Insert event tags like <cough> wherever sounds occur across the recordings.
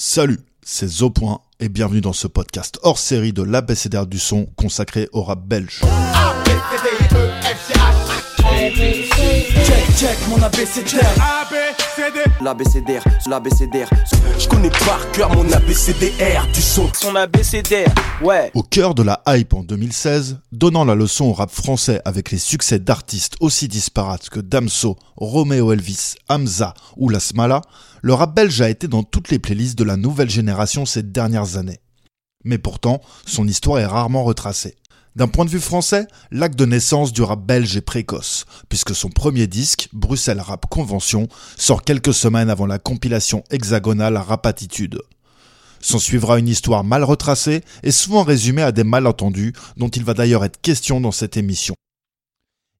Salut, c'est Zopoint et bienvenue dans ce podcast hors série de l'ABCDR du son consacré au rap belge. Check, check, mon ABCDR L'ABCDR, l'ABCDR. Je connais par cœur mon ABCDR du son Son ABCDR, ouais. Au cœur de la hype en 2016, donnant la leçon au rap français avec les succès d'artistes aussi disparates que Damso, Romeo Elvis, Hamza ou La Smala, le rap belge a été dans toutes les playlists de la nouvelle génération ces dernières années. Mais pourtant, son histoire est rarement retracée. D'un point de vue français, l'acte de naissance du rap belge est précoce, puisque son premier disque, Bruxelles Rap Convention, sort quelques semaines avant la compilation hexagonale Rapatitude. S'en suivra une histoire mal retracée et souvent résumée à des malentendus dont il va d'ailleurs être question dans cette émission.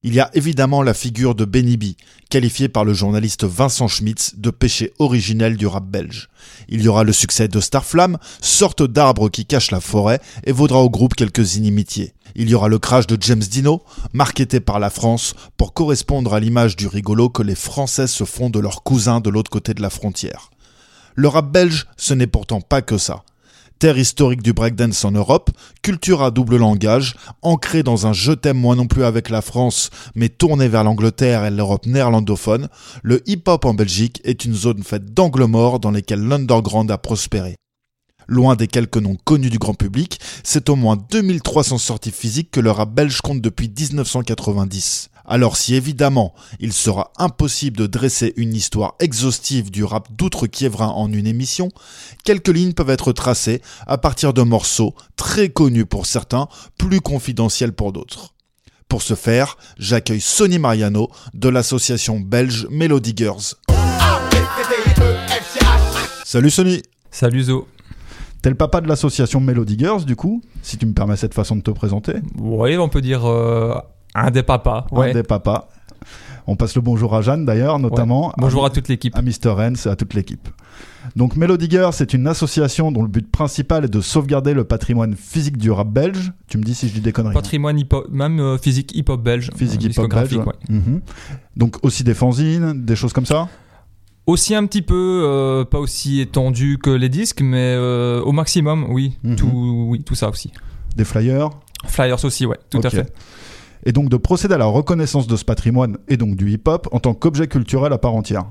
Il y a évidemment la figure de Benny B, qualifié par le journaliste Vincent Schmitz de péché originel du rap belge. Il y aura le succès de Starflame, sorte d'arbre qui cache la forêt et vaudra au groupe quelques inimitiés. Il y aura le crash de James Dino, marketé par la France pour correspondre à l'image du rigolo que les Français se font de leurs cousins de l'autre côté de la frontière. Le rap belge, ce n'est pourtant pas que ça terre historique du breakdance en Europe, culture à double langage, ancrée dans un je t'aime moi non plus avec la France, mais tournée vers l'Angleterre et l'Europe néerlandophone, le hip-hop en Belgique est une zone faite d'angles morts dans lesquels l'underground a prospéré. Loin des quelques noms connus du grand public, c'est au moins 2300 sorties physiques que le rap belge compte depuis 1990. Alors si évidemment il sera impossible de dresser une histoire exhaustive du rap d'outre-Kievrin en une émission, quelques lignes peuvent être tracées à partir de morceaux très connus pour certains, plus confidentiels pour d'autres. Pour ce faire, j'accueille Sonny Mariano de l'association belge Melody Girls. Salut Sonny Salut Zo. T'es le papa de l'association Melody Girls du coup, si tu me permets cette façon de te présenter? Oui, on peut dire euh, un des papas. Ouais. Un des papas. On passe le bonjour à Jeanne d'ailleurs, notamment. Ouais. Bonjour à, toute l'équipe. À Mr. Hens et à toute l'équipe. Donc Melody Girls, c'est une association dont le but principal est de sauvegarder le patrimoine physique du rap belge. Tu me dis si je dis des conneries. Patrimoine hip-hop, même euh, physique hip-hop belge. Physique hip-hop belge. Ouais. Mm-hmm. Donc aussi des fanzines, des choses comme ça aussi un petit peu, euh, pas aussi étendu que les disques, mais euh, au maximum, oui, Mhm. tout, oui, tout ça aussi. Des flyers Flyers aussi, ouais, tout à fait. Et donc de procéder à la reconnaissance de ce patrimoine et donc du hip-hop en tant qu'objet culturel à part entière.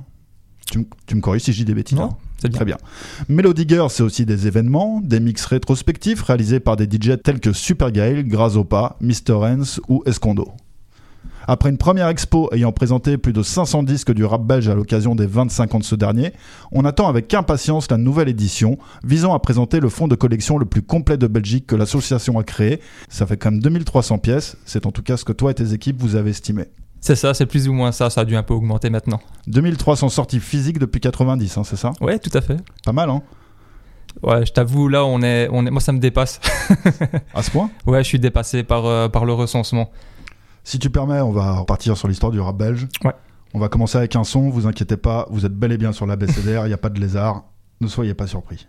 Tu, me- tu me corriges si je dis des bêtises. Non, hein c'est bien. Très bien. Melody Girl, c'est aussi des événements, des mix rétrospectifs réalisés par des DJ tels que Super Gail, Grazopa, Mr. Hens ou Escondo. Après une première expo ayant présenté plus de 500 disques du rap belge à l'occasion des 25 ans de ce dernier, on attend avec impatience la nouvelle édition visant à présenter le fonds de collection le plus complet de Belgique que l'association a créé. Ça fait quand même 2300 pièces, c'est en tout cas ce que toi et tes équipes vous avez estimé. C'est ça, c'est plus ou moins ça, ça a dû un peu augmenter maintenant. 2300 sorties physiques depuis 90, hein, c'est ça? Ouais, tout à fait. Pas mal, hein? Ouais, je t'avoue, là, on est, on est, moi, ça me dépasse. À ce point? <laughs> Ouais, je suis dépassé par, euh, par le recensement. Si tu permets, on va repartir sur l'histoire du rap belge. Ouais. On va commencer avec un son, vous inquiétez pas, vous êtes bel et bien sur la BCDR, il n'y a pas de lézard, ne soyez pas surpris.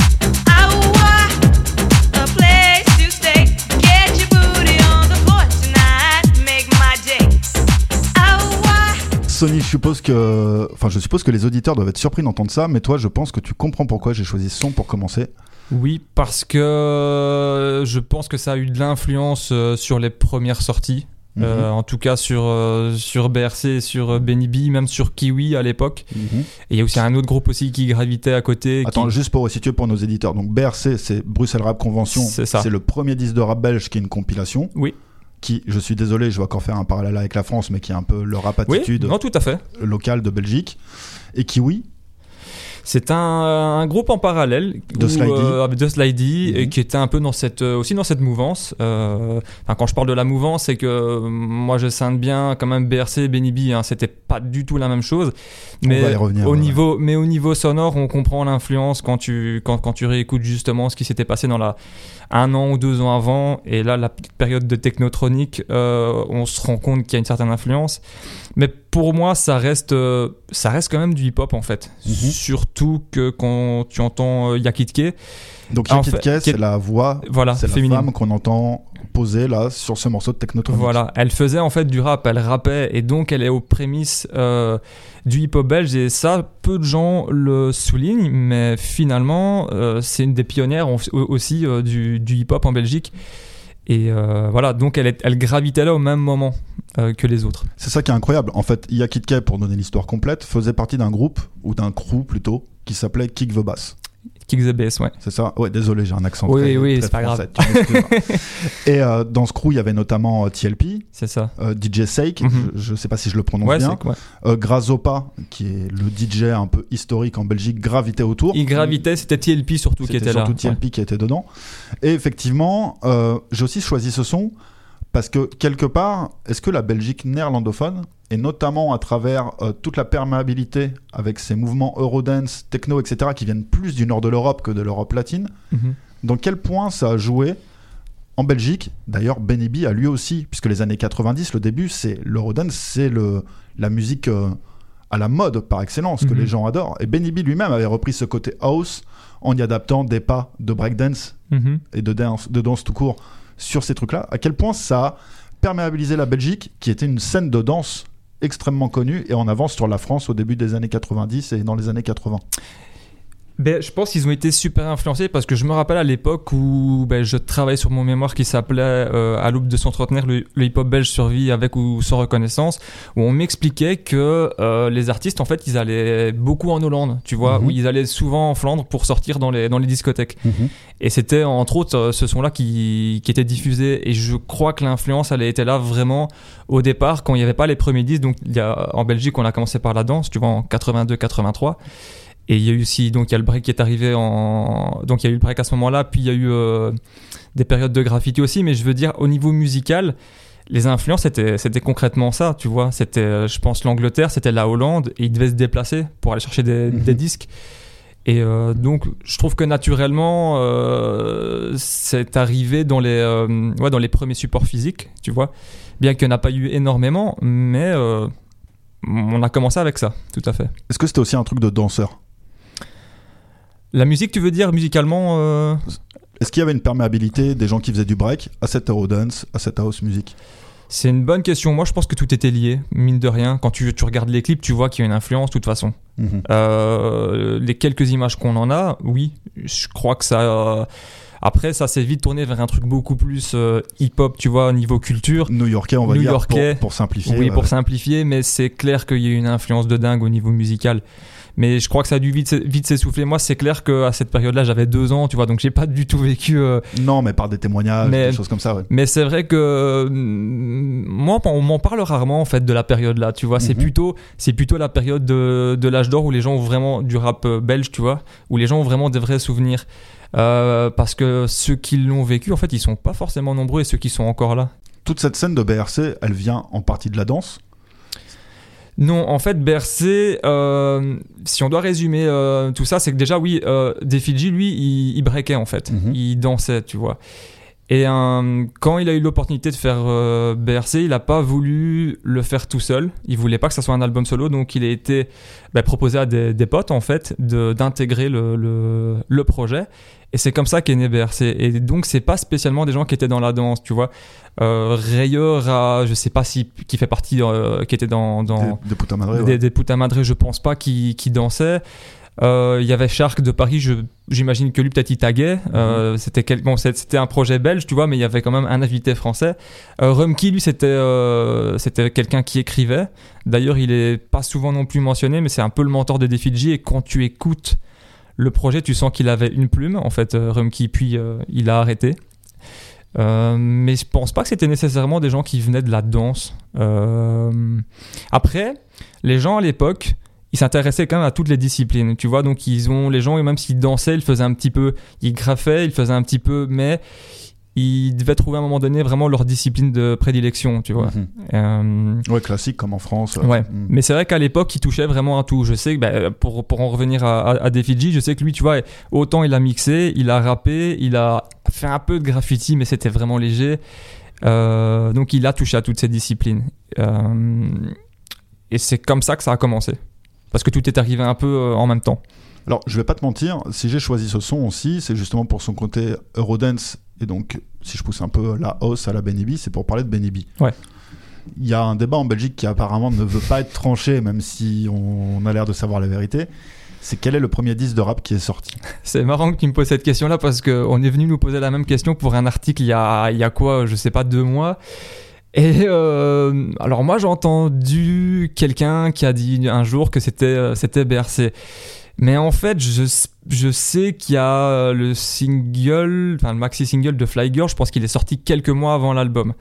Sony, je suppose que, enfin, je suppose que les auditeurs doivent être surpris d'entendre ça, mais toi, je pense que tu comprends pourquoi j'ai choisi ce son pour commencer. Oui, parce que euh, je pense que ça a eu de l'influence euh, sur les premières sorties. Mhm. Euh, en tout cas sur, euh, sur BRC, sur Benny B, même sur Kiwi à l'époque. Mhm. Et il y a aussi un autre groupe aussi qui gravitait à côté. Attends, qui- juste pour resituer pour nos éditeurs. Donc BRC, c'est Bruxelles Rap Convention. C'est ça. le premier disque de rap belge qui est une compilation. Oui. Qui, je suis désolé, je vais encore faire un parallèle avec la France, mais qui est un peu le rap Oui, attitude non, tout à fait. local de Belgique. Et Kiwi, C'est un, un groupe en parallèle De Slidey. euh, de Slidey, Mhm. et qui était un peu dans cette, euh, aussi dans cette mouvance. Euh, enfin, quand je parle de la mouvance, c'est que moi je scinde bien quand même BRC et Benny B. Hein, C'était pas du tout la même chose. Mais revenir, au ouais. niveau, mais au niveau sonore, on comprend l'influence quand tu quand, quand tu réécoutes justement ce qui s'était passé dans la un an ou deux ans avant. Et là, la petite période de technotronique, euh, on se rend compte qu'il y a une certaine influence. Mais pour moi, ça reste, euh, ça reste quand même du hip-hop en fait. Mhm. Surtout que quand tu entends euh, Yakitke, Donc Yakit fait, c'est la voix, voilà, c'est la féminine. femme qu'on entend poser là sur ce morceau de Technotronic. Voilà, elle faisait en fait du rap, elle rappait et donc elle est aux prémices euh, du hip-hop belge et ça, peu de gens le soulignent, mais finalement, euh, c'est une des pionnières on- aussi euh, du, du hip-hop en Belgique. Et euh, voilà, donc elle, est- elle gravitait là au même moment euh, que les autres. C'est ça qui est incroyable. En fait, Yakit Kay, pour donner l'histoire complète, faisait partie d'un groupe, ou d'un crew plutôt, qui s'appelait Kick the Bass. Kick the Bass, ouais. C'est ça Ouais, désolé, j'ai un accent Oui, très, oui, très c'est pas français, m'excuseras. Et euh, dans ce crew, il y avait notamment euh, TLP, C'est ça. euh, DJ Sake, Mhm. je, je sais pas si je le prononce Ouais, bien, c'est ouais. Grazopa, qui est le DJ un peu historique en Belgique, gravitait autour. Il gravitait, c'était TLP surtout qui était là. surtout TLP qui était dedans. Et effectivement, j'ai aussi choisi ce son parce que quelque part, est-ce que la Belgique néerlandophone, et notamment à travers euh, toute la perméabilité avec ces mouvements Eurodance, techno, etc., qui viennent plus du nord de l'Europe que de l'Europe latine, Mhm. dans quel point ça a joué en Belgique? D'ailleurs, Benny B a lui aussi, puisque les années 90, le début, c'est l'Eurodance, c'est le, la musique euh, à la mode par excellence, que Mhm. les gens adorent. Et Benny B lui-même avait repris ce côté house en y adaptant des pas de breakdance Mhm. et de danse, de danse tout court sur ces trucs-là. À quel point ça a perméabilisé la Belgique, qui était une scène de danse extrêmement connue et en avance sur la France au début des années 90 et dans les années 80. Ben, je pense qu'ils ont été super influencés parce que je me rappelle à l'époque où ben, je travaillais sur mon mémoire qui s'appelait euh, À l'aube de son trentenaire, le, le hip-hop belge survit avec ou sans reconnaissance, où on m'expliquait que euh, les artistes, en fait, ils allaient beaucoup en Hollande, tu vois, Mhm. où ils allaient souvent en Flandre pour sortir dans les, dans les discothèques. Et c'était entre autres euh, ce son-là qui, qui était diffusé. Et je crois que l'influence, elle était là vraiment au départ, quand il n'y avait pas les premiers disques. Donc il y a, en Belgique, on a commencé par la danse, tu vois, en 82-83. Et il y a eu aussi, donc il y a le break qui est arrivé en. Donc il y a eu le break à ce moment-là, puis il y a eu euh, des périodes de graffiti aussi. Mais je veux dire, au niveau musical, les influences, c'était, c'était concrètement ça, tu vois. C'était, euh, je pense, l'Angleterre, c'était la Hollande, et ils devaient se déplacer pour aller chercher des, Mhm. des disques. Et euh, donc, je trouve que naturellement, euh, c'est arrivé dans les, euh, ouais, dans les premiers supports physiques, tu vois. Bien qu'il n'y en a pas eu énormément, mais euh, on a commencé avec ça, tout à fait. Est-ce que c'était aussi un truc de danseur? La musique, tu veux dire musicalement euh, Est-ce qu'il y avait une perméabilité des gens qui faisaient du break à cette Eurodance, à cette house music C'est une bonne question. Moi, je pense que tout était lié, mine de rien. Quand tu, tu regardes les clips, tu vois qu'il y a une influence, de toute façon. Mhm. Euh, les quelques images qu'on en a, oui, je crois que ça. euh, Après, ça s'est vite tourné vers un truc beaucoup plus euh, hip-hop, tu vois, au niveau culture. New-Yorkais, on va dire, New-Yorkais. pour, pour simplifier. Oui, ouais. pour simplifier, mais c'est clair qu'il y a une influence de dingue au niveau musical. Mais je crois que ça a dû vite, vite s'essouffler. Moi, c'est clair qu'à cette période-là, j'avais deux ans, tu vois, donc j'ai pas du tout vécu. euh, Non, mais par des témoignages, Mais- des choses comme ça, ouais. Mais c'est vrai que mm, moi, on m'en parle rarement en fait de la période là. Tu vois, c'est Mhm. plutôt, c'est plutôt la période de, de l'âge d'or où les gens ont vraiment du rap euh, belge, tu vois, où les gens ont vraiment des vrais souvenirs. Euh, parce que ceux qui l'ont vécu, en fait, ils sont pas forcément nombreux et ceux qui sont encore là. Toute cette scène de BRC, elle vient en partie de la danse. Non, en fait, Bercé, euh, si on doit résumer euh, tout ça, c'est que déjà, oui, euh, Defidji, lui, il, il breakait en fait. Mhm. Il dansait, tu vois. Et quand il a eu l'opportunité de faire BRC, il n'a pas voulu le faire tout seul. Il voulait pas que ça soit un album solo, donc il a été bah, proposé à des, des potes en fait d'intégrer le, le, le projet. Et c'est comme ça qu'est né BRC. Et donc c'est pas spécialement des gens qui étaient dans la danse, tu vois. Euh, Rayeur, a, je sais pas si qui fait partie, euh, qui était dans, dans Des, des putas madrées, ouais. des, des je pense pas qui, qui dansaient. Euh, Il y avait Shark de Paris, j'imagine que lui peut-être il taguait. Euh, c'était quel- bon, c'est- c'était un projet belge, tu vois, mais il y avait quand même un invité français. Euh, Rumkey, lui, c'était c'était quelqu'un qui écrivait. D'ailleurs, il est pas souvent non plus mentionné, mais c'est un peu le mentor de Defidji. Et quand tu écoutes le projet, tu sens qu'il avait une plume, en fait, Rumkey, puis il a arrêté. Euh, mais je pense pas que c'était nécessairement des gens qui venaient de la danse. Euh, après, les gens à l'époque, ils s'intéressaient quand même à toutes les disciplines, tu vois. Donc ils ont les gens, même s'ils dansaient, ils faisaient un petit peu, ils graffaient, ils faisaient un petit peu, mais ils devaient trouver à un moment donné vraiment leur discipline de prédilection, tu vois. Euh, Ouais, classique comme en France. euh, Ouais, mm. mais c'est vrai qu'à l'époque, il touchait vraiment à tout. Je sais que, bah, pour, pour en revenir à, à, à Defiji, je sais que lui, tu vois, autant il a mixé, il a rappé, il a fait un peu de graffiti, mais c'était vraiment léger. Euh, donc il a touché à toutes ces disciplines. Euh, et c'est comme ça que ça a commencé. Parce que tout est arrivé un peu en même temps. Alors, je vais pas te mentir, si j'ai choisi ce son aussi, c'est justement pour son côté Eurodance, et donc, si je pousse un peu la hausse à la Benny B, c'est pour parler de Benny B. Ouais. Il y a un débat en Belgique qui apparemment ne veut pas être tranché, même si on a l'air de savoir la vérité. C'est quel est le premier disque de rap qui est sorti? C'est marrant que tu me poses cette question-là parce qu'on est venu nous poser la même question pour un article il y a, il y a quoi, je sais pas, deux mois. Et euh, alors moi j'ai entendu quelqu'un qui a dit un jour que c'était euh, c'était BRC. Mais en fait, je, je sais qu'il y a euh, le single, enfin le maxi single de Fly Girl, je pense qu'il est sorti quelques mois avant l'album.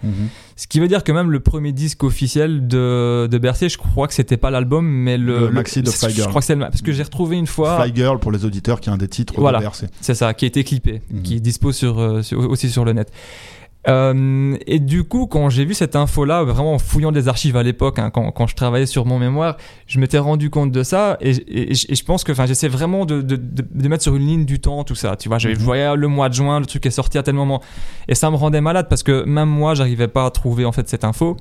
Ce qui veut dire que même le premier disque officiel de, de Bercy, je crois que c'était pas l'album, mais le, Le maxi de Fly Je Girl. crois que c'est le parce que j'ai retrouvé une fois. Fly Girl pour les auditeurs qui est un des titres Voilà. de BRC. C'est ça, qui a été clippé, Mhm. qui est dispo sur, euh, sur- aussi sur le net. Euh, et du coup, quand j'ai vu cette info-là, vraiment en fouillant des archives à l'époque, hein, quand, quand je travaillais sur mon mémoire, je m'étais rendu compte de ça et, et- et je- et je pense que enfin, j'essaie vraiment de, de, de, de mettre sur une ligne du temps tout ça. Tu vois, je Mhm. voyais le mois de juin, le truc est sorti à tel moment et ça me rendait malade parce que même moi, j'arrivais pas à trouver en fait cette info.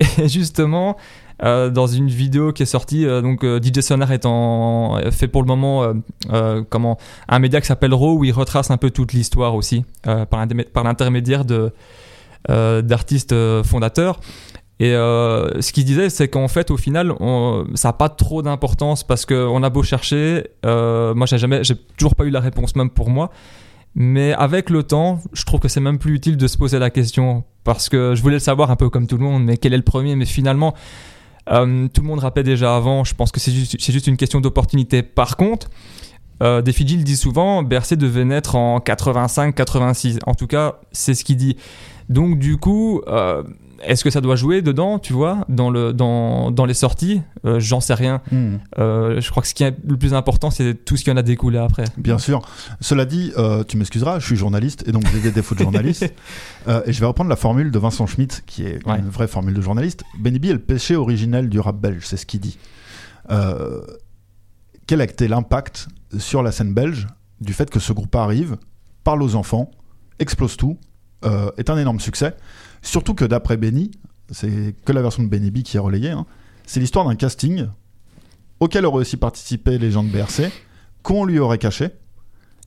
<laughs> Et justement, euh, dans une vidéo qui est sortie, euh, donc euh, DJ Sonar est en fait pour le moment comment un média qui s'appelle Raw où il retrace un peu toute l'histoire aussi par l'intermé- par l'intermédiaire de d'artistes fondateurs. Et ce qu'il disait, c'est qu'en fait, au final, ça n'a pas trop d'importance parce qu'on a beau chercher, moi, j'ai jamais, j'ai toujours pas eu la réponse, même pour moi. Mais avec le temps, je trouve que c'est même plus utile de se poser la question parce que je voulais le savoir un peu comme tout le monde, mais quel est le premier? Mais finalement, euh, tout le monde rappelait déjà avant. Je pense que c'est juste, une question d'opportunité. Par contre, euh, des dit souvent, Bercé devait naître en 85-86. En tout cas, c'est ce qu'il dit. Donc du coup, euh, est-ce que ça doit jouer dedans, tu vois, dans, le, dans, dans les sorties? Euh, J'en sais rien. Euh, je crois que ce qui est le plus important, c'est tout ce qui en a découlé après. Bien sûr. Cela dit, euh, tu m'excuseras, je suis journaliste et donc j'ai des défauts de journaliste. <laughs> Et je vais reprendre la formule de Vincent Schmitt, qui est Ouais. une vraie formule de journaliste. Benny B est le péché originel du rap belge, c'est ce qu'il dit. Quel a été l'impact sur la scène belge du fait que ce groupe arrive, parle aux enfants, explose tout, est un énorme succès Surtout que d'après Benny, c'est que la version de Benny B qui est relayée, hein, c'est l'histoire d'un casting auquel auraient aussi participé les gens de BRC, qu'on lui aurait caché,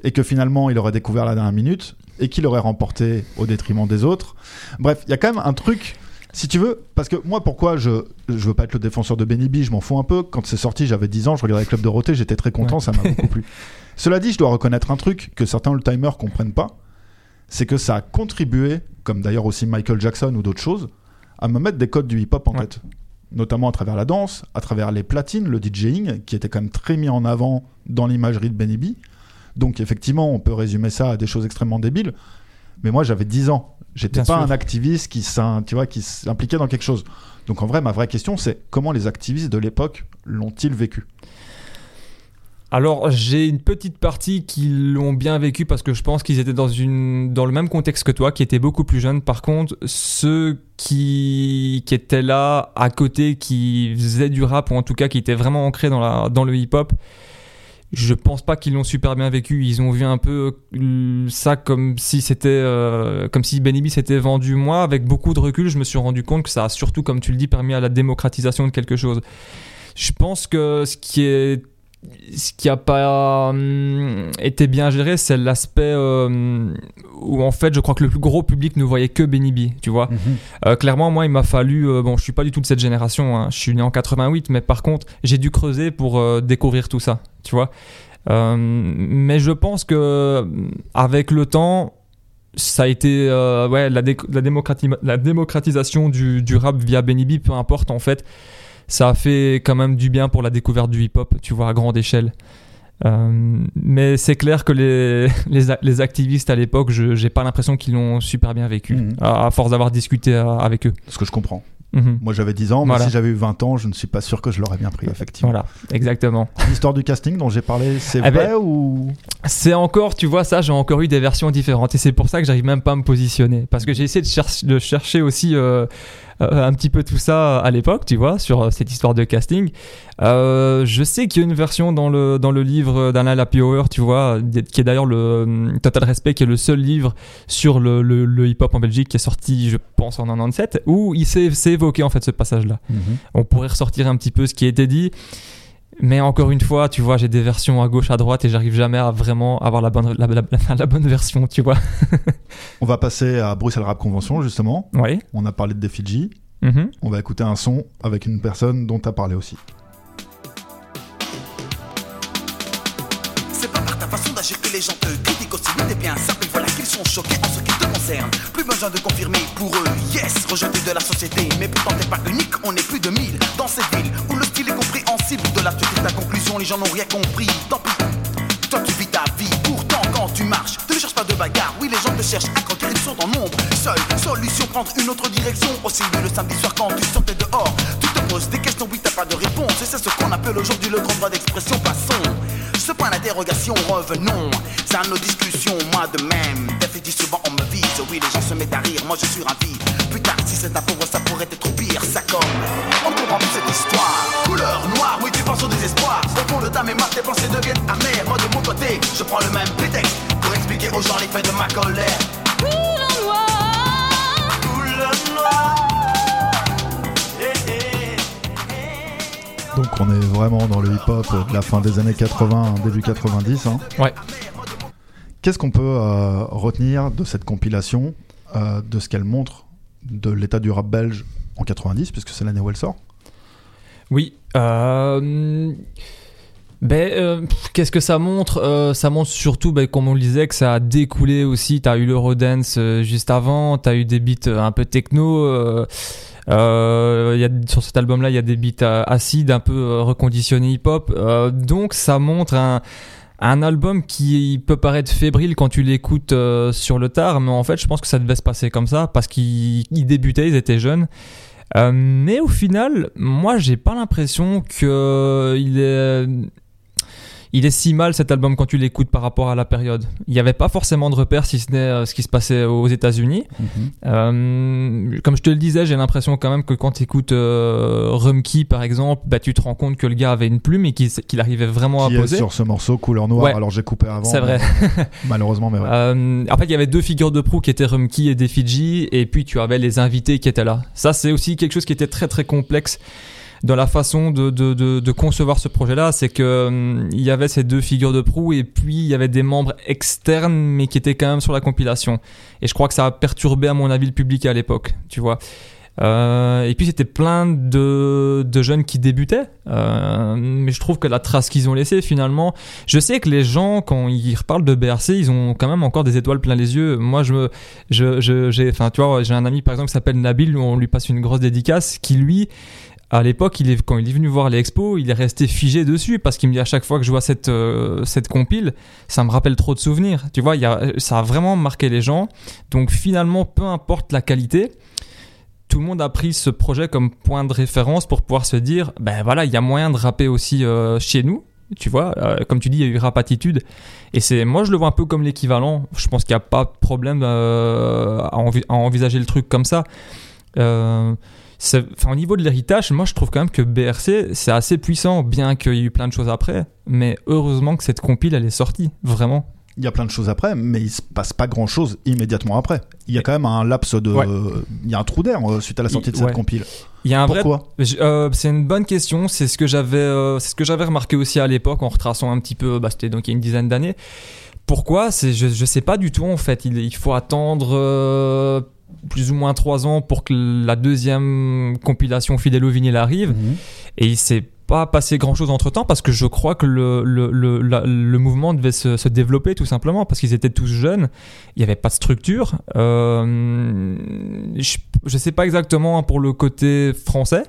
et que finalement il aurait découvert la dernière minute, et qu'il aurait remporté au détriment des autres. Bref, il y a quand même un truc, si tu veux, parce que moi pourquoi je, je veux pas être le défenseur de Benny B, je m'en fous un peu, quand c'est sorti j'avais 10 ans, je regardais Club Dorothée, j'étais très content, Ouais. ça m'a beaucoup plu. <laughs> Cela dit, je dois reconnaître un truc que certains old-timers comprennent pas, c'est que ça a contribué, comme d'ailleurs aussi Michael Jackson ou d'autres choses, à me mettre des codes du hip-hop en Ouais. tête. Notamment à travers la danse, à travers les platines, le DJing, qui était quand même très mis en avant dans l'imagerie de Benny B. Donc effectivement, on peut résumer ça à des choses extrêmement débiles. Mais moi, j'avais 10 ans. J'étais Bien pas sûr. un activiste qui s'in- tu vois, qui s'impliquait dans quelque chose. Donc en vrai, ma vraie question, c'est comment les activistes de l'époque l'ont-ils vécu? Alors, j'ai une petite partie qui l'ont bien vécu parce que je pense qu'ils étaient dans, une, dans le même contexte que toi, qui étaient beaucoup plus jeunes. Par contre, ceux qui, qui étaient là à côté, qui faisaient du rap, ou en tout cas qui étaient vraiment ancrés dans, la, dans le hip-hop, je pense pas qu'ils l'ont super bien vécu. Ils ont vu un peu euh, ça comme si c'était, euh, comme si Benny B s'était vendu. Moi, avec beaucoup de recul, je me suis rendu compte que ça a surtout, comme tu le dis, permis à la démocratisation de quelque chose. Je pense que ce qui est ce qui a pas hum, été bien géré, c'est l'aspect euh, où en fait, je crois que le plus gros public ne voyait que Benny B, tu vois. Euh, clairement, moi, il m'a fallu. euh, bon, je suis pas du tout de cette génération. hein, je suis né en 88, mais par contre, j'ai dû creuser pour euh, découvrir tout ça, tu vois. Euh, mais je pense que avec le temps, ça a été ouais la, dé- la, démocrati- la démocratisation du, du rap via Benny B, peu importe en fait. Ça a fait quand même du bien pour la découverte du hip-hop, tu vois, à grande échelle. Euh, mais c'est clair que les, <laughs> les, les activistes à l'époque, je j'ai pas l'impression qu'ils l'ont super bien vécu, Mhm. à, à force d'avoir discuté euh, avec eux. Ce que je comprends. Mhm. Moi j'avais 10 ans, mais Voilà. si j'avais eu 20 ans, je ne suis pas sûr que je l'aurais bien pris, effectivement. Voilà, exactement. <laughs> L'histoire du casting dont j'ai parlé, c'est Eh vrai ben, ou? C'est encore, tu vois, ça, j'ai encore eu des versions différentes. Et c'est pour ça que j'arrive même pas à me positionner. Parce que j'ai essayé de, cher- de chercher aussi euh, euh, un petit peu tout ça à l'époque, tu vois, sur euh, cette histoire de casting. Euh, je sais qu'il y a une version dans le, dans le livre d'Alain Lapiower, tu vois, qui est d'ailleurs le euh, Total Respect, qui est le seul livre sur le, le- le hip-hop en Belgique qui est sorti, je pense, en 97, où il s'est évoqué en fait ce passage-là. On pourrait ressortir un petit peu ce qui a été dit. Mais encore une fois, tu vois, j'ai des versions à gauche, à droite et j'arrive jamais à vraiment avoir la bonne, la, la- la- <laughs> la bonne version, tu vois. <laughs> On va passer à Bruxelles Rap Convention, justement. Oui. On a parlé de Fidji. Mhm. On va écouter un son avec une personne dont tu as parlé aussi. C'est pas par ta façon d'agir que les gens te critiquent aussi. Oui, t'es bien simple, voilà qu'ils sont choqués en ce qui te Plus besoin de confirmer pour eux, yes, rejeté de la société. Mais pourtant t'es pas unique, on est plus de 1000 dans cette ville où le style est compréhensible. De là tu tires ta conclusion, les gens n'ont rien compris. Tant pis, toi tu vis ta vie. Pourtant quand tu marches, tu ne cherches pas de bagarre. Oui, les gens te cherchent à quand ils sont en nombre. Seule solution, prendre une autre direction. Aussi le samedi soir quand tu sortais dehors, tu te poses des questions, oui, t'as pas de réponse. Et c'est ce qu'on appelle aujourd'hui le grand droit d'expression. Passons. Ce point d'interrogation, revenons. C'est à nos discussions, moi de même. Définitivement, souvent on me vise. Oui, les gens se mettent à rire, moi je suis ravi. Putain, si c'est un pauvre, ça pourrait être pire. Ça comme, on comprend plus cette histoire. Couleur noire, oui, tu penses au désespoir. Au fond de ta mémoire, tes pensées deviennent amères. Moi de mon côté, je prends le même prétexte pour expliquer aux gens l'effet de ma colère. Couleur noire. Eh, Donc on est vraiment dans le hip-hop de la fin des années 80, début 90. hein. Ouais. Qu'est-ce qu'on peut euh, retenir de cette compilation, euh, de ce qu'elle montre de l'état du rap belge en 90, puisque c'est l'année où elle sort? Oui. euh, Ben, euh, qu'est-ce que ça montre? Euh, Ça montre surtout, ben, comme on le disait, que ça a découlé aussi. T'as eu l'Eurodance euh, juste avant, t'as eu des beats un peu techno. Euh, y a, sur cet album-là, il y a des beats euh, acides, un peu euh, reconditionnés hip-hop. Euh, donc, ça montre un, un album qui peut paraître fébrile quand tu l'écoutes euh, sur le tard, mais en fait, je pense que ça devait se passer comme ça parce qu'ils ils débutaient, ils étaient jeunes. Euh, mais au final, moi, j'ai pas l'impression que il est il est si mal cet album quand tu l'écoutes par rapport à la période. Il n'y avait pas forcément de repères si ce n'est euh, ce qui se passait aux États-Unis. Euh, comme je te le disais, j'ai l'impression quand même que quand tu écoutes euh, Rumkey par exemple, bah, tu te rends compte que le gars avait une plume et qu'il arrivait vraiment Qui à est poser. sur ce morceau couleur noire Ouais. Alors j'ai coupé avant. C'est vrai. <laughs> Malheureusement, mais ouais. En fait, il y avait deux figures de proue qui étaient Rumkey et des Fidji, et puis tu avais les invités qui étaient là. Ça, c'est aussi quelque chose qui était très très complexe dans la façon de, de, de, de concevoir ce projet-là. C'est que hum, il y avait ces deux figures de proue, et puis il y avait des membres externes, mais qui étaient quand même sur la compilation. Et je crois que ça a perturbé, à mon avis, le public à l'époque, tu vois. Euh, et puis c'était plein de, de jeunes qui débutaient, Euh, mais je trouve que la trace qu'ils ont laissée finalement, je sais que les gens quand ils reparlent de BRC, ils ont quand même encore des étoiles plein les yeux. Moi je je- j'ai, enfin tu vois, j'ai un ami par exemple qui s'appelle Nabil, où on lui passe une grosse dédicace, qui lui à l'époque, quand il est venu voir les expos, il est resté figé dessus parce qu'il me dit à chaque fois que je vois cette, euh, cette compile, ça me rappelle trop de souvenirs. Tu vois, a, ça a vraiment marqué les gens. Donc finalement, peu importe la qualité, tout le monde a pris ce projet comme point de référence pour pouvoir se dire, ben voilà, il y a moyen de rapper aussi euh, chez nous. Tu vois, euh, comme tu dis, il y a eu Rap Attitude. Et c'est, moi, je le vois un peu comme l'équivalent. Je pense qu'il n'y a pas de problème euh, à, à envisager le truc comme ça. Euh, enfin, au niveau de l'héritage, moi, je trouve quand même que BRC, c'est assez puissant, bien qu'il y ait eu plein de choses après. Mais heureusement que cette compile, elle est sortie, vraiment. Il y a plein de choses après, mais il se passe pas grand chose immédiatement après. Il y a quand même un laps de. Ouais. Il y a un trou d'air euh, suite à la sortie de cette Ouais. compile. Il y a un vrai Pourquoi? Je- euh, c'est une bonne question. C'est ce que j'avais, euh, c'est ce que j'avais remarqué aussi à l'époque en retraçant un petit peu. Bah, c'était donc il y a une dizaine d'années. Pourquoi? C'est je, je sais pas du tout en fait. Il, il faut attendre euh, plus ou moins trois ans pour que la deuxième compilation Fidèle au vinyle arrive. Et il s'est pas passé grand chose entre temps parce que je crois que le, le, le, la- le mouvement devait se, se développer tout simplement parce qu'ils étaient tous jeunes, il n'y avait pas de structure. Euh, je, je sais pas exactement pour le côté français.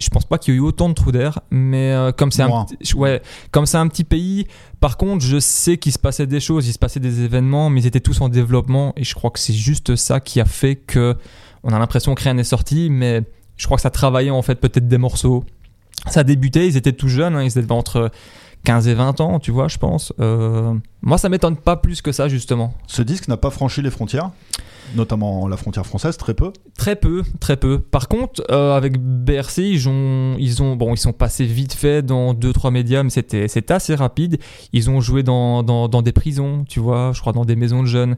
Je pense pas qu'il y ait eu autant de trous d'air, mais euh, comme c'est un, ouais, comme c'est un petit pays, par contre, je sais qu'il se passait des choses, il se passait des événements, mais ils étaient tous en développement et je crois que c'est juste ça qui a fait que on a l'impression que rien n'est sorti, mais Je crois que ça travaillait en fait peut-être des morceaux. Ça débutait, ils étaient tout jeunes, hein, ils étaient entre 15 et 20 ans, tu vois, je pense. Euh, moi, ça m'étonne pas plus que ça, justement. Ce disque n'a pas franchi les frontières, notamment la frontière française, très peu. Très peu, très peu. Par contre, euh, avec BRC, ils ont, ils ont, bon, ils sont passés vite fait dans deux trois médias, mais c'était, c'était assez rapide. Ils ont joué dans, dans, dans des prisons, tu vois, je crois dans des maisons de jeunes.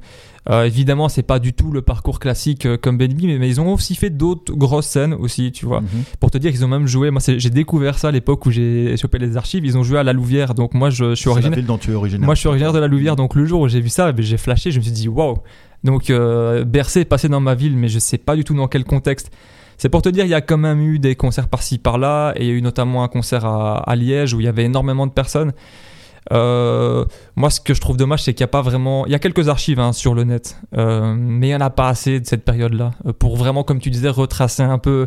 Euh, évidemment, c'est pas du tout le parcours classique euh, comme Benby, mais, mais ils ont aussi fait d'autres grosses scènes aussi, tu vois. Mhm. Pour te dire qu'ils ont même joué, moi c'est- j'ai découvert ça à l'époque où j'ai chopé les archives, ils ont joué à la Louvière, donc moi je, je suis C'est la originaire. ville dont tu es originaire. Moi je suis originaire de la Louvière, donc le jour où j'ai vu ça, ben, j'ai flashé, je me suis dit waouh. Donc euh, Bercé est passé dans ma ville, mais je sais pas du tout dans quel contexte. C'est pour te dire, il y a quand même eu des concerts par-ci par-là, et il y a eu notamment un concert à, Liège où il y avait énormément de personnes. Euh, moi, ce que je trouve dommage, c'est qu'il n'y a pas vraiment. Il y a quelques archives hein, sur le net, euh, mais il n'y en a pas assez de cette période-là euh, pour vraiment, comme tu disais, retracer un peu.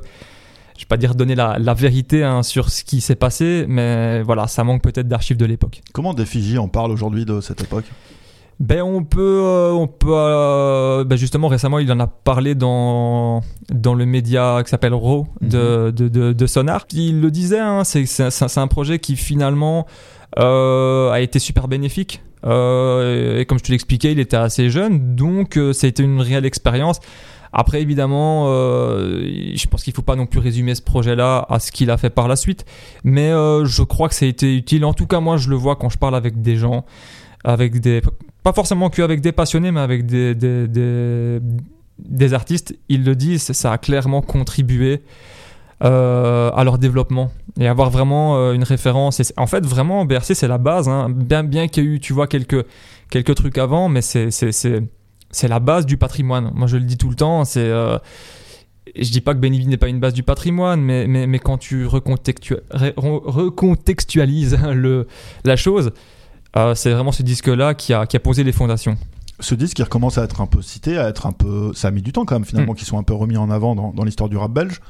Je vais pas dire donner la, la vérité hein, sur ce qui s'est passé, mais voilà, ça manque peut-être d'archives de l'époque. Comment des Fiji en parle aujourd'hui de cette époque? Ben on peut, euh, on peut, euh, ben justement récemment il en a parlé dans dans le média qui s'appelle Raw de, de, de, de Sonar. Il le disait, hein, c'est un projet qui finalement euh, a été super bénéfique. Et comme je te l'expliquais, il était assez jeune, donc ça a été une réelle expérience. Après, évidemment, euh, je pense qu'il faut pas non plus résumer ce projet-là à ce qu'il a fait par la suite, mais euh, je crois que ça a été utile. En tout cas, moi, je le vois quand je parle avec des gens, avec des pas forcément qu'avec des passionnés, mais avec des, des, des, des artistes, ils le disent, ça a clairement contribué euh, à leur développement et avoir vraiment euh, une référence. Et en fait, vraiment, BRC, c'est la base. hein. Bien, bien qu'il y ait eu, tu vois, quelques, quelques trucs avant, mais c'est, c'est, c'est, la base du patrimoine. Moi, je le dis tout le temps, c'est... euh, je dis pas que Benny n'est pas une base du patrimoine, mais, mais, mais quand tu recontextualises <laughs> le, la chose, euh, c'est vraiment ce disque-là qui a, qui a posé les fondations. Ce disque qui recommence à être un peu cité, à être un peu. Ça a mis du temps quand même finalement, qu'ils sont un peu remis en avant dans, dans l'histoire du rap belge.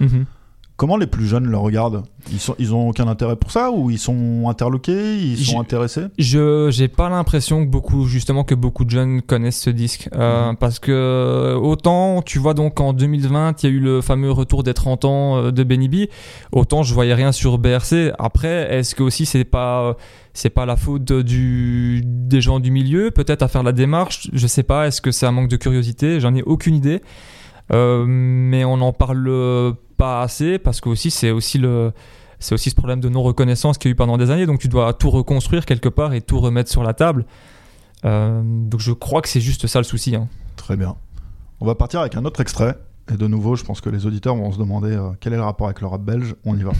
Comment les plus jeunes le regardent? Ils, sont, ils ont aucun intérêt pour ça ou ils sont interloqués Ils sont intéressés? Je j'ai pas l'impression que beaucoup justement que beaucoup de jeunes connaissent ce disque Euh, parce que autant tu vois donc en 2020 il y a eu le fameux retour des 30 ans euh, de Benny B autant je voyais rien sur BRC après est-ce que aussi c'est pas c'est pas la faute du des gens du milieu peut-être à faire la démarche je sais pas est-ce que c'est un manque de curiosité? J'en ai aucune idée Euh, mais on n'en parle pas assez parce que aussi c'est aussi le c'est aussi ce problème de non-reconnaissance qu'il y a eu pendant des années. Donc tu dois tout reconstruire quelque part et tout remettre sur la table. Euh, donc je crois que c'est juste ça le souci. hein. Très bien. On va partir avec un autre extrait. Et de nouveau, je pense que les auditeurs vont se demander euh, quel est le rapport avec le rap belge? On y va.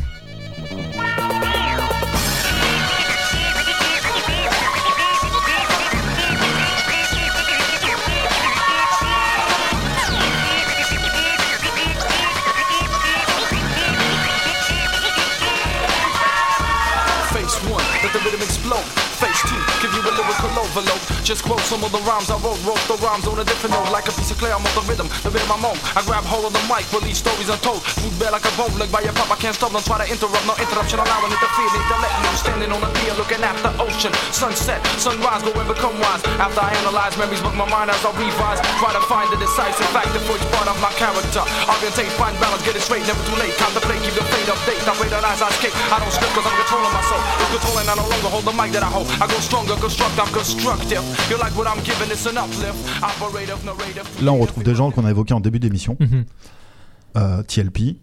envelope just quote some of the rhymes I wrote, wrote the rhymes on a different note. Like a piece of clay, I'm on the rhythm, the rhythm I'm on. I grab hold of the mic, release stories untold. Food bad like a bone, like by your pop, I can't stop, don't try to interrupt, no interruption, allowing it to feel it. Let me standing on the pier, looking at the ocean. Sunset, sunrise, go and become wise. After I analyze memories, book my mind as I revise. Try to find the decisive factor for each part of my character. Orientate, find balance, get it straight, never too late. Contemplate, keep the fate update. I pray that as I escape, I don't slip cause I'm controlling my soul. It's controlling, I no longer hold the mic that I hold. I go stronger, construct, I'm constructive. You like what I'm giving, it's an uplift. Operative, narrative. Là, on retrouve des gens qu'on a évoqués en début d'émission. Mhm. Euh, TLP,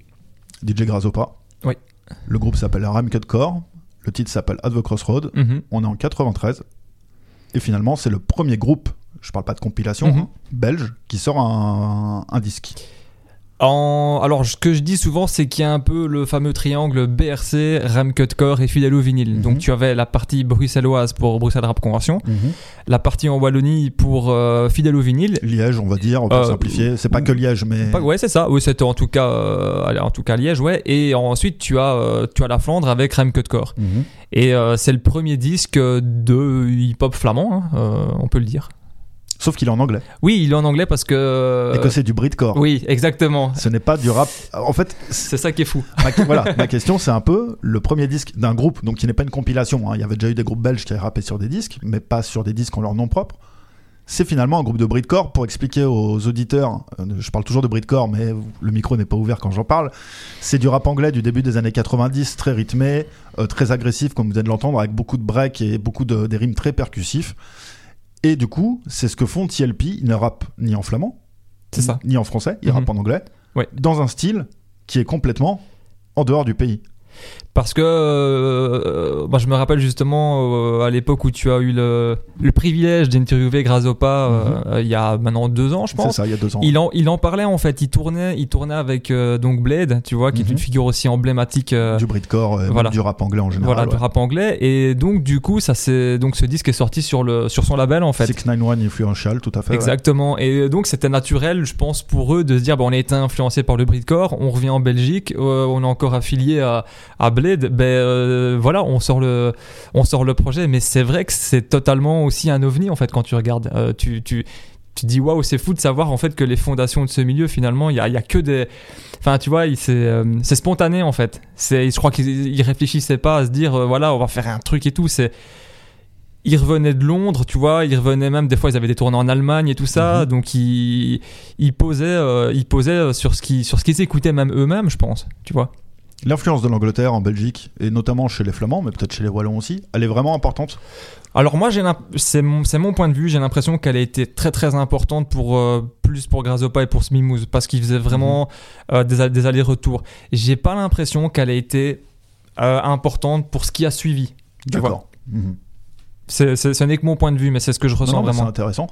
DJ Grazopa. Oui. Le groupe s'appelle Ram Cut Core. Le titre s'appelle At the Crossroad. Mhm. On est en 93. Et finalement, c'est le premier groupe, je parle pas de compilation, Mhm. hein, belge, qui sort un, un disque. En... Alors, ce que je dis souvent, c'est qu'il y a un peu le fameux triangle BRC, Ram Cut Core et Fidèle au vinyle. Mhm. Donc, tu avais la partie bruxelloise pour Bruxelles Rap Convention, la partie en Wallonie pour euh, Fidèle au vinyle. Liège, on va dire, pour Euh, simplifier. C'est pas que Liège, mais. Pas- ouais, c'est ça. Oui, c'était en tout cas, euh, en tout cas Liège, ouais. Et ensuite, tu as, euh, tu as la Flandre avec Ram Cut Core. Mhm. Et euh, c'est le premier disque de hip-hop flamand, hein, euh, on peut le dire. Sauf qu'il est en anglais. Oui, il est en anglais parce que. Et que c'est du Britcore. Oui, exactement. Ce n'est pas du rap. En fait, C'est ça qui est fou. <laughs> ma, voilà, ma question, c'est un peu le premier disque d'un groupe, donc qui n'est pas une compilation. hein. Il y avait déjà eu des groupes belges qui avaient rappé sur des disques, mais pas sur des disques en leur nom propre. c'est finalement un groupe de breedcore. Pour expliquer aux auditeurs, euh, je parle toujours de breedcore, mais le micro n'est pas ouvert quand j'en parle. C'est du rap anglais du début des années 90, très rythmé, euh, très agressif, comme vous venez de l'entendre, avec beaucoup de breaks et beaucoup de des rimes très percussifs. Et du coup, c'est ce que font TLP. Ils ne rappent ni en flamand, C'est ça. ni en français, ils rappent en anglais, Ouais. dans un style qui est complètement en dehors du pays. Parce que euh, moi, je me rappelle justement euh, à l'époque où tu as eu le, le privilège d'interviewer Grazopa euh, euh, il y a maintenant deux ans, je Mhm. C'est pense. ça, il y a deux ans. Il en, il en parlait en fait, il tournait, il tournait avec donc Blade, tu vois, qui est Mhm. une figure aussi emblématique du breedcore, euh, voilà. du rap anglais en général. voilà, ouais. de rap anglais. Et donc du coup, ça c'est donc ce disque est sorti sur le sur son label en fait. 691 Influential, tout à fait. ouais. Exactement. Et donc c'était naturel, je pense, pour eux de se dire, bon, on a été influencé par le breedcore, on revient en Belgique, euh, on est encore affilié à, à Blade, ben euh, voilà, on sort le, on sort le projet. Mais c'est vrai que c'est totalement aussi un ovni en fait quand tu regardes. Euh, tu, tu, tu dis waouh, c'est fou de savoir en fait que les fondations de ce milieu finalement, il y a, y a que des, enfin tu vois, c'est, euh, c'est spontané en fait. C'est, je crois qu'ils ils réfléchissaient pas à se dire voilà, on va faire un truc et tout. C'est ils revenaient de Londres, tu vois, ils revenaient même, des fois ils avaient des tournées en Allemagne et tout ça, Mhm. donc ils, ils posaient, euh, ils posaient sur ce qu'ils, sur ce qu'ils écoutaient même eux-mêmes, je pense, tu vois. L'influence de l'Angleterre en Belgique, et notamment chez les Flamands, mais peut-être chez les Wallons aussi, elle est vraiment importante. Alors moi, c'est mon, point de vue, j'ai l'impression qu'elle a été très très importante pour euh, plus pour Grazopa et pour Smimouze, parce qu'ils faisaient vraiment euh, des, allers-retours. J'ai pas l'impression qu'elle a été euh, importante pour ce qui a suivi. D'accord. Mhm. C'est- ce n'est que mon point de vue, mais c'est ce que je ressens non, mais C'est vraiment. intéressant.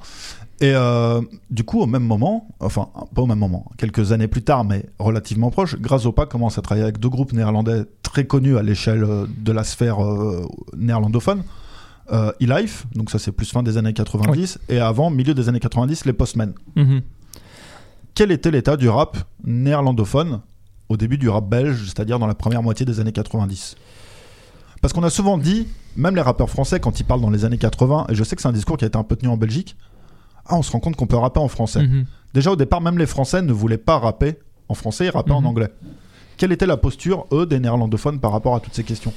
Et euh, du coup, au même moment, enfin, pas au même moment, quelques années plus tard, mais relativement proche, Grazopa commence à travailler avec deux groupes néerlandais très connus à l'échelle euh, de la sphère euh, néerlandophone. Euh, E-Life, donc ça c'est plus fin des années 90, et avant, milieu des années 90, les Postmen. Mhm. Quel était l'état du rap néerlandophone au début du rap belge, c'est-à-dire dans la première moitié des années 90 Parce qu'on a souvent dit, même les rappeurs français, quand ils parlent dans les années 80, et je sais que c'est un discours qui a été un peu tenu en Belgique, ah, on se rend compte qu'on peut rapper en français. Mhm. Déjà au départ, même les Français ne voulaient pas rapper en français, ils rappaient en Mhm. anglais. Quelle était la posture, eux, des néerlandophones par rapport à toutes ces questions?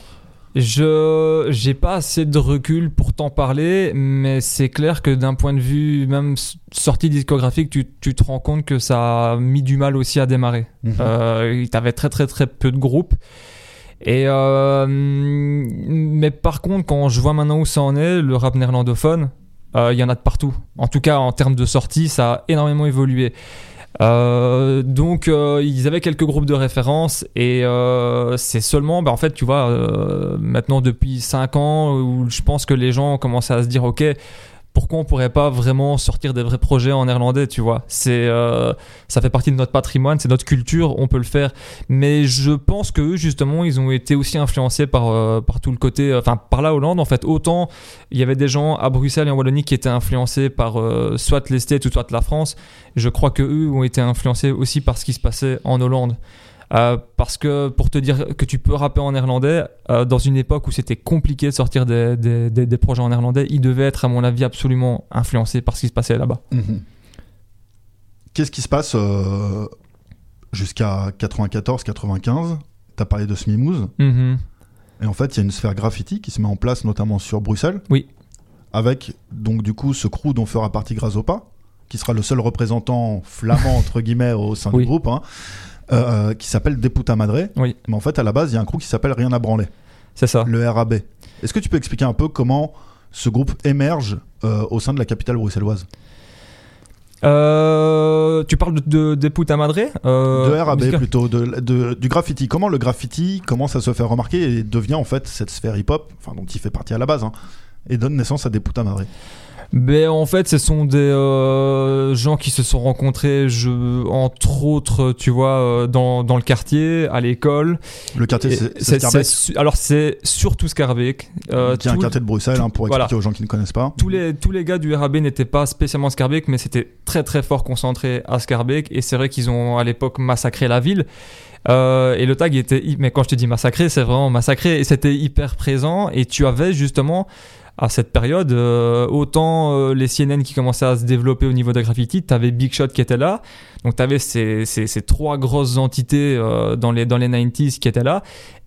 Je j'ai pas assez de recul pour t'en parler, mais c'est clair que d'un point de vue même sortie discographique, tu, tu te rends compte que ça a mis du mal aussi à démarrer. Euh, T'avais très très très peu de groupes. Et euh, mais par contre, quand je vois maintenant où ça en est, le rap néerlandophone, euh, il y en a de partout. En tout cas, en termes de sortie, ça a énormément évolué. Euh, donc euh, ils avaient quelques groupes de référence et euh, c'est seulement bah, en fait tu vois euh, maintenant depuis 5 ans où je pense que les gens commencent à se dire ok pourquoi on pourrait pas vraiment sortir des vrais projets en néerlandais tu vois. C'est euh, ça fait partie de notre patrimoine c'est notre culture on peut le faire. Mais je pense que justement ils ont été aussi influencés par euh, par tout le côté enfin par la Hollande en fait. Autant il y avait des gens à Bruxelles et en Wallonie qui étaient influencés par euh, soit les States ou soit la France. Je crois que eux ont été influencés aussi par ce qui se passait en Hollande. Euh, parce que pour te dire que tu peux rapper en néerlandais, euh, dans une époque où c'était compliqué de sortir des, des- des- des projets en néerlandais, ils devaient être, à mon avis, absolument influencés par ce qui se passait là-bas. Qu'est-ce qui se passe euh, jusqu'à 94-95 T'as parlé de Smimouze. Mhm. Et en fait, il y a une sphère graffiti qui se met en place, notamment sur Bruxelles. Oui. Avec, donc, du coup, ce crew dont fera partie Grazopa, qui sera le seul représentant flamand, entre guillemets, au sein Oui. du groupe, hein, euh, qui s'appelle Deputa Madre. Oui. Mais en fait, à la base, il y a un crew qui s'appelle Rien à branler, C'est ça. le RAB. Est-ce que tu peux expliquer un peu comment ce groupe émerge euh, au sein de la capitale bruxelloise? Euh, tu parles de, de, madré euh, De RAB plutôt, de, de- du graffiti. Comment le graffiti commence à se faire remarquer et devient en fait cette sphère hip-hop, enfin dont il fait partie à la base, hein, et donne naissance à des putas madré. Ben, en fait, ce sont des euh, gens qui se sont rencontrés, je, entre autres, tu vois, euh, dans, dans le quartier, à l'école. Le quartier, c'est alors, c'est surtout Scarbeck. Euh, qui est un quartier de Bruxelles, hein, pour Voilà. expliquer aux gens qui ne connaissent pas. tous les, tous les gars du RAB n'étaient pas spécialement Scarbeck, mais c'était très très fort concentré à Scarbeck. Et c'est vrai qu'ils ont à l'époque massacré la ville. Euh, et le tag était, mais quand je te dis massacré, c'est vraiment massacré. Et c'était hyper présent. Et tu avais justement à cette période euh, autant euh, les CNN qui commençaient à se développer au niveau de graffiti. T'avais Big Shot qui était là. Donc t'avais ces, ces, ces trois grosses entités euh, dans les dans les 90s qui étaient là.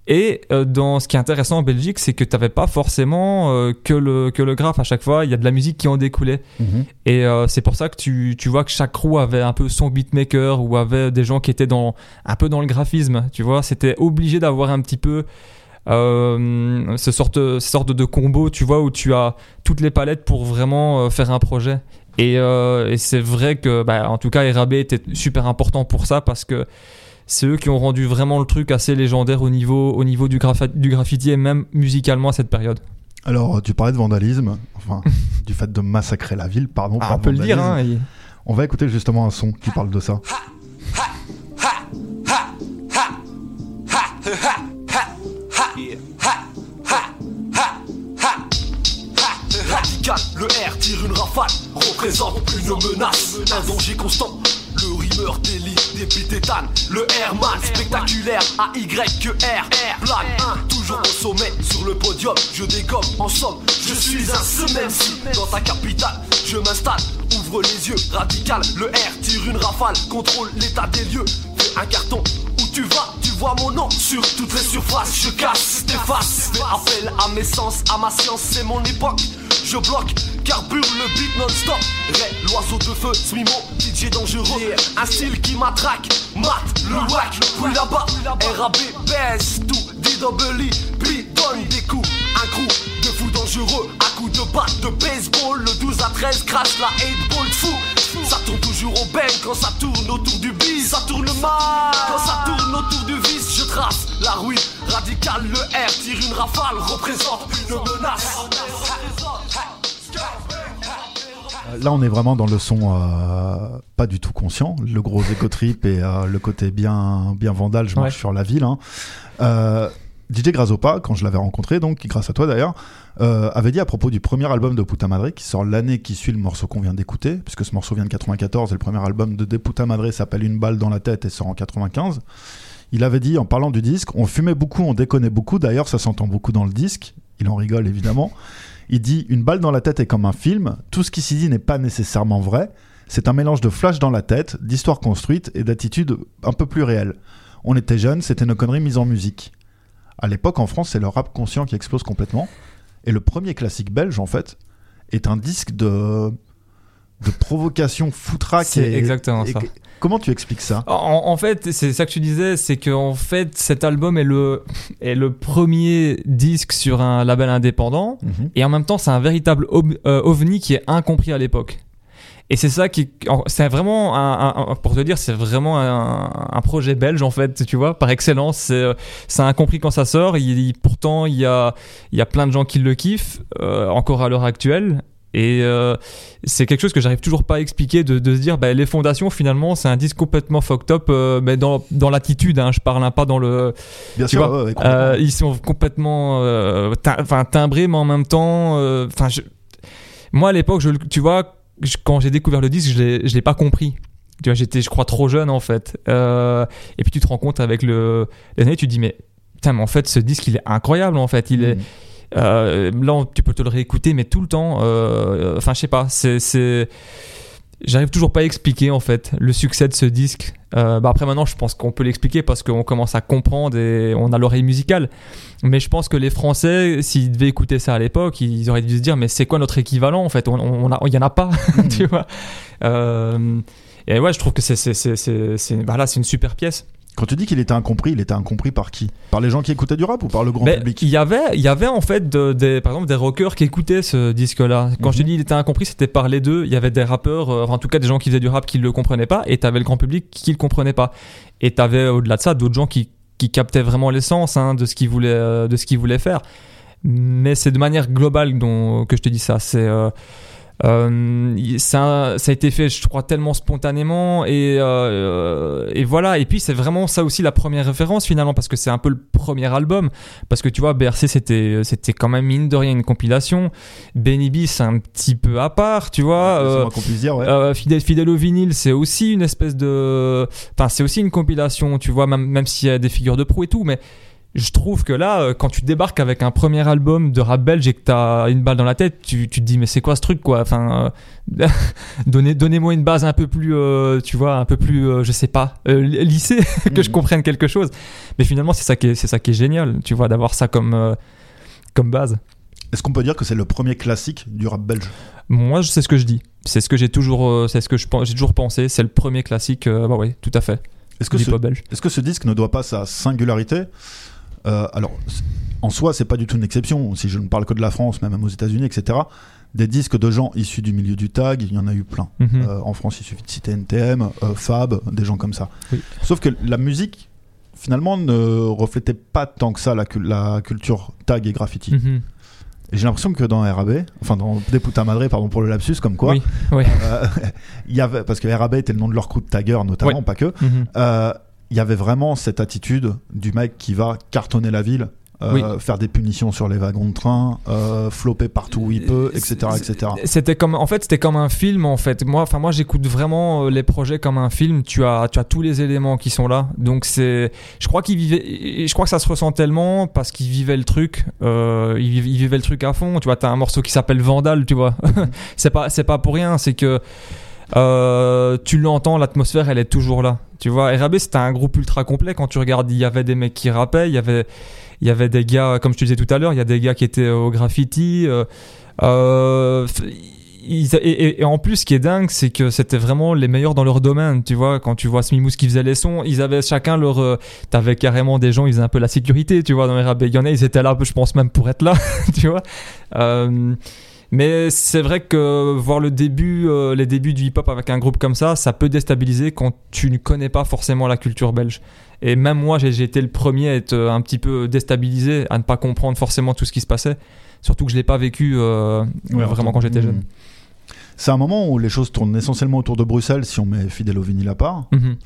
Et dans ce qui est intéressant en Belgique, c'est que tu n'avais pas forcément euh, que, le, que le graphe à chaque fois, il y a de la musique qui en découlait. Mhm. Et euh, c'est pour ça que tu, tu vois que chaque crew avait un peu son beatmaker ou avait des gens qui étaient dans, un peu dans le graphisme. Tu vois, c'était obligé d'avoir un petit peu euh, ce sorte, ce sorte de combo, tu vois, où tu as toutes les palettes pour vraiment euh, faire un projet. Et, euh, et c'est vrai que, bah, en tout cas, RAB était super important pour ça parce que c'est eux qui ont rendu vraiment le truc assez légendaire au niveau, au niveau du, graffiti et même musicalement à cette période. Alors, tu parlais de vandalisme, enfin, <laughs> du fait de massacrer la ville, pardon. Ah, on peut le dire, hein. et- On va écouter justement un son qui parle de ça. Menace, un danger constant. Le rimeur d'élite, débit tétane, le Airman spectaculaire, AY que R, plane 1, toujours au sommet, sur le podium, je dégomme, en somme, je suis un semaine dans ta capitale, je m'installe, ouvre les yeux, radical, le R tire une rafale, contrôle l'état des lieux, fais un carton, où tu vas, tu vois mon nom sur toutes les surfaces, je casse, t'efface, fais appel à mes sens, à ma science, c'est mon époque, je bloque, carbure le beat non-stop. Ray, l'oiseau de feu, Smimo, DJ dangereux. Un style qui matraque, mat, le whack, puis là-bas. RAB, baisse tout, D-double puis donne des coups. Un crew de fou dangereux, à coups de batte de baseball. Le 12 à 13 crash la 8 ball de fou. Ça tourne toujours au bang quand ça tourne autour du bis. Ça tourne mal quand ça tourne autour du vice. Je trace la ruine radicale, le R tire une rafale, représente une menace. Là, on est vraiment dans le son euh, pas du tout conscient, le gros éco trip et euh, le côté bien, bien vandale, je marche sur la ville. hein. Euh, DJ Grazopa, quand je l'avais rencontré, donc grâce à toi d'ailleurs, avait dit à propos du premier album de Puta Madre, qui sort l'année qui suit le morceau qu'on vient d'écouter, puisque ce morceau vient de 94 et le premier album de De Puta Madre s'appelle Une balle dans la tête et sort en 95. Il avait dit, en parlant du disque, on fumait beaucoup, on déconnait beaucoup, d'ailleurs ça s'entend beaucoup dans le disque, il en rigole évidemment. Il dit Une balle dans la tête est comme un film, tout ce qui s'y dit n'est pas nécessairement vrai, c'est un mélange de flash dans la tête, d'histoires construites et d'attitudes un peu plus réelles. On était jeunes, c'était nos conneries mises en musique. À l'époque, en France, c'est le rap conscient qui explose complètement. Et le premier classique belge, en fait, est un disque de, de provocation foutraque. C'est et- exactement ça. Comment tu expliques ça? En, en fait, c'est ça que tu disais, c'est que en fait, cet album est le, est le premier disque sur un label indépendant, Mhm. et en même temps, c'est un véritable ob- euh, ovni qui est incompris à l'époque. Et c'est ça qui, c'est vraiment un, pour te dire, c'est vraiment un, un projet belge en fait, tu vois, par excellence. C'est, euh, c'est incompris quand ça sort. Il, il- pourtant, il y a, il y a plein de gens qui le kiffent euh, encore à l'heure actuelle. Et euh, c'est quelque chose que j'arrive toujours pas à expliquer de, de se dire, bah, les fondations finalement, c'est un disque complètement fucked up, euh, mais dans, dans l'attitude. Hein, je parle hein, pas dans le, Bien tu sûr, vois, ouais, euh, ils sont complètement euh, enfin timbrés mais en même temps enfin moi à l'époque je tu vois je- quand j'ai découvert le disque je l'ai je l'ai pas compris tu vois j'étais je crois trop jeune en fait et puis tu te rends compte avec le les années tu te dis mais putain mais en fait ce disque il est incroyable en fait il est Mhm. Euh, là, on- tu peux te le réécouter, mais tout le temps. euh, Enfin, je sais pas. C'est. J'arrive toujours pas à expliquer en fait le succès de ce disque. Euh, bah après maintenant, je pense qu'on peut l'expliquer parce qu'on commence à comprendre et on a l'oreille musicale. Mais je pense que les Français, s'ils devaient écouter ça à l'époque, ils auraient dû se dire mais c'est quoi notre équivalent en fait? On, il y en a pas, <laughs> tu vois? Euh, et ouais, je trouve que c'est, c'est, c'est, c'est une super pièce. Quand tu dis qu'il était incompris, il était incompris par qui? Par les gens qui écoutaient du rap ou par le grand Ben, public? il y avait, il y avait en fait de- des, par exemple des rockers qui écoutaient ce disque-là. Quand je te Mhm. dis il était incompris, c'était par les deux. Il y avait des rappeurs, euh, enfin, en tout cas des gens qui faisaient du rap qui le comprenaient pas, et t'avais le grand public qui le comprenait pas. Et t'avais au-delà de ça d'autres gens qui, qui captaient vraiment l'essence hein, de ce qu'ils voulaient, euh, de ce qu'ils voulaient faire. Mais c'est de manière globale dont, que je te dis ça. C'est euh, euh, ça, ça a été fait, je crois, tellement spontanément et, euh, et voilà. Et puis c'est vraiment ça aussi la première référence finalement parce que c'est un peu le premier album. Parce que tu vois, BRC c'était c'était quand même mine de rien une compilation. Benny B c'est un petit peu à part, tu vois. C'est Euh, qu'on puisse dire, ouais. euh, Fidèle, Fidèle au vinyle, c'est aussi une espèce de. Enfin, c'est aussi une compilation, tu vois, même, même s'il y a des figures de proue et tout, mais je trouve que là, euh, quand tu débarques avec un premier album de rap belge et que t'as une balle dans la tête, tu, tu te dis mais c'est quoi ce truc quoi? Enfin, euh, <laughs> donnez, donnez-moi une base un peu plus, euh, tu vois, un peu plus, euh, je sais pas, lycée, <laughs> que je Mhm. comprenne quelque chose. Mais finalement, c'est ça qui est, c'est ça qui est génial, tu vois, d'avoir ça comme, comme base. Est-ce qu'on peut dire que c'est le premier classique du rap belge? Moi, sais ce que je dis. C'est ce que j'ai toujours, c'est ce que je j'ai toujours pensé. C'est le premier classique. bah oui, tout à fait. Est-ce que, du ce, hip-hop belge. est-ce que ce disque ne doit pas sa singularité? Alors, c- en soi, c'est pas du tout une exception. Si je ne parle que de la France, même aux États-Unis, etc., des disques de gens issus du milieu du tag, il y en a eu plein. Mhm. Euh, en France, il suffit de citer NTM, euh, Fab, des gens comme ça. Oui. Sauf que la musique, finalement, ne reflétait pas tant que ça la, cul- la culture tag et graffiti. Mhm. Et j'ai l'impression que dans RAB, enfin dans Des Puta Madre, pardon pour le lapsus, comme quoi, Oui, oui. euh, <laughs> il y avait, parce que RAB était le nom de leur crew de taggers notamment, pas que, Mhm. euh, il y avait vraiment cette attitude du mec qui va cartonner la ville, euh, faire des punitions sur les wagons de train, euh, flopper partout où il peut, etc. etc. C'était comme, en fait, c'était comme un film en fait. Moi, enfin moi, j'écoute vraiment euh, les projets comme un film. Tu as, tu as tous les éléments qui sont là. Donc c'est, je crois qu'il vivait, je crois que ça se ressent tellement parce qu'il vivait le truc. Euh, il, il vivait le truc à fond. Tu vois, t'as un morceau qui s'appelle Vandal. Tu vois, <laughs> c'est pas, c'est pas pour rien. C'est que euh, tu l'entends, l'atmosphère, elle est toujours là. Tu vois, RAB, c'était un groupe ultra complet. Quand tu regardes, il y avait des mecs qui rappaient, il y avait, il y avait des gars, comme je te disais tout à l'heure, il y a des gars qui étaient au graffiti. euh, euh, et, en plus, ce qui est dingue, c'est que c'était vraiment les meilleurs dans leur domaine. Tu vois, quand tu vois Smimous qui faisait les sons, ils avaient chacun leur. euh, T'avais carrément des gens, ils faisaient un peu la sécurité, tu vois, dans les. Il y en a, ils étaient là, je pense même pour être là, <laughs> tu vois. Euh, mais c'est vrai que voir le début, euh, les débuts du hip-hop avec un groupe comme ça, ça peut déstabiliser quand tu ne connais pas forcément la culture belge. Et même moi, j'ai été le premier à être euh, un petit peu déstabilisé, à ne pas comprendre forcément tout ce qui se passait. Surtout que je l'ai pas vécu euh, Ouais, vraiment quand j'étais jeune. C'est un moment où les choses tournent essentiellement autour de Bruxelles, si on met Fidèle au vinyle à part. Mhm.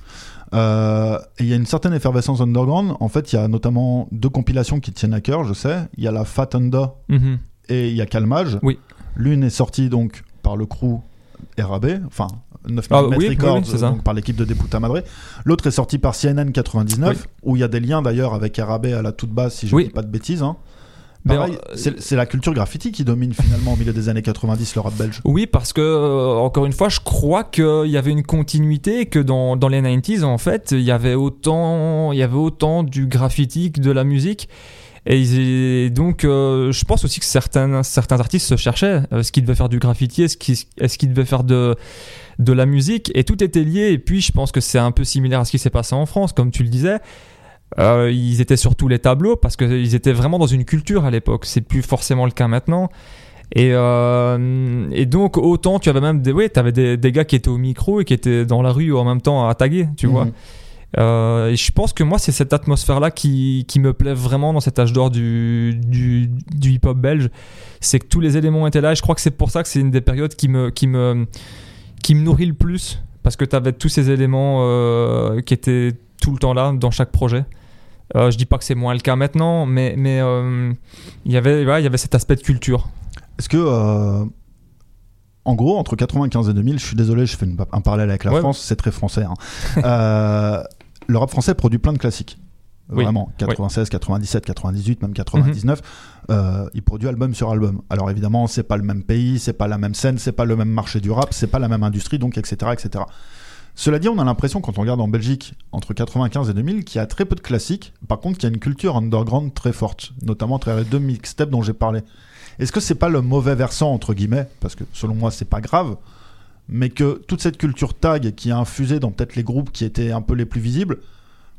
Euh, et il y a une certaine effervescence underground. En fait, il y a notamment deux compilations qui tiennent à cœur, je sais. Il y a la Fat Unda Mhm. et il y a Calmage. Oui. L'une est sortie donc par le crew RAB, enfin 9 Ah, oui, Records, oui, donc par l'équipe de Deputa Madre. L'autre est sortie par CNN 99, où il y a des liens d'ailleurs avec RAB à la toute base, si je ne dis pas de bêtises. hein. Pareil, euh, c'est c'est la culture graffiti qui domine finalement au milieu des années 90 le rap belge. Oui, parce que, euh, encore une fois, je crois qu'il y avait une continuité et que dans, dans les 90s, en fait, il y avait autant, il y avait autant du graffiti que de la musique. Et, donc, euh, je pense aussi que certains, certains artistes se cherchaient euh, ce qu'ils devaient faire du graffiti, est-ce qu'ils est qu'ils devaient faire de, de la musique, et tout était lié. Et puis, je pense que c'est un peu similaire à ce qui s'est passé en France, comme tu le disais. Euh, ils étaient sur tous les tableaux parce qu'ils étaient vraiment dans une culture à l'époque. C'est plus forcément le cas maintenant. Et, euh, et donc, autant tu avais même des, ouais, avais des, des gars qui étaient au micro et qui étaient dans la rue en même temps à taguer, tu vois. Euh, et je pense que moi, c'est cette atmosphère-là qui, qui me plaît vraiment dans cet âge d'or du, du, du hip-hop belge. C'est que tous les éléments étaient là. Et je crois que c'est pour ça que c'est une des périodes qui me, qui me, qui me nourrit le plus. Parce que tu avais tous ces éléments euh, qui étaient tout le temps là dans chaque projet. Euh, je dis pas que c'est moins le cas maintenant, mais mais euh, il y avait il y avait cet aspect de culture. Est-ce que, en gros, entre 95 et 2000, je suis désolé, je fais une- un parallèle avec la Ouais. France, c'est très français. hein. Euh, le rap français produit plein de classiques. Oui. Vraiment, 96, 97, 98, même 99, euh, il produit album sur album. Alors évidemment, c'est pas le même pays, c'est pas la même scène, c'est pas le même marché du rap, c'est pas la même industrie, donc etc., etc. Cela dit, on a l'impression quand on regarde en Belgique entre 95 et 2000 qu'il y a très peu de classiques. Par contre, qu'il y a une culture underground très forte, notamment à travers les deux mixtapes dont j'ai parlé. Est-ce que c'est pas le mauvais versant entre guillemets, parce que selon moi c'est pas grave, mais que toute cette culture tag qui a infusé dans peut-être les groupes qui étaient un peu les plus visibles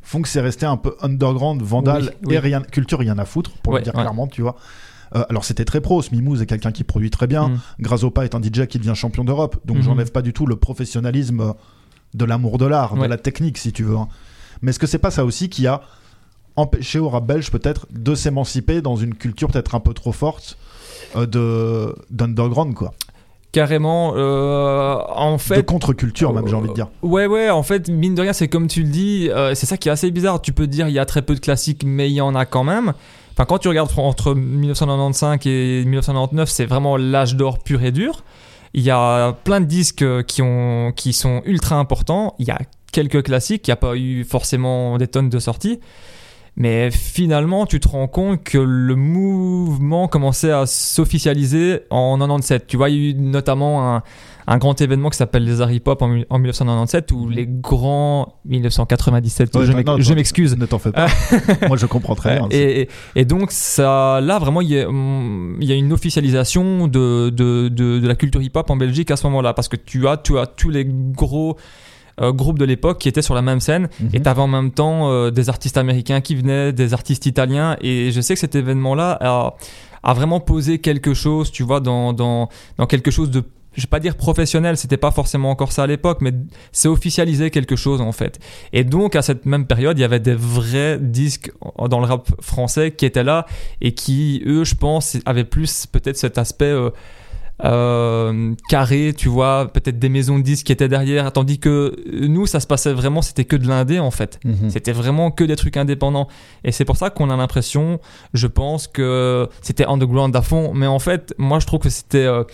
font que c'est resté un peu underground, Oui, oui. et rien, culture rien à foutre pour Ouais, le dire ouais. clairement, tu vois. Euh, alors c'était très pro, Mimouz est quelqu'un qui produit très bien, Mm. Grazopa est un DJ qui devient champion d'Europe, donc Mhm. j'enlève pas du tout le professionnalisme euh, de l'amour de l'art, de la technique si tu veux. hein. Mais est-ce que c'est pas ça aussi qui a empêché au rap belge peut-être de s'émanciper dans une culture peut-être un peu trop forte euh, de d'underground quoi, Carrément, euh, en de fait, contre-culture même j'ai envie de dire. Ouais, ouais, en fait, mine de rien, c'est comme tu le dis, euh, c'est ça qui est assez bizarre. Tu peux dire, il y a très peu de classiques, mais il y en a quand même. Enfin, quand tu regardes entre 1995 et 1999, c'est vraiment l'âge d'or pur et dur. Il y a plein de disques euh, qui, ont, qui sont ultra importants. Il y a quelques classiques, il n'y a pas eu forcément des tonnes de sorties. Mais finalement, tu te rends compte que le mouvement commençait à s'officialiser en 97. Tu vois, il y a eu notamment un, un grand événement qui s'appelle les Harry Pop en, en 1997 où les grands 1997. Ouais, je m'excuse. Ne t'en fais pas. <laughs> Moi, je comprends très bien. Et, et- et donc ça, là vraiment, il y a, hum, il y a une officialisation de, de, de, de la culture hip-hop en Belgique à ce moment-là, parce que tu as, tu as tous les gros euh, groupes de l'époque qui étaient sur la même scène, Mhm. et tu avais en même temps euh, des artistes américains qui venaient, des artistes italiens, et je sais que cet événement-là a, a vraiment posé quelque chose, tu vois, dans, dans, dans quelque chose de je vais pas dire professionnel, c'était pas forcément encore ça à l'époque, mais c'est officialisé quelque chose en fait. Et donc à cette même période, il y avait des vrais disques dans le rap français qui étaient là et qui, eux, je pense, avaient plus peut-être cet aspect euh, euh, carré, tu vois, peut-être des maisons de disques qui étaient derrière, tandis que nous, ça se passait vraiment, c'était que de l'indé en fait. Mhm. C'était vraiment que des trucs indépendants. Et c'est pour ça qu'on a l'impression, je pense, que c'était underground à fond. Mais en fait, moi, je trouve que c'était euh,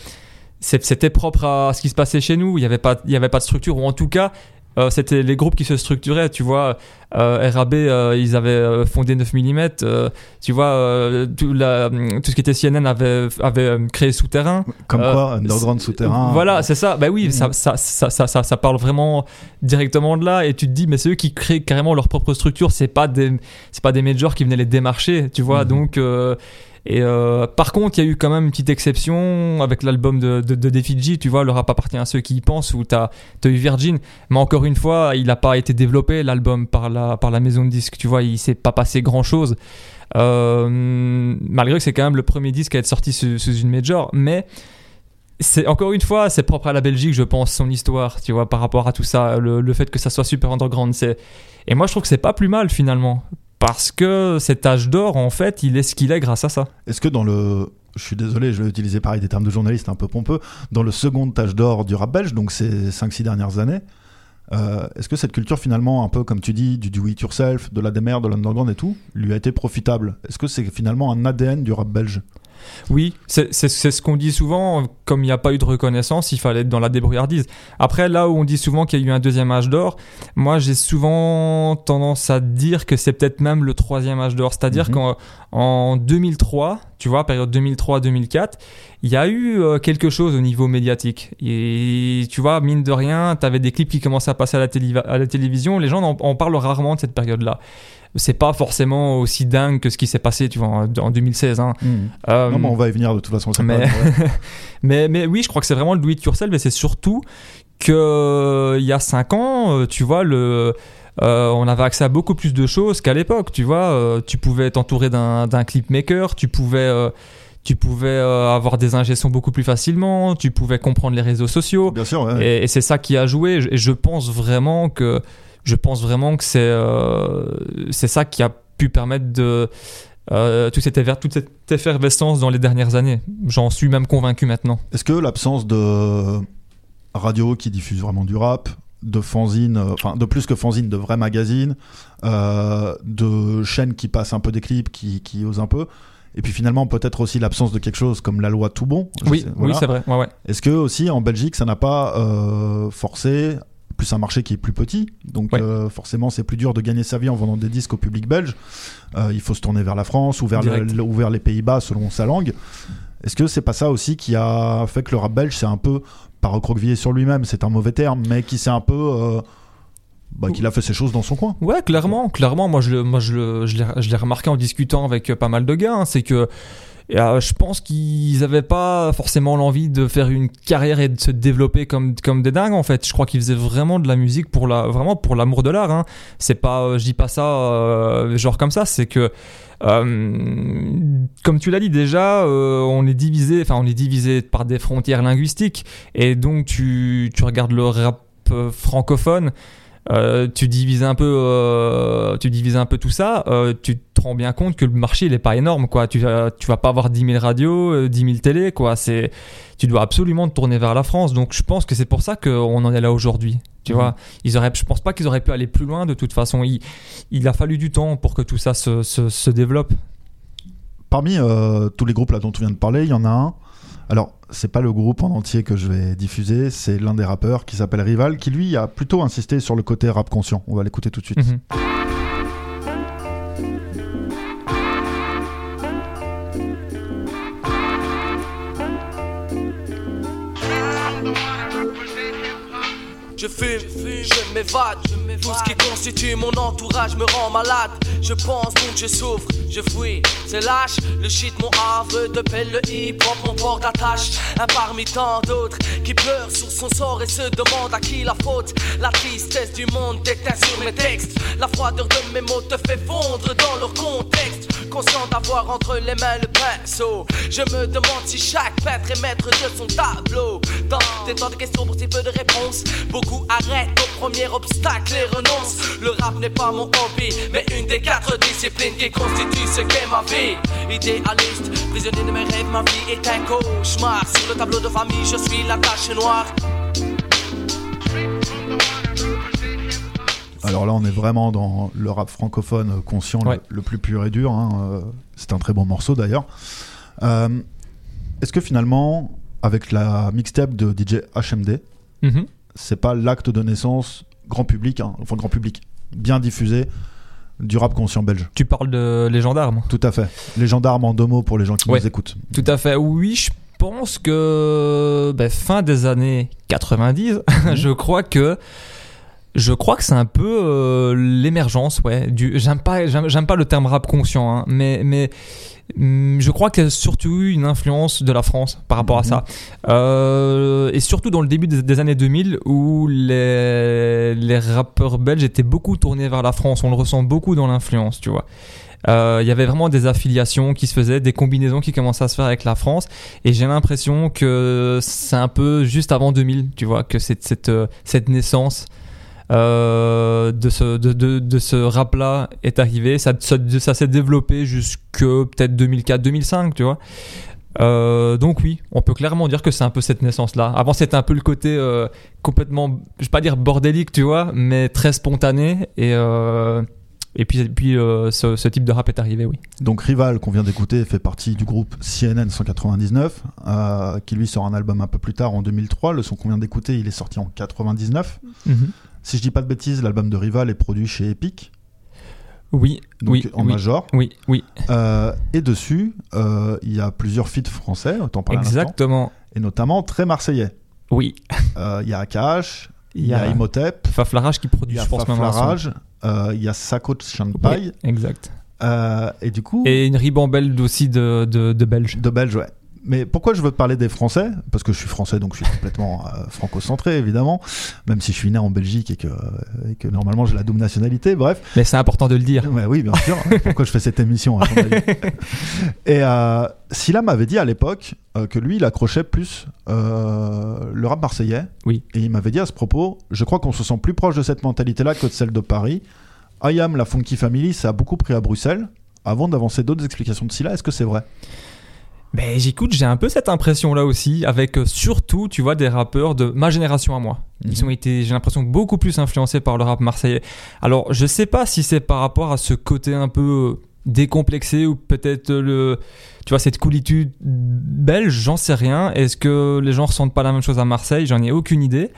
c'était propre à ce qui se passait chez nous. Il n'y avait, pas- il y avait pas de structure, ou en tout cas, euh, c'était les groupes qui se structuraient. Tu vois, euh, RAB, euh, ils avaient fondé 9 mm. tu vois, tout, la- tout ce qui était CNN avait, avait créé Souterrain. Comme quoi, underground souterrain. Voilà, c'est ça. Bah oui, Mhm. ça, ça, ça, ça, parle vraiment directement de là. Et tu te dis, mais c'est eux qui créent carrément leur propre structure. C'est pas des, pas des majors qui venaient les démarcher, tu vois. Mhm. Donc, et euh, par contre, il y a eu quand même une petite exception avec l'album de, de, tu vois. Le rap appartient à ceux qui y pensent. Où t'as, t'as eu Virgin, mais encore une fois, il n'a pas été développé l'album par la, par la maison de disques. Tu vois, il s'est pas passé grand chose. Euh, malgré que c'est quand même le premier disque à être sorti sous, une major, mais c'est encore une fois, c'est propre à la Belgique, je pense, son histoire, tu vois, par rapport à tout ça, le, fait que ça soit super underground, et moi je trouve que c'est pas plus mal finalement, parce que cet âge d'or, en fait, il est ce qu'il est grâce à ça. Est-ce que dans le. Je suis désolé, je vais utiliser pareil des termes de journaliste un peu pompeux. Dans le second âge d'or du rap belge, donc ces 5-6 dernières années, euh, est-ce que cette culture finalement, un peu comme tu dis, du do it yourself, de la démer, de l'underground et tout, lui a été profitable? Est-ce que c'est finalement un ADN du rap belge? Oui, c'est ce qu'on dit souvent, comme il n'y a pas eu de reconnaissance, il fallait être dans la débrouillardise. Après, là où on dit souvent qu'il y a eu un deuxième âge d'or, moi j'ai souvent tendance à dire que c'est peut-être même le troisième âge d'or. C'est-à-dire Mhm. qu'en en 2003, tu vois, période 2003-2004, il y a eu euh, quelque chose au niveau médiatique. Et tu vois, mine de rien, tu avais des clips qui commençaient à passer à la, télévi- à la télévision, les gens en, en parlent rarement de cette période-là. C'est pas forcément aussi dingue que ce qui s'est passé, tu vois, en, en 2016. Hein. Euh, Non, mais on va y venir de toute façon. mais- pas- <laughs> ouais. mais, mais oui, je crois que c'est vraiment le do it yourself, mais c'est surtout que euh, il y a 5 ans, euh, tu vois, le, euh, on avait accès à beaucoup plus de choses qu'à l'époque. Tu vois, euh, tu pouvais t'entourer d'un d'un clipmaker, tu pouvais, euh, tu pouvais avoir des ingé-sons beaucoup plus facilement, tu pouvais comprendre les réseaux sociaux. Bien sûr, ouais. Et, et c'est ça qui a joué. Et je pense vraiment que je pense vraiment que c'est euh, c'est ça qui a pu permettre de euh, toute, cette éver- toute cette effervescence dans les dernières années. J'en suis même convaincu maintenant. Est-ce que l'absence de radio qui diffuse vraiment du rap, de fanzine, euh, enfin de plus que fanzine, de vrais magazines, euh, de chaînes qui passent un peu des clips, qui, qui osent un peu, et puis finalement peut-être aussi l'absence de quelque chose comme la loi tout bon. Oui, sais- oui, c'est vrai. Ouais, ouais. Est-ce que aussi en Belgique ça n'a pas euh, forcé plus un marché qui est plus petit, donc Ouais. euh, forcément c'est plus dur de gagner sa vie en vendant des disques au public belge. Euh, il faut se tourner vers la France ou vers, le- Direct. le- ou vers les Pays-Bas selon sa langue. Est-ce que c'est pas ça aussi qui a fait que le rap belge c'est un peu pas recroquevillé sur lui-même, c'est un mauvais terme, mais qui s'est un peu euh, bah, qu'il a fait ses choses dans son coin. Ouais, clairement, clairement. Moi, je, le- moi, je, je l'ai, remarqué en discutant avec pas mal de gars. hein, c'est que euh, je pense qu'ils n'avaient pas forcément l'envie de faire une carrière et de se développer comme, comme des dingues. En fait, je crois qu'ils faisaient vraiment de la musique pour la, vraiment pour l'amour de l'art. Hein. C'est pas, euh, je dis pas ça euh, genre comme ça. C'est que comme tu l'as dit déjà, on est divisé, enfin on est divisé par des frontières linguistiques, et donc tu, tu regardes le rap francophone, euh, tu divises un peu, euh, tu divises un peu tout ça, euh, tu te rends bien compte que le marché il est pas énorme quoi. Tu vas, tu vas pas avoir 10 000 radios, euh, 10 000 télé quoi. C'est, tu dois absolument te tourner vers la France. Donc je pense que c'est pour ça qu'on en est là aujourd'hui. Tu Mhm. vois, ils auraient, je pense pas qu'ils auraient pu aller plus loin de toute façon. Il, il a fallu du temps pour que tout ça se, se, se développe. Parmi tous les groupes là dont tu viens de parler, il y en a un. Alors, c'est pas le groupe en entier que je vais diffuser, c'est l'un des rappeurs qui s'appelle Rival, qui lui a plutôt insisté sur le côté rap conscient. On va l'écouter tout de suite. Mhm. Je fume, je m'évade. Tout ce qui constitue mon entourage me rend malade. Je pense donc je souffre, je fuis. C'est lâche, le shit, mon havre de pelle, le hip-hop, mon port d'attache. Un parmi tant d'autres qui pleurent sur son sort et se demandent à qui la faute. La tristesse du monde déteint sur mes textes. La froideur de mes mots te fait fondre dans leur contexte. Conscient d'avoir entre les mains le pinceau. Je me demande si chaque peintre est maître de son tableau. Temps de questions pour si peu de réponses, arrêtent au premier obstacle et renoncent. Le rap n'est pas mon hobby, mais une des quatre disciplines qui constituent ce qu'est ma vie. Idéaliste, prisonnier de mes rêves, ma vie est un cauchemar. Sur le tableau de famille, je suis la tache noire. Alors là, on est vraiment dans le rap francophone conscient le- Ouais. le, plus pur et dur. hein, euh, C'est un très bon morceau d'ailleurs. Euh, Est-ce que finalement, avec la mixtape de DJ HMD, Mhm. C'est pas l'acte de naissance grand public, hein, enfin grand public, bien diffusé du rap conscient belge Tu parles de les gendarmes. Tout à fait. Les gendarmes en deux mots pour les gens qui Ouais. nous écoutent. Tout à fait. Oui, je pense que ben, fin des années 90, <laughs> je crois que je crois que c'est un peu euh, l'émergence, ouais. Du, j'aime pas, j'aime, pas le terme rap conscient, hein, mais mais je crois qu'il y a surtout eu une influence de la France par rapport à ça, Euh, et surtout dans le début des, des années 2000 où les les rappeurs belges étaient beaucoup tournés vers la France. On le ressent beaucoup dans l'influence, tu vois. Euh, Il y avait vraiment des affiliations qui se faisaient, des combinaisons qui commençaient à se faire avec la France. Et j'ai l'impression que c'est un peu juste avant 2000, tu vois, que cette, cette, euh, cette naissance euh, de ce, de, de, de ce rap-là est arrivée. Ça, ça, ça s'est développé jusque peut-être 2004-2005, tu vois. Euh, donc oui, on peut clairement dire que c'est un peu cette naissance-là. Avant, c'était un peu le côté euh, complètement, je vais pas dire bordélique, tu vois, mais très spontané. Et, euh, et puis, et puis ce, ce type de rap est arrivé, oui. Donc Rival, qu'on vient d'écouter, fait partie du groupe CNN 199, euh, qui lui sort un album un peu plus tard en 2003. Le son qu'on vient d'écouter, il est sorti en 99. Si je dis pas de bêtises, l'album de Rival est produit chez Epic, Oui, donc oui, en oui, major. oui, oui, Euh, et dessus, euh, il y a plusieurs feats français, autant parler exactement. et notamment très marseillais. Oui, Euh, Il y a Akash, il y a Imhotep, Faflarage qui produit, je pense. Faflarage, il y a Sako Chanpai, Oui, exact. et du coup, Et une ribambelle aussi de, de, de Belges. de Belges, ouais. Mais pourquoi je veux te parler des Français? Parce que je suis français, donc je suis complètement euh, franco-centré, évidemment. Même si je suis né en Belgique et que, et que normalement j'ai la double nationalité, bref. Mais c'est important de le dire. Oui, bien sûr. <laughs> Pourquoi je fais cette émission avis? Et euh, Silla m'avait dit à l'époque euh, que lui, il accrochait plus le rap marseillais. Oui. Et il m'avait dit à ce propos, je crois qu'on se sent plus proche de cette mentalité-là que de celle de Paris. Ayam, la Funky Family, ça a beaucoup pris à Bruxelles. Avant d'avancer d'autres explications de Silla, est-ce que c'est vrai? Ben j'écoute, j'ai un peu cette impression là aussi, avec euh, surtout, tu vois, des rappeurs de ma génération à moi. Ils ont été, j'ai l'impression, beaucoup plus influencés par le rap marseillais. Alors, je sais pas si c'est par rapport à ce côté un peu euh, décomplexé ou peut-être euh, le, tu vois, cette coolitude belge, j'en sais rien. Est-ce que les gens ressentent pas la même chose à Marseille? J'en ai aucune idée.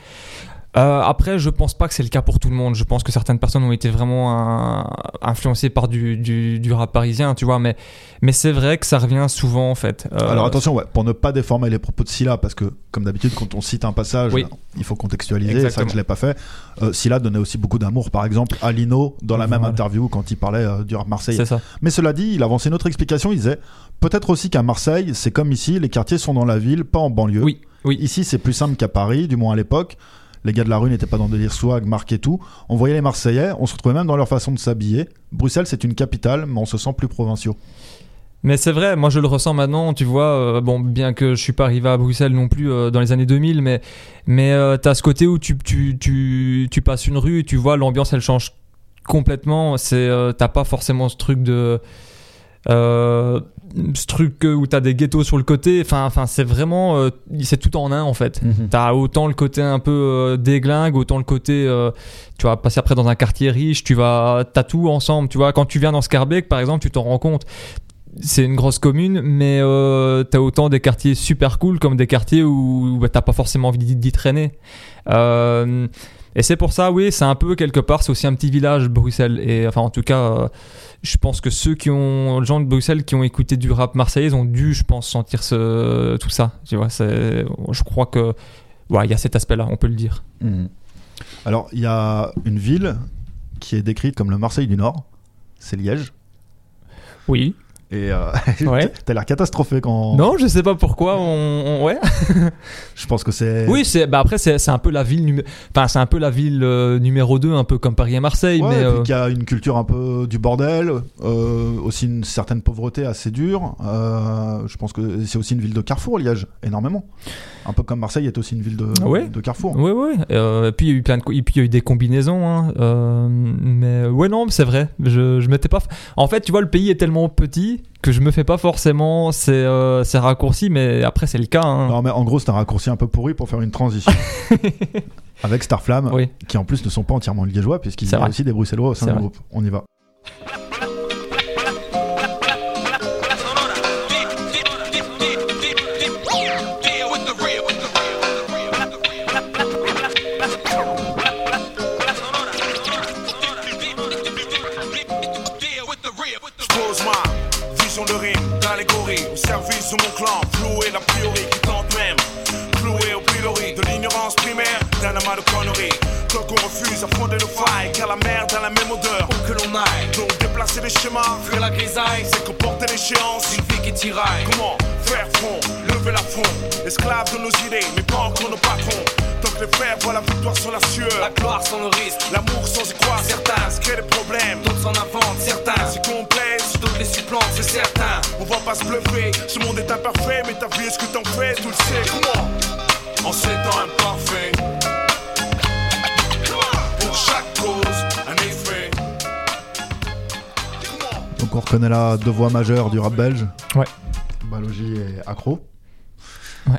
Euh, après, je pense pas que c'est le cas pour tout le monde. Je pense que certaines personnes ont été vraiment euh, influencées par du, du, du rap parisien, tu vois. Mais, mais c'est vrai que ça revient souvent, en fait. Euh, Alors attention, ouais, pour ne pas déformer les propos de Silla, parce que comme d'habitude, quand on cite un passage, Oui. il faut contextualiser. C'est Exactement. que je l'ai pas fait. Euh, Silla donnait aussi beaucoup d'amour, par exemple, à Lino dans la même interview quand il parlait du rap marseillais. Ça. Mais cela dit, il avançait une autre explication. Il disait peut-être aussi qu'à Marseille, c'est comme ici, les quartiers sont dans la ville, pas en banlieue. Oui, oui. Ici, c'est plus simple qu'à Paris, du moins à l'époque. Les gars de la rue n'étaient pas dans délire swag, marque tout. On voyait les Marseillais, on se retrouvait même dans leur façon de s'habiller. Bruxelles, c'est une capitale, mais on se sent plus provinciaux. Mais c'est vrai, moi je le ressens maintenant, tu vois, euh, bon, bien que je suis pas arrivé à Bruxelles non plus euh, dans les années 2000, mais, mais euh, t'as ce côté où tu, tu, tu, tu passes une rue et tu vois l'ambiance elle change complètement, c'est, euh, t'as pas forcément ce truc de... Euh, ce truc où t'as des ghettos sur le côté, enfin, enfin c'est vraiment, euh, c'est tout en un en fait. T'as autant le côté un peu euh, déglingue, autant le côté, euh, tu vas passer après dans un quartier riche, tu vas, t'as tout ensemble, tu vois. Quand tu viens dans Scarbeck, par exemple, tu t'en rends compte. C'est une grosse commune, mais t'as autant des quartiers super cool comme des quartiers où, bah, t'as pas forcément envie d'y d'y traîner. Euh, et c'est pour ça, oui, c'est un peu quelque part, c'est aussi un petit village Bruxelles. Et enfin, en tout cas, euh, je pense que ceux qui ont, les gens de Bruxelles qui ont écouté du rap marseillais, ils ont dû, je pense, sentir ce, tout ça. Tu vois, c'est, je crois que, ouais, il y a cet aspect-là, on peut le dire. Mhm. Alors, il y a une ville qui est décrite comme le Marseille du Nord, c'est Liège. Oui. Et euh, <laughs> Ouais. t'as l'air catastrophé quand. Non, je sais pas pourquoi. On, on- ouais. <laughs> Je pense que c'est. Oui, c'est. Bah après, c'est un peu la ville. numé- Enfin, c'est un peu la ville euh, numéro 2 un peu comme Paris et Marseille, Ouais, mais. et puis euh, y a une culture un peu du bordel, euh, aussi une certaine pauvreté assez dure. Je pense que c'est aussi une ville de carrefour, Liège, énormément. Un peu comme Marseille est aussi une ville de, Ouais. de carrefour. Ouais, ouais. Euh, et puis il y a eu plein de, et puis il y a eu des combinaisons. Hein. Euh, mais ouais, non, c'est vrai. Je, je m'étais pas. En fait, tu vois, le pays est tellement petit que je me fais pas forcément ces, euh, ces raccourcis, mais après c'est le cas. hein. Non, mais en gros, c'est un raccourci un peu pourri pour faire une transition. <laughs> Avec Starflame, Oui. qui en plus ne sont pas entièrement liégeois, puisqu'il y a vrai. aussi des Bruxellois au sein du groupe. On y va. Mon clan, floué l'a priori qui tente même, floué au pilori de l'ignorance primaire d'un amas de conneries. Tant qu'on refuse affronter nos failles, car la merde a la même odeur. Où que l'on aille, Donc déplacer les schémas, fuir la grisaille, c'est comporter l'échéance. une vie qui tiraille. Comment faire front, lever la front, esclave de nos idées, mais pas encore nos patrons. Tant que les frères voient la victoire sur la sueur, La gloire sans le risque, l'amour sans y croire, certains se créent des problèmes. d'autres s'en inventent, certains, Si complaisent, d'autres les supplantent, c'est certain. On va pas se bluffer, ce monde est imparfait, mais ta vie est ce que t'en fais, tu le sais. Comment En ces temps imparfaits, pour chaque cause, un effet. Donc on reconnaît là deux voix majeures du rap belge. Ouais. Balogi et Accro. Ouais.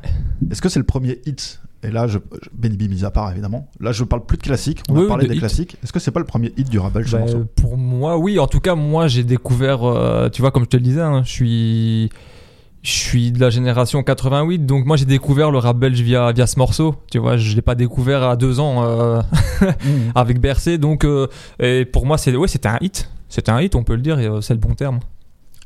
Est-ce que c'est le premier hit? Et là, je, je- Benny B mis à part évidemment. Là, je parle plus de classiques. On Oui, a oui, parlé de des hit. classiques. Est-ce que c'est pas le premier hit du rap belge ce Bah, morceau? pour moi, oui. En tout cas, moi, j'ai découvert. euh, tu vois, comme je te le disais, hein, je suis. Je suis de la génération 88, donc moi j'ai découvert le rap belge via, via ce morceau. Tu vois, je l'ai pas découvert à deux ans euh, <laughs> <laughs> avec Bercé, donc euh, et pour moi c'est ouais, c'était un hit. C'était un hit, on peut le dire, et c'est le bon terme.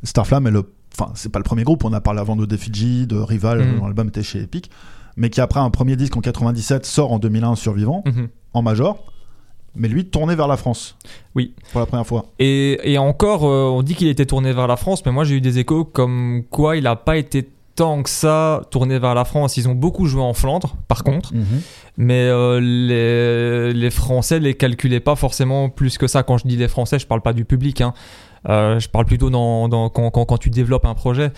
Starflame est le. Enfin, c'est pas le premier groupe. On a parlé avant de Defiji, de Rival, Mhm. dont l'album était chez Epic. Mais qui, après un premier disque en 97, sort en 2001 Survivant, Mhm. en major. Mais lui, tourné vers la France. Oui. Pour la première fois. Et, et encore, euh, on dit qu'il était tourné vers la France, mais moi j'ai eu des échos comme quoi il n'a pas été tant que ça tourné vers la France. Ils ont beaucoup joué en Flandre, par contre, mais euh, les, les Français les calculaient pas forcément plus que ça. Quand je dis les Français, je parle pas du public, hein. Euh, je parle plutôt dans, dans- quand, quand, quand tu développes un projet.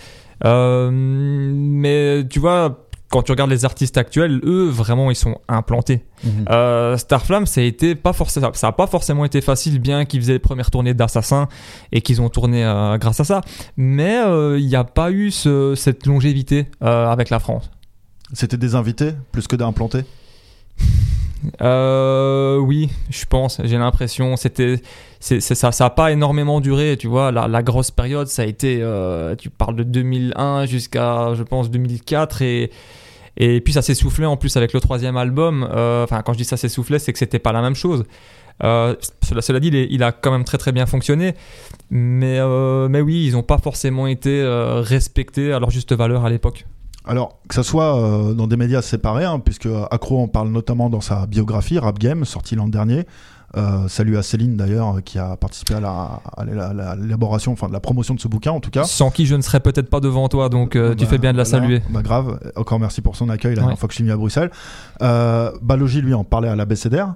Euh, mais tu vois, quand tu regardes les artistes actuels, eux, vraiment, ils sont implantés. Euh, Starflame, ça a été pas forcément, ça a pas forcément été facile, bien qu'ils faisaient les premières tournées d'Assassin et qu'ils ont tourné euh, grâce à ça. Mais euh, il n'y a pas eu ce- cette longévité avec la France. C'était des invités, plus que d'implantés? Euh, oui, je pense. J'ai l'impression. C'était, c'est, ça, ça pas énormément duré. Tu vois, la, grosse période, ça a été. euh, tu parles de 2001 jusqu'à, je pense, 2004 et. Puis ça s'est soufflé en plus avec le troisième album. Euh, Enfin, quand je dis ça s'est soufflé, c'est que c'était pas la même chose. Cela, dit, il, a quand même très très bien fonctionné. Mais, oui, ils n'ont pas forcément été respectés à leur juste valeur à l'époque. Alors, que ça soit euh, dans des médias séparés, hein, puisque Accro en parle notamment dans sa biographie, Rap Game, sortie l'an dernier. Euh, salut à Céline d'ailleurs, euh, qui a participé à la- à la- à la- l'élaboration, enfin de la promotion de ce bouquin en tout cas. Sans qui je ne serais peut-être pas devant toi, donc euh, tu Bah, fais bien de la saluer. Bah grave, encore merci pour son accueil la dernière Ouais. fois que je suis venu à Bruxelles. Balogi lui en parlait à la BCDR.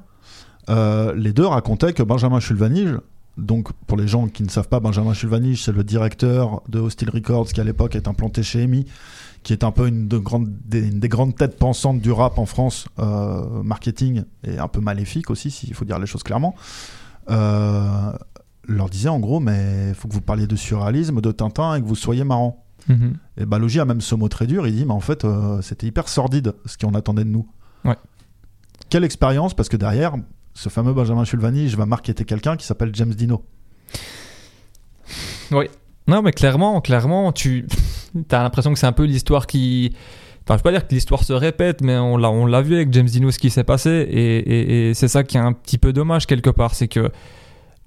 Les deux racontaient que Benjamin Chulvanige, donc pour les gens qui ne savent pas, Benjamin Chulvanige c'est le directeur de Hostile Records qui à l'époque est implanté chez EMI, qui est un peu une, de grandes- des, une des grandes têtes pensantes du rap en France, euh, marketing et un peu maléfique aussi, s'il faut dire les choses clairement. Euh, leur disait en gros, mais il faut que vous parliez de surréalisme, de Tintin et que vous soyez marrant. Mhm. Et Balogi a même ce mot très dur, il dit mais en fait euh, c'était hyper sordide ce qu'on attendait de nous. Ouais. Quelle expérience parce que derrière ce fameux Benjamin Chulvanige va marketer quelqu'un qui s'appelle James Dino. Non, mais clairement, clairement, tu as l'impression que c'est un peu l'histoire qui. Enfin, je veux pas dire que l'histoire se répète, mais on l'a, on l'a vu avec James Dino ce qui s'est passé, et, et- et c'est ça qui est un petit peu dommage quelque part, c'est que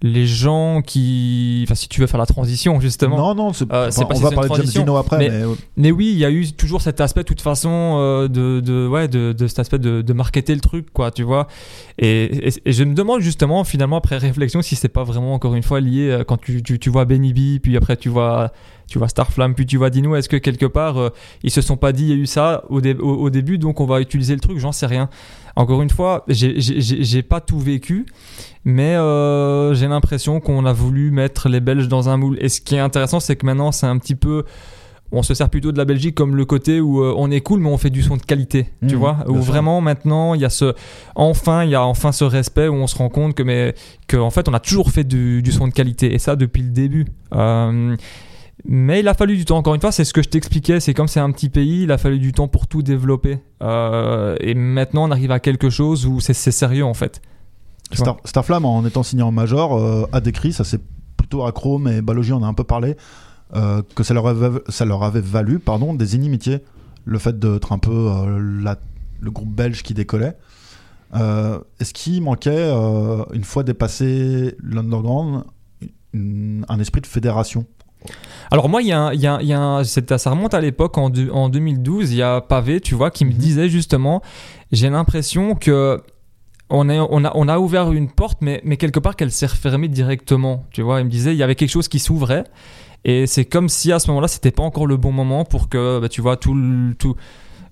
les gens qui. Enfin, si tu veux faire la transition, justement. Non, non, c'est, Euh, enfin, pas on si va parler de James Dino après, mais- mais, euh, Mais oui, il y a eu toujours cet aspect, de toute façon, euh, de, de, ouais, de, de cet aspect de, de marketer le truc, quoi, tu vois. Et, et, et je me demande justement, finalement, après réflexion, si c'est pas vraiment, encore une fois, lié euh, quand tu, tu, tu vois Benny B, puis après tu vois, tu vois Starflame, puis tu vois Dino, est-ce que quelque part, euh, ils se sont pas dit, il y a eu ça au, dé- au, au début, donc on va utiliser le truc, j'en sais rien. Encore une fois, j'ai- pas tout vécu, mais euh, j'ai l'impression qu'on a voulu mettre les Belges dans un moule. Et ce qui est intéressant, c'est que maintenant, c'est un petit peu on se sert plutôt de la Belgique comme le côté où euh, on est cool mais on fait du son de qualité tu Mhm, vois où vraiment maintenant il y a ce enfin il y a enfin ce respect où on se rend compte que mais que en fait on a toujours fait du, du son de qualité et ça depuis le début Euh, mais il a fallu du temps. Encore une fois c'est ce que je t'expliquais. C'est comme c'est un petit pays il a fallu du temps pour tout développer. Euh, et maintenant on arrive à quelque chose où c'est sérieux en fait. Star, Starflame, en étant signé en major, euh, a décrit, ça c'est plutôt accro, mais Balogi en a un peu parlé, euh, que ça leur, avait, ça leur avait valu pardon, des inimitiés. Le fait d'être un peu la- le groupe belge qui décollait. Est-ce qu'il manquait, une fois dépassé l'underground, un esprit de fédération? Alors moi, il y a, un- y a, y a un- ça remonte à l'époque en, en 2012. Il y a Pavé, tu vois, qui me disait justement, j'ai l'impression que on a, on a, on a ouvert une porte, mais, mais quelque part qu'elle s'est refermée directement. Tu vois, il me disait, il y avait quelque chose qui s'ouvrait. Et c'est comme si à ce moment-là, c'était pas encore le bon moment pour que, bah, tu vois, tout le, tout,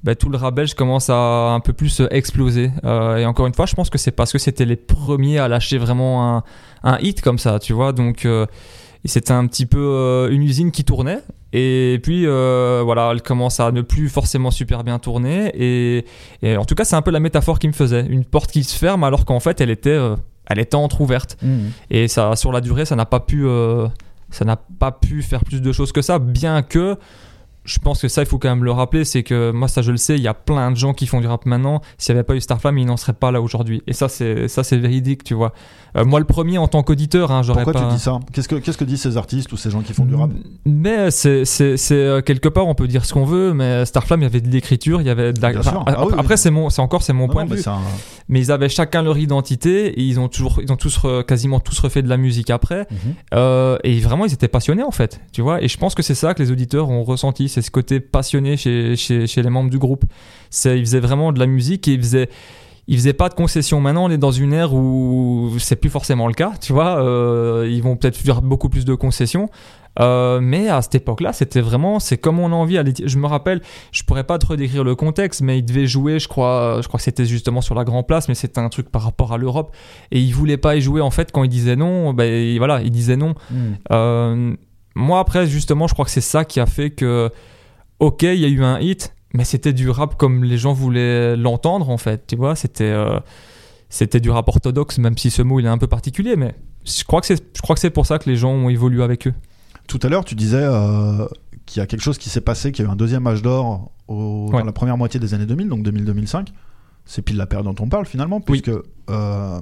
bah, tout le rap belge commence à un peu plus euh, exploser. Euh, et encore une fois, je pense que c'est parce que c'était les premiers à lâcher vraiment un, un hit comme ça, tu vois. Donc, euh, et c'était un petit peu euh, une usine qui tournait. Et puis, euh, voilà, elle commence à ne plus forcément super bien tourner. Et, et en tout cas, c'est un peu la métaphore qui me faisait. Une porte qui se ferme alors qu'en fait, elle était, euh, elle était entrouverte. Et ça, sur la durée, ça n'a pas pu, ça n'a pas pu faire plus de choses que ça, bien que je pense que ça, il faut quand même le rappeler, c'est que moi, ça, je le sais, il y a plein de gens qui font du rap maintenant. S'il n'y avait pas eu Starflame, ils n'en seraient pas là aujourd'hui. Et ça, c'est ça, c'est véridique, tu vois. Euh, moi, le premier, en tant qu'auditeur, hein, j'aurais Pourquoi pas. tu dis ça Qu'est-ce que Qu'est-ce que disent ces artistes ou ces gens qui font du rap Mais c'est, c'est, c'est euh, quelque part, on peut dire ce qu'on veut, mais Starflame, il y avait de l'écriture, il y avait de la. Bien enfin, sûr. après, Ah oui, oui. après, c'est mon, c'est encore, c'est mon Non, point non, de mais vue. un- Mais ils avaient chacun leur identité et ils ont toujours, ils ont tous re- quasiment tous refait de la musique après. Mhm. Euh, et vraiment, ils étaient passionnés en fait, tu vois. Et je pense que c'est ça que les auditeurs ont ressenti, c'est ce côté passionné chez, chez, chez les membres du groupe. C'est, ils faisaient vraiment de la musique et ils faisaient, ils faisaient pas de concessions. Maintenant, on est dans une ère où c'est plus forcément le cas, tu vois. Euh, ils vont peut-être faire beaucoup plus de concessions. Euh, mais à cette époque-là, c'était vraiment, c'est comme on a envie. à Je me rappelle, je pourrais pas trop décrire le contexte, mais il devait jouer, je crois, je crois que c'était justement sur la Grand Place, mais c'était un truc par rapport à l'Europe. Et il voulait pas y jouer en fait quand il disait non. Ben voilà, il disait non. Euh, moi après, justement, je crois que c'est ça qui a fait que, ok, il y a eu un hit, mais c'était du rap comme les gens voulaient l'entendre en fait. Tu vois, c'était euh, c'était du rap orthodoxe, même si ce mot il est un peu particulier, mais je crois que c'est je crois que c'est pour ça que les gens ont évolué avec eux. Tout à l'heure, tu disais euh, qu'il y a quelque chose qui s'est passé, qu'il y a eu un deuxième âge d'or au- Ouais. dans la première moitié des années 2000, donc 2000-2005. C'est pile la période dont on parle finalement, Oui. puisque euh,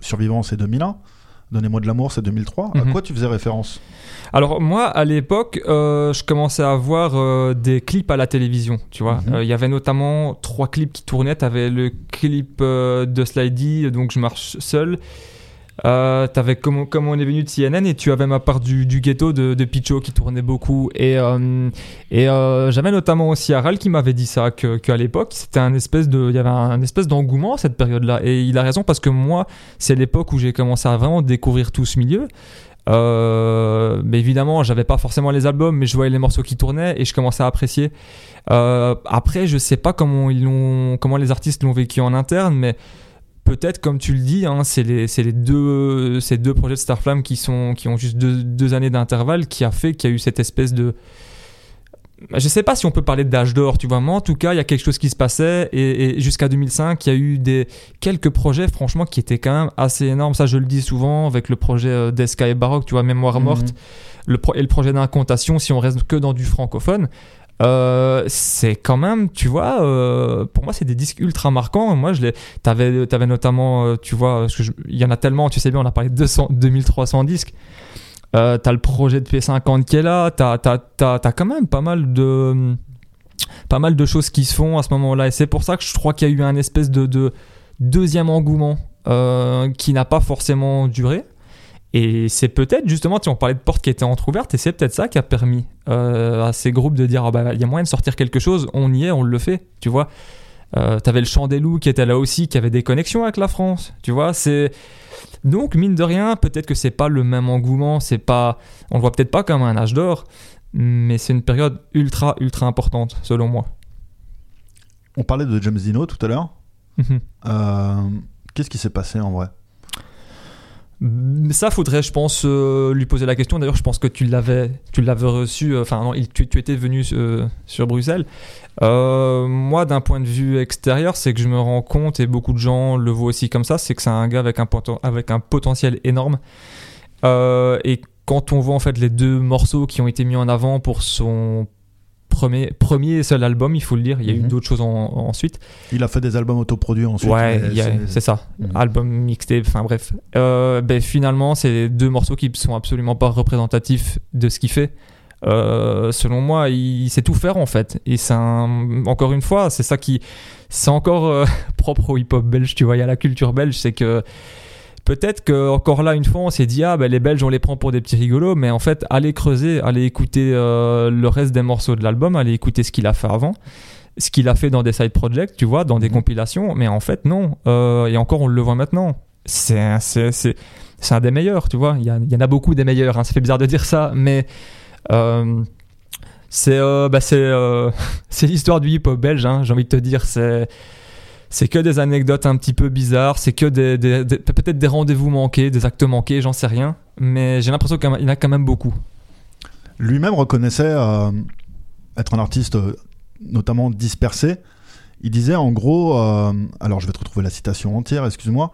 Survivant c'est 2001, Donnez-moi de l'amour c'est 2003. À Mhm. quoi tu faisais référence? Alors moi, à l'époque, euh, je commençais à voir euh, des clips à la télévision, tu vois. Euh, Mhm. Il y avait notamment trois clips qui tournaient. T'avais le clip euh, de Slidey, donc je marche seul. Euh, t'avais comme, comme on est venu de CNN et tu avais ma part du, du ghetto de, de Picho qui tournait beaucoup. Et euh, et euh, j'avais notamment aussi Aral qui m'avait dit ça que qu'à l'époque c'était un espèce de il y avait un espèce d'engouement cette période là et il a raison parce que moi c'est l'époque où j'ai commencé à vraiment découvrir tout ce milieu. Euh, mais évidemment, j'avais pas forcément les albums, mais je voyais les morceaux qui tournaient et je commençais à apprécier. Après, je sais pas comment ils l'ont, comment les artistes l'ont vécu en interne, mais peut-être, comme tu le dis, hein, c'est les, deux, ces deux projets de Starflame qui sont, qui ont juste deux, deux années d'intervalle, qui a fait qu'il y a eu cette espèce de je sais pas si on peut parler d'âge d'or, tu vois, mais en tout cas, il y a quelque chose qui se passait et, et jusqu'à 2005, il y a eu des quelques projets, franchement, qui étaient quand même assez énormes. Ça, je le dis souvent avec le projet euh, d'Esca et Baroque, tu vois, Mémoire Mhm. morte, le pro- et le projet d'incantation, si on reste que dans du francophone. Euh, c'est quand même, tu vois, euh, pour moi, c'est des disques ultra marquants. Moi, je les, t'avais, t'avais notamment, euh, tu vois, il y en a tellement, tu sais bien, on a parlé de 200, 2300 disques. T'as le projet de P50 qui est là, t'as, t'as, t'as, t'as quand même pas mal de pas mal de choses qui se font à ce moment-là et c'est pour ça que je crois qu'il y a eu un espèce de, de deuxième engouement qui n'a pas forcément duré Et c'est peut-être justement, tu on parlait de portes qui étaient entrouvertes, et c'est peut-être ça qui a permis euh, à ces groupes de dire, ah bah, il y a moyen de sortir quelque chose, on y est, on le fait, tu vois. Euh, T'avais le Chant des Loups qui était là aussi, qui avait des connexions avec la France, tu vois. C'est donc mine de rien, peut-être que c'est pas le même engouement, c'est pas, on le voit peut-être pas comme un âge d'or, mais c'est une période ultra ultra importante selon moi. On parlait de James Dino tout à l'heure. Mhm. Euh, Qu'est-ce qui s'est passé en vrai? Ça, faudrait, je pense, euh, lui poser la question. D'ailleurs, je pense que tu l'avais, tu l'avais reçu. euh, Enfin, non, tu, étais venu euh, sur Bruxelles. Moi, d'un point de vue extérieur, c'est que je me rends compte, et beaucoup de gens le voient aussi comme ça, c'est que c'est un gars avec un, potentiel énorme. Et quand on voit en fait les deux morceaux qui ont été mis en avant pour son premier, premier et seul album, il faut le dire, il y a eu Mhm. d'autres choses en- ensuite. Il a fait des albums autoproduits ensuite. Ouais, c'est- ça. Mhm. Album, mixtape, enfin bref. Euh, ben, finalement, c'est deux morceaux qui sont absolument pas représentatifs de ce qu'il fait. Euh, selon moi, il, il sait tout faire en fait. Et c'est un- encore une fois, c'est ça qui, c'est encore euh, <laughs> propre au hip-hop belge. Tu vois, il y a la culture belge, c'est que peut-être que encore là une fois, on s'est dit ah ben les Belges on les prend pour des petits rigolos, mais en fait, allez creuser, allez écouter euh, le reste des morceaux de l'album, allez écouter ce qu'il a fait avant ce qu'il a fait dans des side projects, tu vois, dans des Mhm. compilations, mais en fait, non. Euh, et encore, on le voit maintenant. C'est un, c'est, c'est, c'est un des meilleurs, tu vois. Il y, a- il y en a beaucoup des meilleurs, hein. ça fait bizarre de dire ça, mais euh, c'est, euh, bah, c'est, <laughs> c'est l'histoire du hip-hop belge, hein, j'ai envie de te dire. C'est, c'est que des anecdotes un petit peu bizarres, c'est que des, des- des- peut-être des rendez-vous manqués, des actes manqués, j'en sais rien, mais j'ai l'impression qu'il y en a quand même beaucoup. Lui-même reconnaissait euh, être un artiste euh, notamment dispersé. Il disait en gros, euh, alors je vais te retrouver la citation entière, excuse-moi.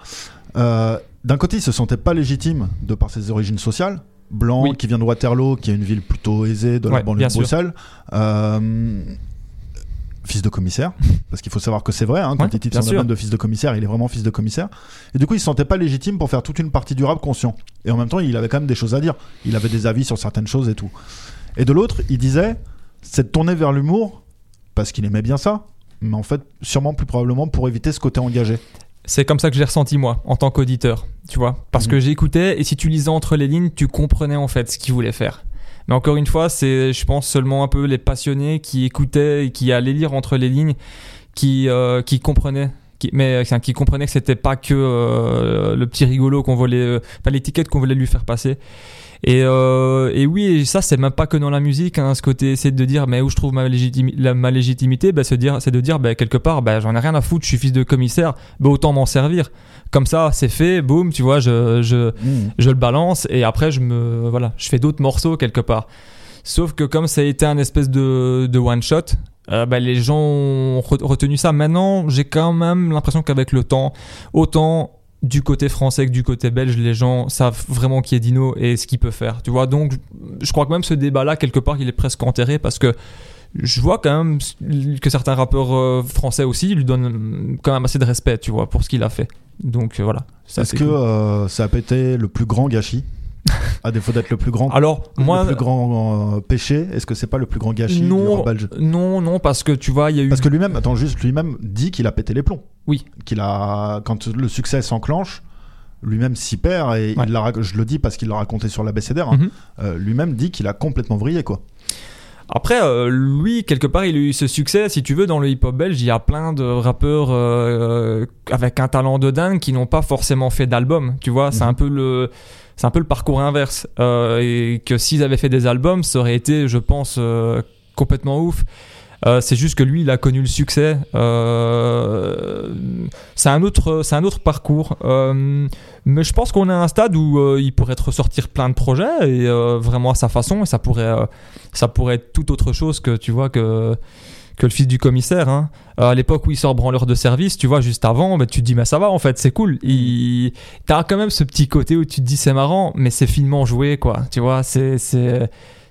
D'un côté, il se sentait pas légitime de par ses origines sociales. Blanc, Oui. qui vient de Waterloo, qui est une ville plutôt aisée de la Ouais, banlieue de. Bruxelles. Euh, fils de commissaire, <laughs> parce qu'il faut savoir que c'est vrai, hein, quand Ouais, sûr. album de fils de commissaire, il est vraiment fils de commissaire. Et du coup, il se sentait pas légitime pour faire toute une partie du rap conscient. Et en même temps, il avait quand même des choses à dire. Il avait des avis sur certaines choses et tout. Et de l'autre, il disait, c'est de tourner vers l'humour, parce qu'il aimait bien ça, mais en fait, sûrement plus probablement pour éviter ce côté engagé. C'est comme ça que j'ai ressenti moi, en tant qu'auditeur, tu vois. Parce Mhm. que j'écoutais et si tu lisais entre les lignes, tu comprenais en fait ce qu'il voulait faire. Mais encore une fois, c'est, je pense, seulement un peu les passionnés qui écoutaient et qui allaient lire entre les lignes, qui, euh, qui comprenaient. Qui, mais enfin, qui comprenaient que c'était pas que euh, le petit rigolo qu'on voulait, euh, enfin l'étiquette qu'on voulait lui faire passer. Et, euh, et oui, et ça c'est même pas que dans la musique, hein, ce côté c'est de dire mais où je trouve ma, légitimi- la- ma légitimité, bah, c'est de dire, bah, quelque part bah, j'en ai rien à foutre, je suis fils de commissaire, bah, autant m'en servir. Comme ça c'est fait, boum, tu vois, je, je, je le balance et après je me voilà, je fais d'autres morceaux quelque part. Sauf que comme ça a été un espèce de, de one shot, euh, bah, les gens ont re- retenu ça. Maintenant, j'ai quand même l'impression qu'avec le temps, autant du côté français que du côté belge, les gens savent vraiment qui est Dino et ce qu'il peut faire. Tu vois, donc je crois que même ce débat-là quelque part, il est presque enterré parce que je vois quand même que certains rappeurs euh, français aussi lui donnent quand même assez de respect, tu vois, pour ce qu'il a fait. Donc euh, voilà. Est-ce que cool. euh, ça a pété le plus grand gâchis? <laughs> À défaut d'être le plus grand, Alors moi, le plus grand euh, péché, est-ce que c'est pas le plus grand gâchis du non, rap belge non, non, parce que tu vois, il y a eu Parce que lui-même, attends, juste lui-même dit qu'il a pété les plombs. Oui. Qu'il a, quand le succès s'enclenche, lui-même s'y perd et Ouais. il l'a, je le dis parce qu'il l'a raconté sur la BCDR. hein. Mhm. Euh, lui-même dit qu'il a complètement vrillé quoi. Après, euh, lui, quelque part, il a eu ce succès. Si tu veux, dans le hip-hop belge, il y a plein de rappeurs euh, avec un talent de dingue qui n'ont pas forcément fait d'album. Tu vois, c'est Mhm. un peu le, c'est un peu le parcours inverse. Euh, et que s'ils avaient fait des albums, ça aurait été, je pense, euh, complètement ouf. Euh, c'est juste que lui, il a connu le succès. C'est un autre, c'est un autre parcours. Mais je pense qu'on est à un stade où il pourrait te ressortir plein de projets et vraiment à sa façon. Et ça pourrait, ça pourrait être tout autre chose que tu vois que que le fils du commissaire. Hein. Euh, à l'époque où il sort branleur de service, tu vois, juste avant, bah, tu te dis mais ça va en fait, c'est cool. Il... T'as quand même ce petit côté où tu te dis c'est marrant, mais c'est finement joué quoi. Tu vois, c'est c'est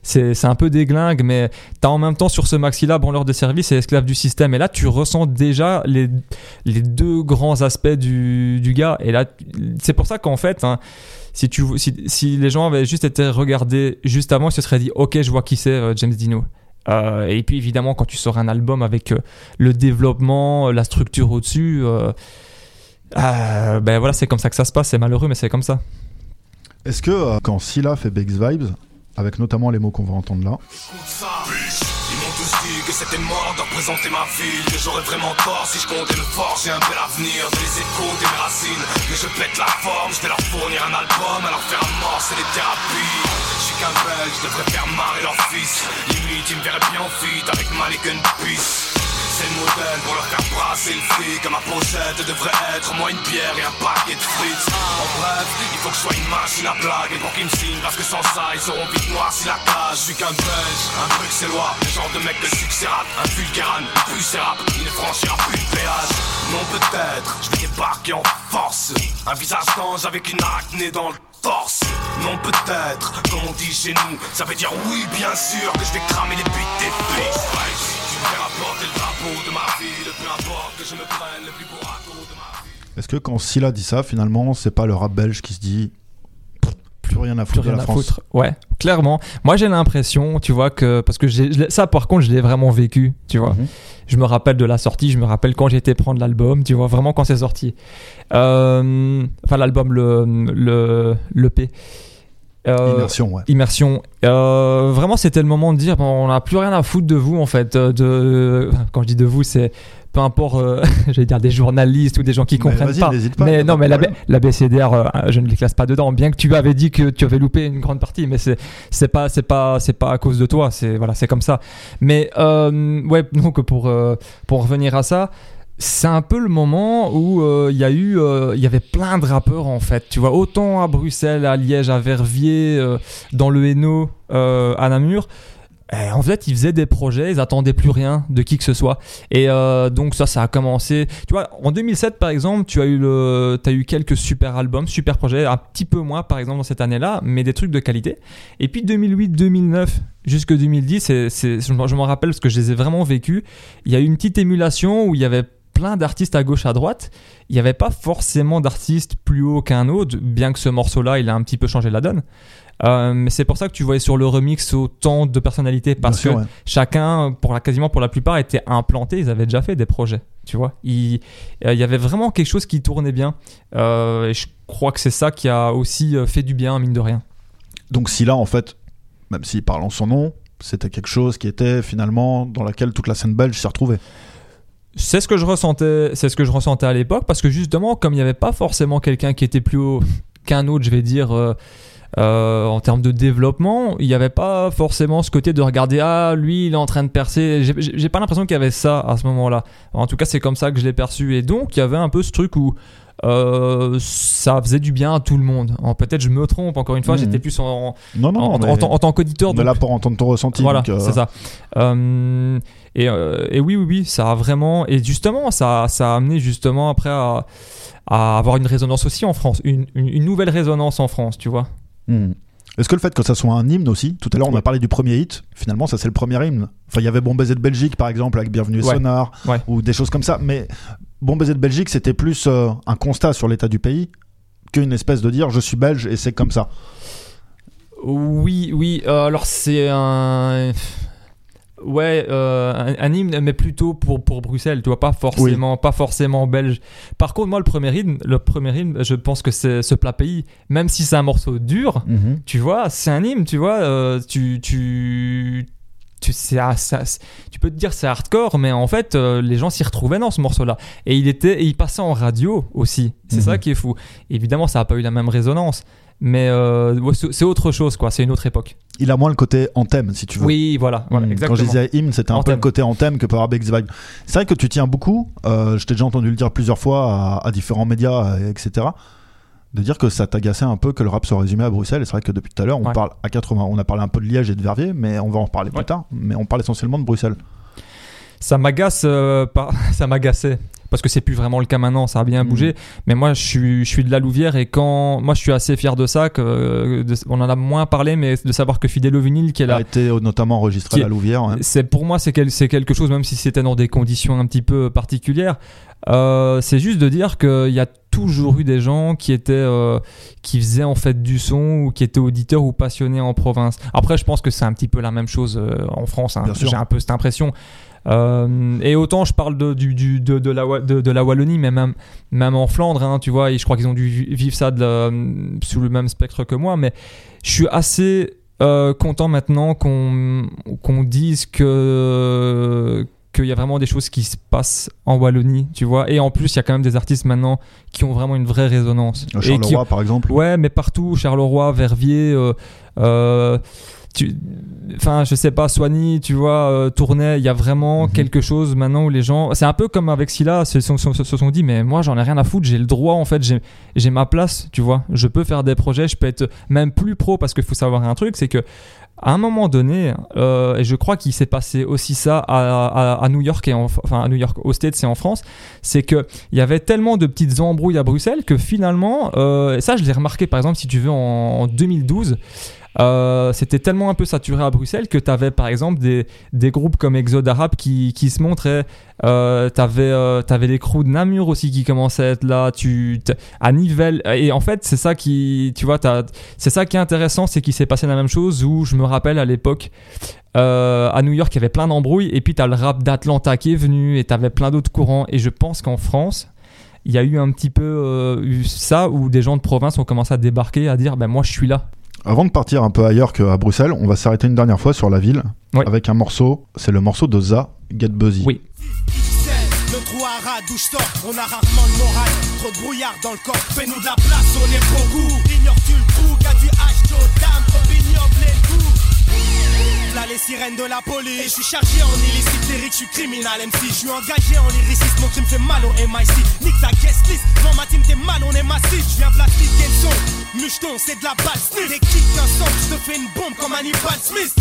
c'est c'est un peu déglingue, mais t'as en même temps sur ce maxi-là branleur de service et esclave du système. Et là, tu ressens déjà les, les deux grands aspects du, du gars. Et là, c'est pour ça qu'en fait, hein, si, tu, si, si les gens avaient juste été regardés juste avant, ils se seraient dit Ok, je vois qui c'est euh, James Dino. Euh, et puis évidemment, quand tu sors un album avec euh, le développement, euh, la structure au-dessus, euh, euh, ben voilà, c'est comme ça que ça se passe. C'est malheureux, mais c'est comme ça. Est-ce que euh, quand Silla fait Biggs Vibes, avec notamment les mots qu'on va entendre là, Écoute ça, biche. Ils m'ont tous dit que c'était mort de représenter ma ville Que j'aurais vraiment tort si je comptais le fort. J'ai un bel avenir de les échos de mes racines Mais je pète la forme, je vais leur fournir un album À leur faire un mort, c'est les thérapies. Je suis qu'un belge, je devrais faire marrer leur fils. Limite, ils me verraient bien en avec Malik and Peace c'est le modèle pour leur faire brasser le fric. À ma pochette devrait être moi une bière et un paquet de frites. En bref, il faut que je sois une machine à blague. Et pour qu'ils me signent parce que sans ça ils seront vite noirs si la cage Je suis qu'un belge, un bruxellois Le genre de mec de succès un vulgaran, plus rap Il ne franchira plus de péage. Non peut-être, je vais débarquer en force. Un visage d'ange avec une acné dans le torse. Non peut-être, comme on dit chez nous Ça veut dire oui bien sûr que je vais cramer les buts des biches est-ce que quand Silla dit ça, finalement, c'est pas le rap belge qui se dit plus rien à foutre de la à France foutre. Ouais, clairement. Moi, j'ai l'impression, tu vois, que. Parce que ça, par contre, je l'ai vraiment vécu, tu vois. Mhm. Je me rappelle de la sortie, je me rappelle quand j'ai été prendre l'album, tu vois, vraiment quand c'est sorti. Euh, Enfin, l'album, le, le, l'EP. Euh, Immersion, ouais. Immersion. Euh, vraiment, c'était le moment de dire, bon, on n'a plus rien à foutre de vous, en fait. De, quand je dis de vous, c'est peu importe, euh, <laughs> j'allais dire des journalistes ou des gens qui comprennent pas. pas, mais non, mais la, la BCDR, euh, je ne les classe pas dedans. Bien que tu avais dit que tu avais loupé une grande partie, mais c'est c'est pas c'est pas c'est pas à cause de toi. C'est voilà, c'est comme ça. Mais euh, ouais, donc pour pour revenir à ça. C'est un peu le moment où euh, il y a eu, euh, il y avait plein de rappeurs en fait. Tu vois, autant à Bruxelles, à Liège, à Verviers, euh, dans le Hainaut, à Namur. Eh, en fait, ils faisaient des projets, ils attendaient plus rien de qui que ce soit. Et euh, donc ça, ça a commencé. Tu vois, en 2007 par exemple, tu as eu quelques super albums, super projets, un petit peu moins par exemple dans cette année-là, mais des trucs de qualité. Et puis 2008, 2009 jusque 2010, c'est, je m'en rappelle parce que je les ai vraiment vécus. Il y a eu une petite émulation où il y avait plein d'artistes à gauche à droite. Il n'y avait pas forcément d'artistes plus haut qu'un autre, bien que ce morceau-là, il a un petit peu changé la donne. Euh, mais c'est pour ça que tu voyais sur le remix autant de personnalités parce sûr, que ouais. chacun, pour la, quasiment pour la plupart, était implanté. Ils avaient déjà fait des projets, tu vois. Il, euh, il y avait vraiment quelque chose qui tournait bien. Euh, et je crois que c'est ça qui a aussi fait du bien, mine de rien. Donc Silla, en fait, même s'il parle en son nom, c'était quelque chose qui était finalement dans laquelle toute la scène belge s'est retrouvée. C'est ce que je ressentais, c'est ce que je ressentais à l'époque parce que justement, comme il n'y avait pas forcément quelqu'un qui était plus haut qu'un autre, je vais dire. euh, euh, en termes de développement, il n'y avait pas forcément ce côté de regarder ah lui il est en train de percer. J'ai- pas l'impression qu'il y avait ça à ce moment-là. En tout cas, c'est comme ça que je l'ai perçu. Et donc il y avait un peu ce truc où euh, ça faisait du bien à tout le monde. Peut-être je me trompe. Encore une fois, Mhm. j'étais plus en, Non, non, en, en- mais en tant- qu'auditeur. donc- là pour entendre ton ressenti. voilà, euh, c'est ça. Euh, et, et oui, oui, oui, ça a vraiment. Et justement, ça, ça a amené justement après à, à avoir une résonance aussi en France, une, une- une nouvelle résonance en France, tu vois. Hmm. Est-ce que le fait que ça soit un hymne aussi, tout à l'heure on a parlé du premier hit, finalement ça c'est le premier hymne. Enfin il y avait Bon Baiser de Belgique par exemple avec Bienvenue Ouais. Sonar Ouais. ou des choses comme ça, mais Bon Baiser de Belgique c'était plus euh, un constat sur l'état du pays qu'une espèce de dire je suis belge et c'est comme ça. Oui, oui. euh, alors c'est un. Ouais, euh, un, un hymne, mais plutôt pour, pour Bruxelles, tu vois, pas forcément, pas forcément belge. Par contre, moi, le premier hymne, le premier hymne, je pense que c'est ce plat pays, même si c'est un morceau dur, tu vois, c'est un hymne, tu vois, euh, tu, tu, tu, ah, ça- tu peux te dire c'est hardcore, mais en fait, euh, les gens s'y retrouvaient dans ce morceau-là. Et il était, et il passait en radio aussi. C'est Mhm. ça qui est fou. Évidemment, ça n'a pas eu la même résonance, mais euh, c'est autre chose, quoi. C'est une autre époque. Il a moins le côté anthème si tu veux. Oui, voilà, voilà exactement. Quand je disais hymne, c'était un peu le côté anthème que peut avoir Vibe. C'est vrai que tu tiens beaucoup, euh, je t'ai déjà entendu le dire plusieurs fois à, à différents médias, euh, etc. De dire que ça t'agaçait un peu que le rap soit résumé à Bruxelles. Et c'est vrai que depuis tout à l'heure, on Ouais. parle à 80, on a parlé un peu de Liège et de Verviers, mais on va en reparler plus Ouais. tard. Mais on parle essentiellement de Bruxelles. ça m'agace euh, pas <laughs> ça m'agaçait parce que c'est plus vraiment le cas maintenant ça a bien Mhm. bougé mais moi je suis je suis de la Louvière et quand moi je suis assez fier de ça que de- on en a moins parlé mais de savoir que Fidèle au vinyle qui est a été notamment enregistré à la Louvière. c'est pour moi c'est quel- quelque chose même si c'était dans des conditions un petit peu particulières euh, c'est juste de dire qu'il y a toujours eu des gens qui étaient euh, qui faisaient en fait du son ou qui étaient auditeurs ou passionnés en province après je pense que c'est un petit peu la même chose euh, en France hein. J'ai un peu cette impression Euh, et autant je parle de, du, du- de, de la, de, de la Wallonie, mais même, même en Flandre, hein, tu vois, et je crois qu'ils ont dû vi- vivre ça de sous le même spectre que moi, mais je suis assez euh, content maintenant qu'on qu'on dise que qu'il y a vraiment des choses qui se passent en Wallonie, tu vois, et en plus il y a quand même des artistes maintenant qui ont vraiment une vraie résonance. Et qui- Charleroi, par exemple. Ouais, mais partout, Charleroi, Verviers, euh, euh, tu, enfin, je sais pas, Soigny, tu vois, euh, Tournai, il y a vraiment Mhm. quelque chose maintenant où les gens, c'est un peu comme avec Scylla, se sont, se, se sont dit, mais moi j'en ai rien à foutre, j'ai le droit en fait, j'ai ma place, tu vois, je peux faire des projets, je peux être même plus pro parce qu'il faut savoir un truc, c'est que à un moment donné, euh, et je crois qu'il s'est passé aussi ça à, à, à New York et en, enfin à New York, aux States et en France, c'est que il y avait tellement de petites embrouilles à Bruxelles que finalement, euh, et ça je l'ai remarqué par exemple si tu veux en, en 2012. Euh, c'était tellement un peu saturé à Bruxelles que tu avais par exemple des, des groupes comme Exode Arabe qui, qui se montraient. Euh, tu avais, les crews de Namur aussi qui commençaient à être là. Tu, à Nivelles. Et en fait, c'est ça qui, tu vois, t'as- c'est ça qui est intéressant, c'est qu'il s'est passé la même chose où je me rappelle à l'époque. euh, à New York, il y avait plein d'embrouilles, et puis tu as le rap d'Atlanta qui est venu, et tu avais plein d'autres courants. Et je pense qu'en France, il y a eu un petit peu euh, eu ça où des gens de province ont commencé à débarquer, à dire ben moi je suis là. Avant de partir un peu ailleurs qu'à Bruxelles, on va s'arrêter une dernière fois sur la ville Ouais. avec un morceau. C'est le morceau de Za, Get Buzzy. Oui. Le trou à rat d'où je sors, on a rarement le moral. Trop de brouillard dans le corps, fais-nous de la place, on est beaucoup. Ignores-tu le trou, qu'a du H, Joe, dame, Les sirènes de la police. Et je suis chargé en illicite lyrique, je suis criminal MC. Je suis engagé en lyricisme, mon crime fait mal au MIC. Nique ta guest list, ma team t'es mal, on est massif. Je viens plastiquer le son, mucheton, c'est de la balle. Des kicks d'un son, je te fais une bombe comme Hannibal Smith.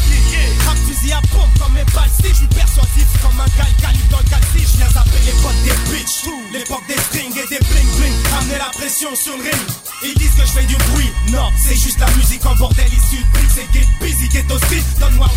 Rap fusil à pompe comme mes balles Je suis persuasif comme un gal calibre dans le calci. Je viens zapper les potes des bitches. L'époque des strings et des bling bling. Ramener la pression sur le ring. Ils disent que je fais du bruit. Non, c'est juste la musique en bordel issue de. C'est get busy, get aussi. Donne-moi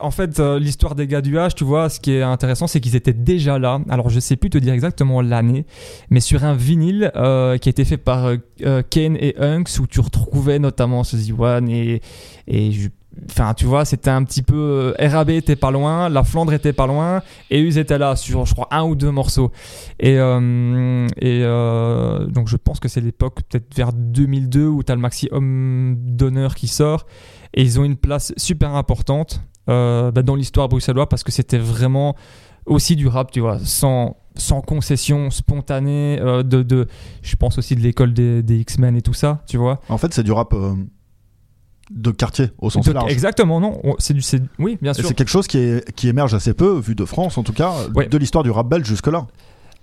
en fait, euh, l'histoire des gars du H, tu vois, ce qui est intéressant, c'est qu'ils étaient déjà là. Alors, je sais plus te dire exactement l'année, mais sur un vinyle euh, qui a été fait par euh, Kane et Hunks, où tu retrouvais notamment ce Z1 et, et Enfin, tu vois, c'était un petit peu. euh, RAB était pas loin, la Flandre était pas loin, et ils étaient là sur, je crois, un ou deux morceaux. Et, euh, euh, donc, je pense que c'est l'époque, peut-être vers 2002, où tu as le maxi d'honneur qui sort. Et ils ont une place super importante bah, dans l'histoire bruxelloise parce que c'était vraiment aussi du rap, tu vois, sans, concession spontanée, de, je pense aussi de l'école des, des X-Men et tout ça, tu vois. En fait, c'est du rap de quartier au sens De- large. exactement, non, on- c'est du, c'est- oui, bien Et sûr. c'est quelque chose qui, est, qui émerge assez peu, vu de France en tout cas, Ouais. de l'histoire du rap belge jusque-là.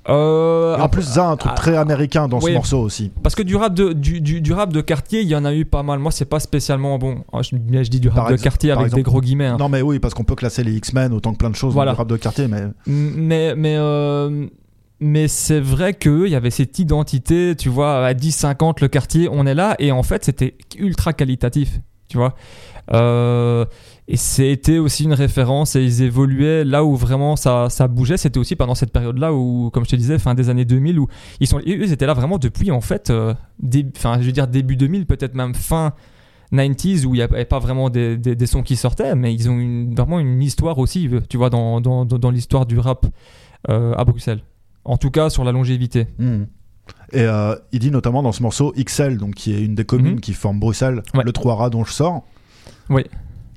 Euh, en plus, ça a un truc ah, très américain dans ce morceau aussi. Parce que du rap de, du, du, du rap de quartier, il y en a eu pas mal. Moi, c'est pas spécialement bon. oh, Je, mais je dis du rap Par de quartier avec des gros guillemets. hein. Non, mais oui, parce qu'on peut classer les X-Men autant que plein de choses Voilà. dans le rap de quartier, mais Mais, mais, euh, mais c'est vrai qu'il y avait cette identité, tu vois, à 10-50, le quartier, on est là, et en fait, c'était ultra qualitatif, tu vois. Euh, et c'était aussi une référence, et ils évoluaient là où vraiment ça, ça bougeait. C'était aussi pendant cette période-là où, comme je te disais, fin des années 2000, où ils, sont, ils étaient là vraiment depuis, en fait, euh, je veux dire, début 2000, peut-être même fin 90 où il n'y avait pas vraiment des, des- sons qui sortaient, mais ils ont vraiment une histoire aussi, tu vois, dans, dans, dans, l'histoire du rap euh, à Bruxelles. En tout cas, sur la longévité. Hmm. Et euh, il dit notamment dans ce morceau XL, donc qui est une des communes Mhm. qui forment Bruxelles, Ouais. le trois rats dont je sors. Oui.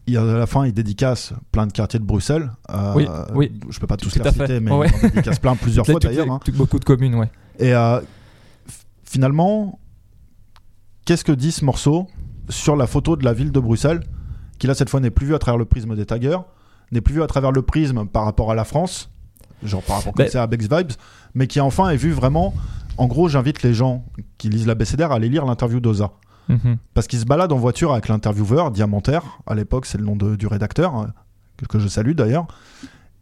Il, à la fin, il dédicace plein de quartiers de Bruxelles. Euh, Oui, oui. Je peux pas tous les citer, mais Ouais. il dédicace plein plusieurs <laughs> fois d'ailleurs. hein. beaucoup de communes, ouais. Et euh, finalement, qu'est-ce que dit ce morceau sur la photo de la ville de Bruxelles, qui là cette fois n'est plus vue à travers le prisme des taggers, n'est plus vue à travers le prisme par rapport à la France, genre par rapport Ben- à Bex Vibes, mais qui enfin est vue vraiment. En gros, j'invite les gens qui lisent la BCDR à aller lire l'interview d'Oza. Mhm. Parce qu'il se balade en voiture avec l'intervieweur, Diamantaire, à l'époque c'est le nom de- du rédacteur, hein, que, je salue d'ailleurs.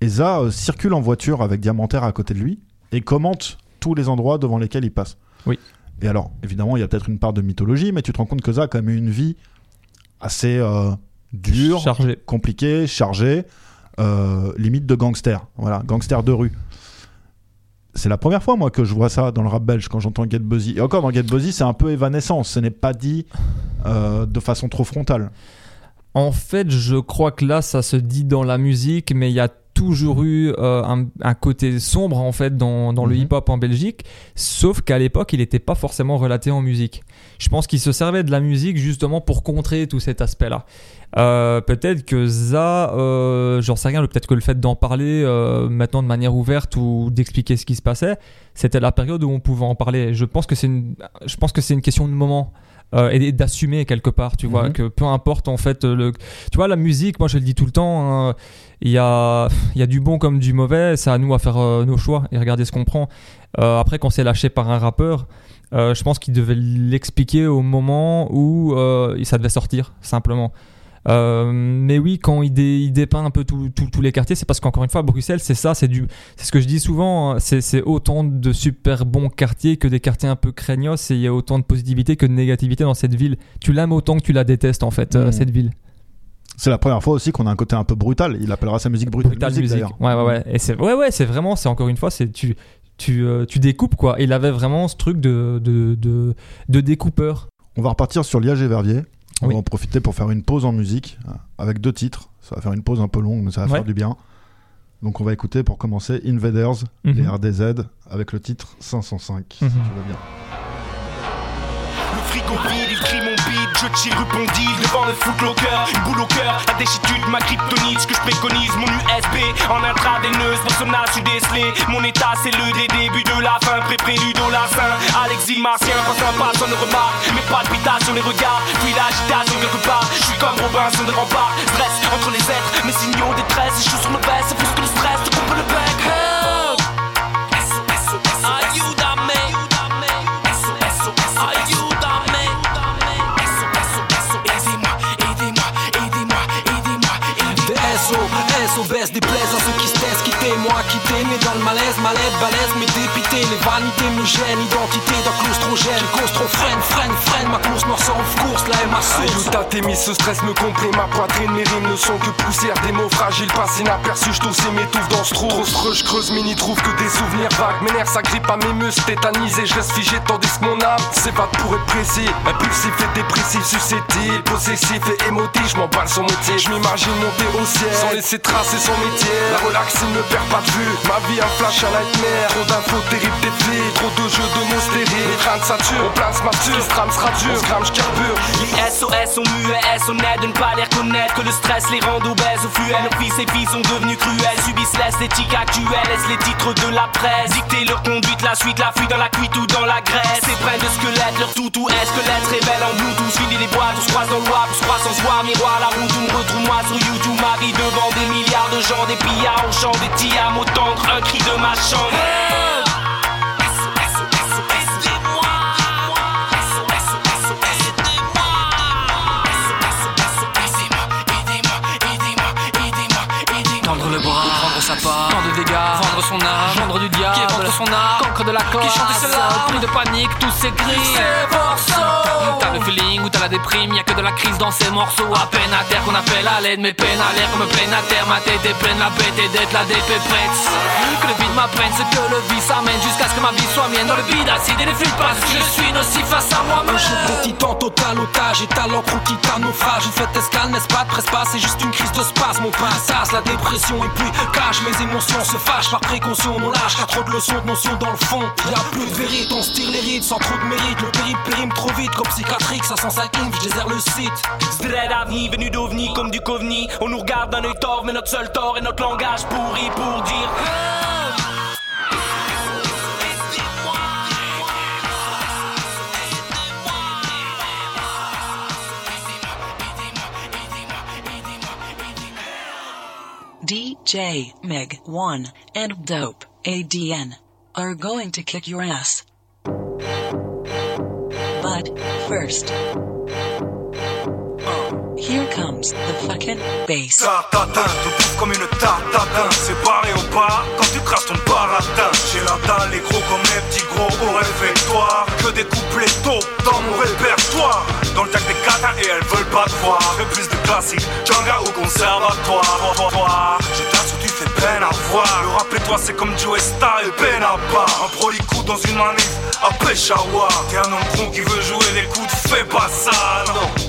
Et Za euh, circule en voiture avec Diamantaire à côté de lui et commente tous les endroits devant lesquels il passe. Oui. Et alors, évidemment, il y a peut-être une part de mythologie, mais tu te rends compte que Za a quand même eu une vie assez euh, dure, Chargé. compliquée, chargée, euh, limite de gangster. Voilà, gangster de rue. C'est la première fois moi que je vois ça dans le rap belge quand j'entends Get Buzzy. Et encore dans Get Buzzy, c'est un peu évanescence, ce n'est pas dit euh, de façon trop frontale. En fait, je crois que là, ça se dit dans la musique, mais il y a toujours eu euh, un, un côté sombre en fait dans, dans le Mhm. hip-hop en Belgique, sauf qu'à l'époque, il n'était pas forcément relaté en musique. Je pense qu'il se servait de la musique justement pour contrer tout cet aspect-là. Euh, peut-être que ça, euh, j'en sais rien, peut-être que le fait d'en parler euh, maintenant de manière ouverte ou d'expliquer ce qui se passait, c'était la période où on pouvait en parler. Je pense que c'est une, je pense que c'est une question de moment. euh, et d'assumer quelque part, tu vois, Mhm. que peu importe en fait le, tu vois la musique, moi je le dis tout le temps, hein, il y a, y a du bon comme du mauvais, c'est à nous à faire euh, nos choix et regarder ce qu'on prend. Euh, après, quand c'est lâché par un rappeur, je pense qu'il devait l'expliquer au moment où euh, ça devait sortir, simplement. Euh, mais oui, quand il, dé- il dépeint un peu tous les quartiers, c'est parce qu'encore une fois, Bruxelles, c'est ça, c'est du, c'est ce que je dis souvent, hein, c'est autant de super bons quartiers que des quartiers un peu craignos, et il y a autant de positivité que de négativité dans cette ville. Tu l'aimes autant que tu la détestes, en fait, euh, Mhm. cette ville. C'est la première fois aussi qu'on a un côté un peu brutal. Il appellera sa musique brutal, Brutal music, music. d'ailleurs. Ouais, ouais, ouais. Et c'est, ouais, ouais, c'est vraiment, c'est encore une fois, c'est tu, tu, euh, tu découpes quoi. Il avait vraiment ce truc de, de, de, de découpeur. On va repartir sur Liège et Verviers. On Oui. va en profiter pour faire une pause en musique avec deux titres. Ça va faire une pause un peu longue, mais ça va Ouais. faire du bien. Donc on va écouter pour commencer Invaders, Mhm. les RDZ, avec le titre 505. Mhm. Si tu veux bien. Le frigo vide, il crie mon beat, je tire répondis devant le footlocker, une boule au cœur, la déchitude, ma kryptonite, ce que je préconise, mon USB en intraveineuse, personnage, je suis décelé, mon état c'est le des débuts de la fin, pré-prélude au larcin, à l'exil martien, quand un pas sonne remarque, mes palpitations, les regards, puis l'agitation quelque part, je suis comme Robinson de rempart, stress entre les êtres, mes signaux détresse, les choses sur le baisse, c'est plus que le stress, te coupe le bec! Moi, quittez, mais dans le malaise, malaise, balèze, mais dépité, les vanités me gênent, identité d'un claustrogène, trop freine, freine, freine, ma course noire sans course, la MA source. Ayuda Témis, ce stress me comprime ma poitrine, mes rimes ne sont que poussière, des mots fragiles passent inaperçus, je tousse et m'étouffe dans ce trou. Trop je creuse, mais n'y trouve que des souvenirs vagues. Mes nerfs s'agrippent à mes muscles, tétanisés, je reste figé tandis que mon âme s'évade pour être précis. Impulsif et dépressif, susceptible, possessif et émotif, je m'emballe son motif. Je m'imagine monter au ciel, sans laisser tracer son métier. La relaxe, il ne perd pas de vue, ma vie un flash à nightmare. Trop d'infos terribles défilent, trop de jeux de mots stériles. Mes crânes saturent, on place ma ture, ce drame sera dur, gramme, je carbure. Les SOS sont muets, honnêtes de ne pas les reconnaître. Que le stress les rend obèses au fluet. Leurs fils et filles sont devenus cruels. Subissent l'esthétique actuelle, laissent les titres de la presse? Dicter leur conduite, la suite, la fuite dans la cuite ou dans la graisse. C'est près de squelette, leur toutou est squelette Révèle en bluetooth, fini les boîtes, on se croise dans le wap On se croise sans voir, miroir, la route, on me retrouve-moi sur YouTube. Ma vie devant des milliards de gens, des pillards Au chant des tiams, au tendre, un cri de ma chambre Tendre tant de dégâts, vendre son âme, vendre du diable, qui vendre son âme, cancre de la classe, qui chante ses larmes, pris de panique, tous ses cris, ses morceaux. T'as le feeling ou t'as la déprime, y a que de la crise dans ces morceaux, à peine à terre qu'on appelle à l'aide, mais peine à l'air comme pleine à terre, ma tête est pleine, la bête et d'être la DP prête. Que le vide m'apprenne ce que le vice amène, jusqu'à ce que ma vie soit mienne, dans le vide acide et les fluides parce que je suis nocif face à moi-même. Un titan total otage, et talent pro titan naufrage, une fête escale, n'est-ce pas, presse pas, c'est juste une crise de spasme, mon passage, la dépression et puis cache mes émotions se fâchent par précaution, non lâche, car trop de leçons de notions dans le fond. Y'a plus de vérité, on se tire les rides sans trop de mérite, le périple périme trop vite comme psychiatrique, ça sent ça je désère le site. Dread avenir venu d'OVNI comme du Covni On nous regarde d'un œil tort mais notre seul tort est notre langage pourri pour dire DJ Meg 1 and Dope ADN are going to kick your ass. But first, Here comes the fucking bass. Tartatin, tout bouffe comme une tarte tatin Séparé au bas, quand tu craches ton baratin. J'ai la dalle, les gros comme les petits gros au réfectoire. Que des couplets tôt dans mon répertoire. Dans le tac des catins et elles veulent pas te voir. Fais plus de classiques, Djanga ou conservatoire. J'ai ta où tu fais peine à voir. Le rap et toi c'est comme Joe Star et Ben Abba. Un prolico dans une manif à Peshawar. T'es un homme con qui veut jouer des coups fais pas ça, non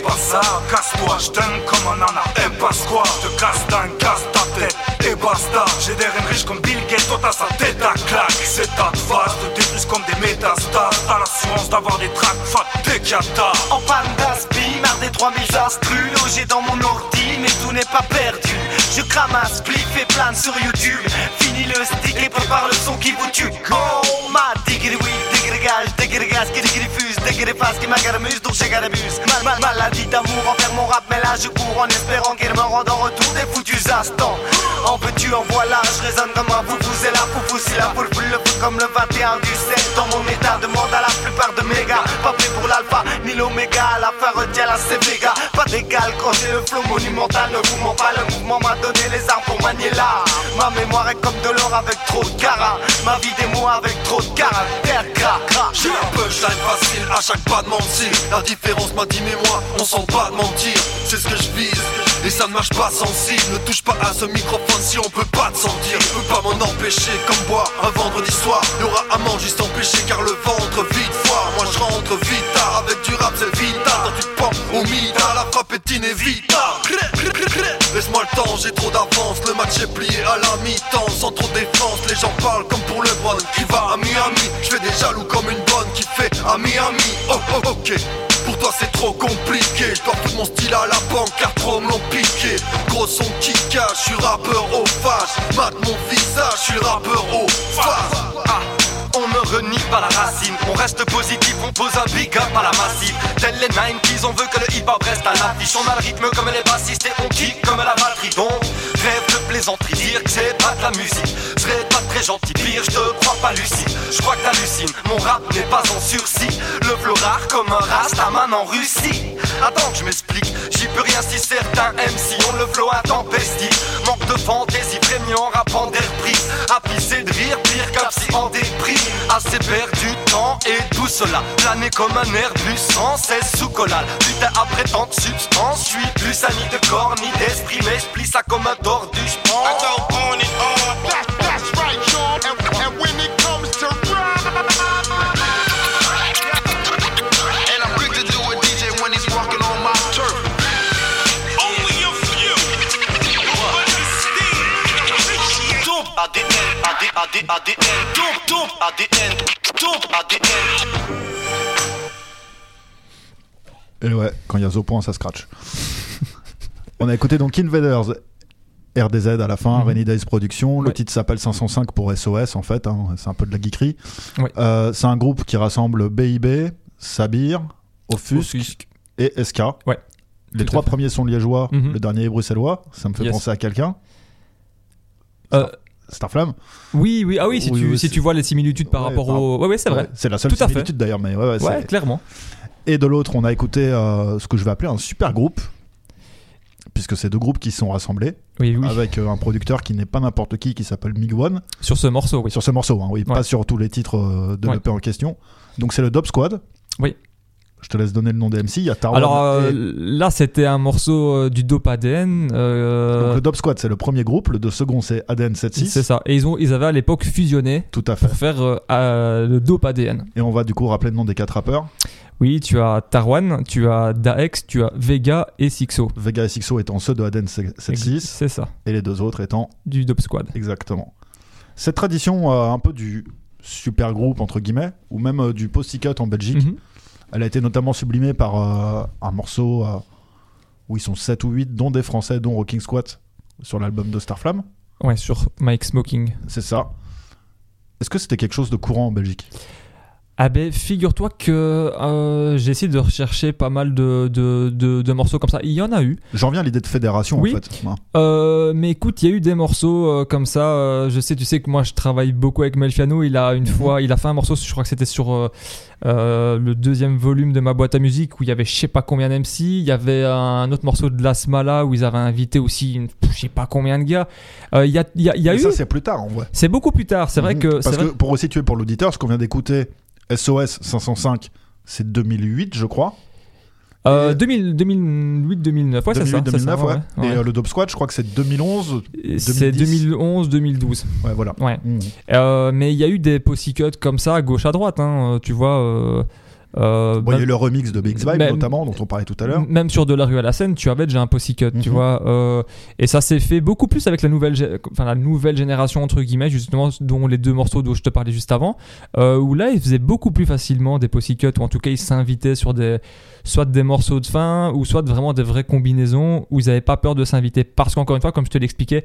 Casse-toi, je comme un nana pas quoi Je te casse d'un casse ta tête et basta. J'ai des reines riches comme Bill Gates, toi t'as sa tête à claque. C'est ta face, te détruisent comme des métastases T'as l'assurance d'avoir des tracks fat dès qu'il y a tard En panne d'aspi, marre des 3000 astrus Logé dans mon ordi, mais tout n'est pas perdu. Je crame un spliff et plane sur YouTube. Fini le stick et prépare le son qui vous tue. Oh ma digri oui, digri gage, digri gaz, digri fuse Digri face, qui m'agarmuse, donc j'ai garabuse mal, mal, Maladie d'amour envers mon rap, mais là je cours En espérant qu'il me rende en retour des foutus instants. En veux-tu, en voilà, je résonne comme un foufou C'est la foufou, si la foule le feu comme le 21 du 7 Dans mon état, demande à la plupart de mes gars. Pas prêt pour l'alpha, ni l'oméga la fin, retiens la C-Vega Pas d'égal quand j'ai le flow monumental Ne vous pas, le mouvement m'a donné les armes pour manier là. Ma mémoire est comme de l'or avec trop de cara Ma vie des mots avec trop de caractère gras. J'ai un punchline facile à chaque pas de mentir La différence m'a dit mais moi on sent pas de mentir. C'est ce que je vise et ça ne marche pas sensible Ne touche pas à ce microphone si on peut pas te sentir. Je peux pas m'en empêcher comme boire un vendredi soir. Y'aura à manger sans péché car le ventre vide foire. Moi je rentre vite tard avec du rap c'est vital tu te au frappe est inévitable. Laisse-moi le temps, j'ai trop d'avance. Le match est plié à la mi-temps. Sans trop défense, les gens parlent comme pour le bon Qui va à Miami, je fais des jaloux comme une bonne Qui fait à Miami, oh oh ok. Pour toi c'est trop compliqué, je dois tout mon style à la banque car trop me l'ont piqué Gros son qui cache, je suis rappeur au fâche Mate mon visage, je suis rappeur au face on ne renie pas la racine, on reste positif, on pose un big up à la massive. Tels les 90s, on veut que le hip hop reste à l'affiche. On a le rythme comme les bassistes et on kick comme la batterie. Donc, rêve de plaisanterie, dire que c'est pas de la musique. Serait pas très gentil, pire, je te crois pas lucide. Je crois que t'hallucines, mon rap n'est pas en sursis. Le flow rare comme un rastaman en Russie. Attends que je m'explique, j'y peux rien si certains MC ont le flow intempestif. Manque de fantaisie, prémiant, rappant des reprises. À pisser de rire, pire qu'un psy en déprise. Assez perdu temps et tout cela. Plané comme un Airbus sans cesse sous collal. Putain, après tant de substance, je suis plus ami de corps ni d'esprit, mais je plie ça comme un tordu, je on and on. That, that's right, y'all. And, and when it comes to rap, and I'm quick to do a DJ when ADN, ADN. Et ouais, quand il y a Zo point, ça scratch. On a écouté donc Invaders, RDZ à la fin, Mhm. Rainy Days Production. Le Ouais. titre s'appelle 505 pour SOS en fait, hein, c'est un peu de la geekerie. Ouais. Euh, c'est un groupe qui rassemble BIB, Sabir, Offusque, Offusque. et SK. Ouais. Les trois premiers sont liégeois, Mhm. le dernier est bruxellois. Ça me fait Yes. penser à quelqu'un. Euh, Starflame. oui, oui, ah oui, si, Oui, tu, oui, si tu vois les similitudes par Ouais, rapport par- au. Ouais, ouais, c'est vrai. Ouais, c'est la seule Tout similitude d'ailleurs, mais ouais, clairement. Et de l'autre, on a écouté euh, ce que je vais appeler un super groupe, puisque c'est deux groupes qui sont rassemblés, Oui, oui. avec euh, un producteur qui n'est pas n'importe qui, qui s'appelle Mig One, Sur ce morceau, oui. sur ce morceau, hein, oui, Ouais. pas sur tous les titres euh, de Ouais. l'EP en question. Donc c'est le Dope Squad. Oui. Je te laisse donner le nom des MC. Il y a Tarwan Alors euh, et- là, c'était un morceau euh, du Dope ADN. euh, Donc le Dope Squad, c'est le premier groupe. Le deux second, c'est ADN 76. c'est ça. Et ils, ont, ils avaient à l'époque fusionné Tout à fait. pour faire le Dope ADN. Et on va du coup rappeler le nom des quatre rappeurs. Oui, tu as Tarwan, tu as Daex, tu as Vega et Sixo. Vega et Sixo étant ceux de ADN 76 C'est ça, et les deux autres étant du Dope Squad. Exactement. Cette tradition, un peu du super groupe, entre guillemets, ou même du Pussycat en Belgique, Mhm. Elle a été notamment sublimée par euh, un morceau euh, où ils sont 7 ou 8, dont des Français, dont Rocking Squat, sur l'album de Starflame. Ouais, sur Mike Smoking. C'est ça. Est-ce que c'était quelque chose de courant en Belgique? Ah ben figure-toi que euh, j'ai essayé de rechercher pas mal de, de, de- de morceaux comme ça. Il y en a eu. J'en viens à l'idée de fédération Oui. en fait. Ouais. Euh, mais écoute, il y a eu des morceaux euh, comme ça. euh, je sais, tu sais que moi je travaille beaucoup avec Melfiano. Il a une fois, il a fait un morceau, je crois que c'était sur le deuxième volume de ma boîte à musique où il y avait je sais pas combien d'MC. Il y avait un autre morceau de La Smala où ils avaient invité aussi une, je sais pas combien de gars. Il y a, y a, y eu. ça c'est plus tard en vrai. C'est beaucoup plus tard. C'est vrai Mhm. que. Parce que vrai- pour resituer pour l'auditeur, ce qu'on vient d'écouter, SOS 505, c'est 2008 je crois. Euh, 2000 2008-2009, ouais, c'est ça. 2008, c'est ça, 2009, ouais. ouais. Et euh, le Dope Squad, je crois que c'est 2011. C'est 2010. 2011-2012. Ouais, voilà. Ouais. Mhm. Euh, mais il y a eu des pussycuts comme ça, à gauche à droite, hein, euh, tu vois. Euh, Bon, il y a eu le remix de Big Vibe même- notamment, dont on parlait tout à l'heure. Même sur de la rue à la scène, tu avais déjà un pussycut, tu Mhm. vois. euh, et ça s'est fait beaucoup plus avec la nouvelle, gé- enfin, la nouvelle génération, entre guillemets, justement, dont les deux morceaux dont je te parlais juste avant, euh, où là, ils faisaient beaucoup plus facilement des pussycuts, ou en tout cas, ils s'invitaient sur des, soit des morceaux de fin, ou soit vraiment des vraies combinaisons, où ils n'avaient pas peur de s'inviter. Parce qu'encore une fois, comme je te l'expliquais,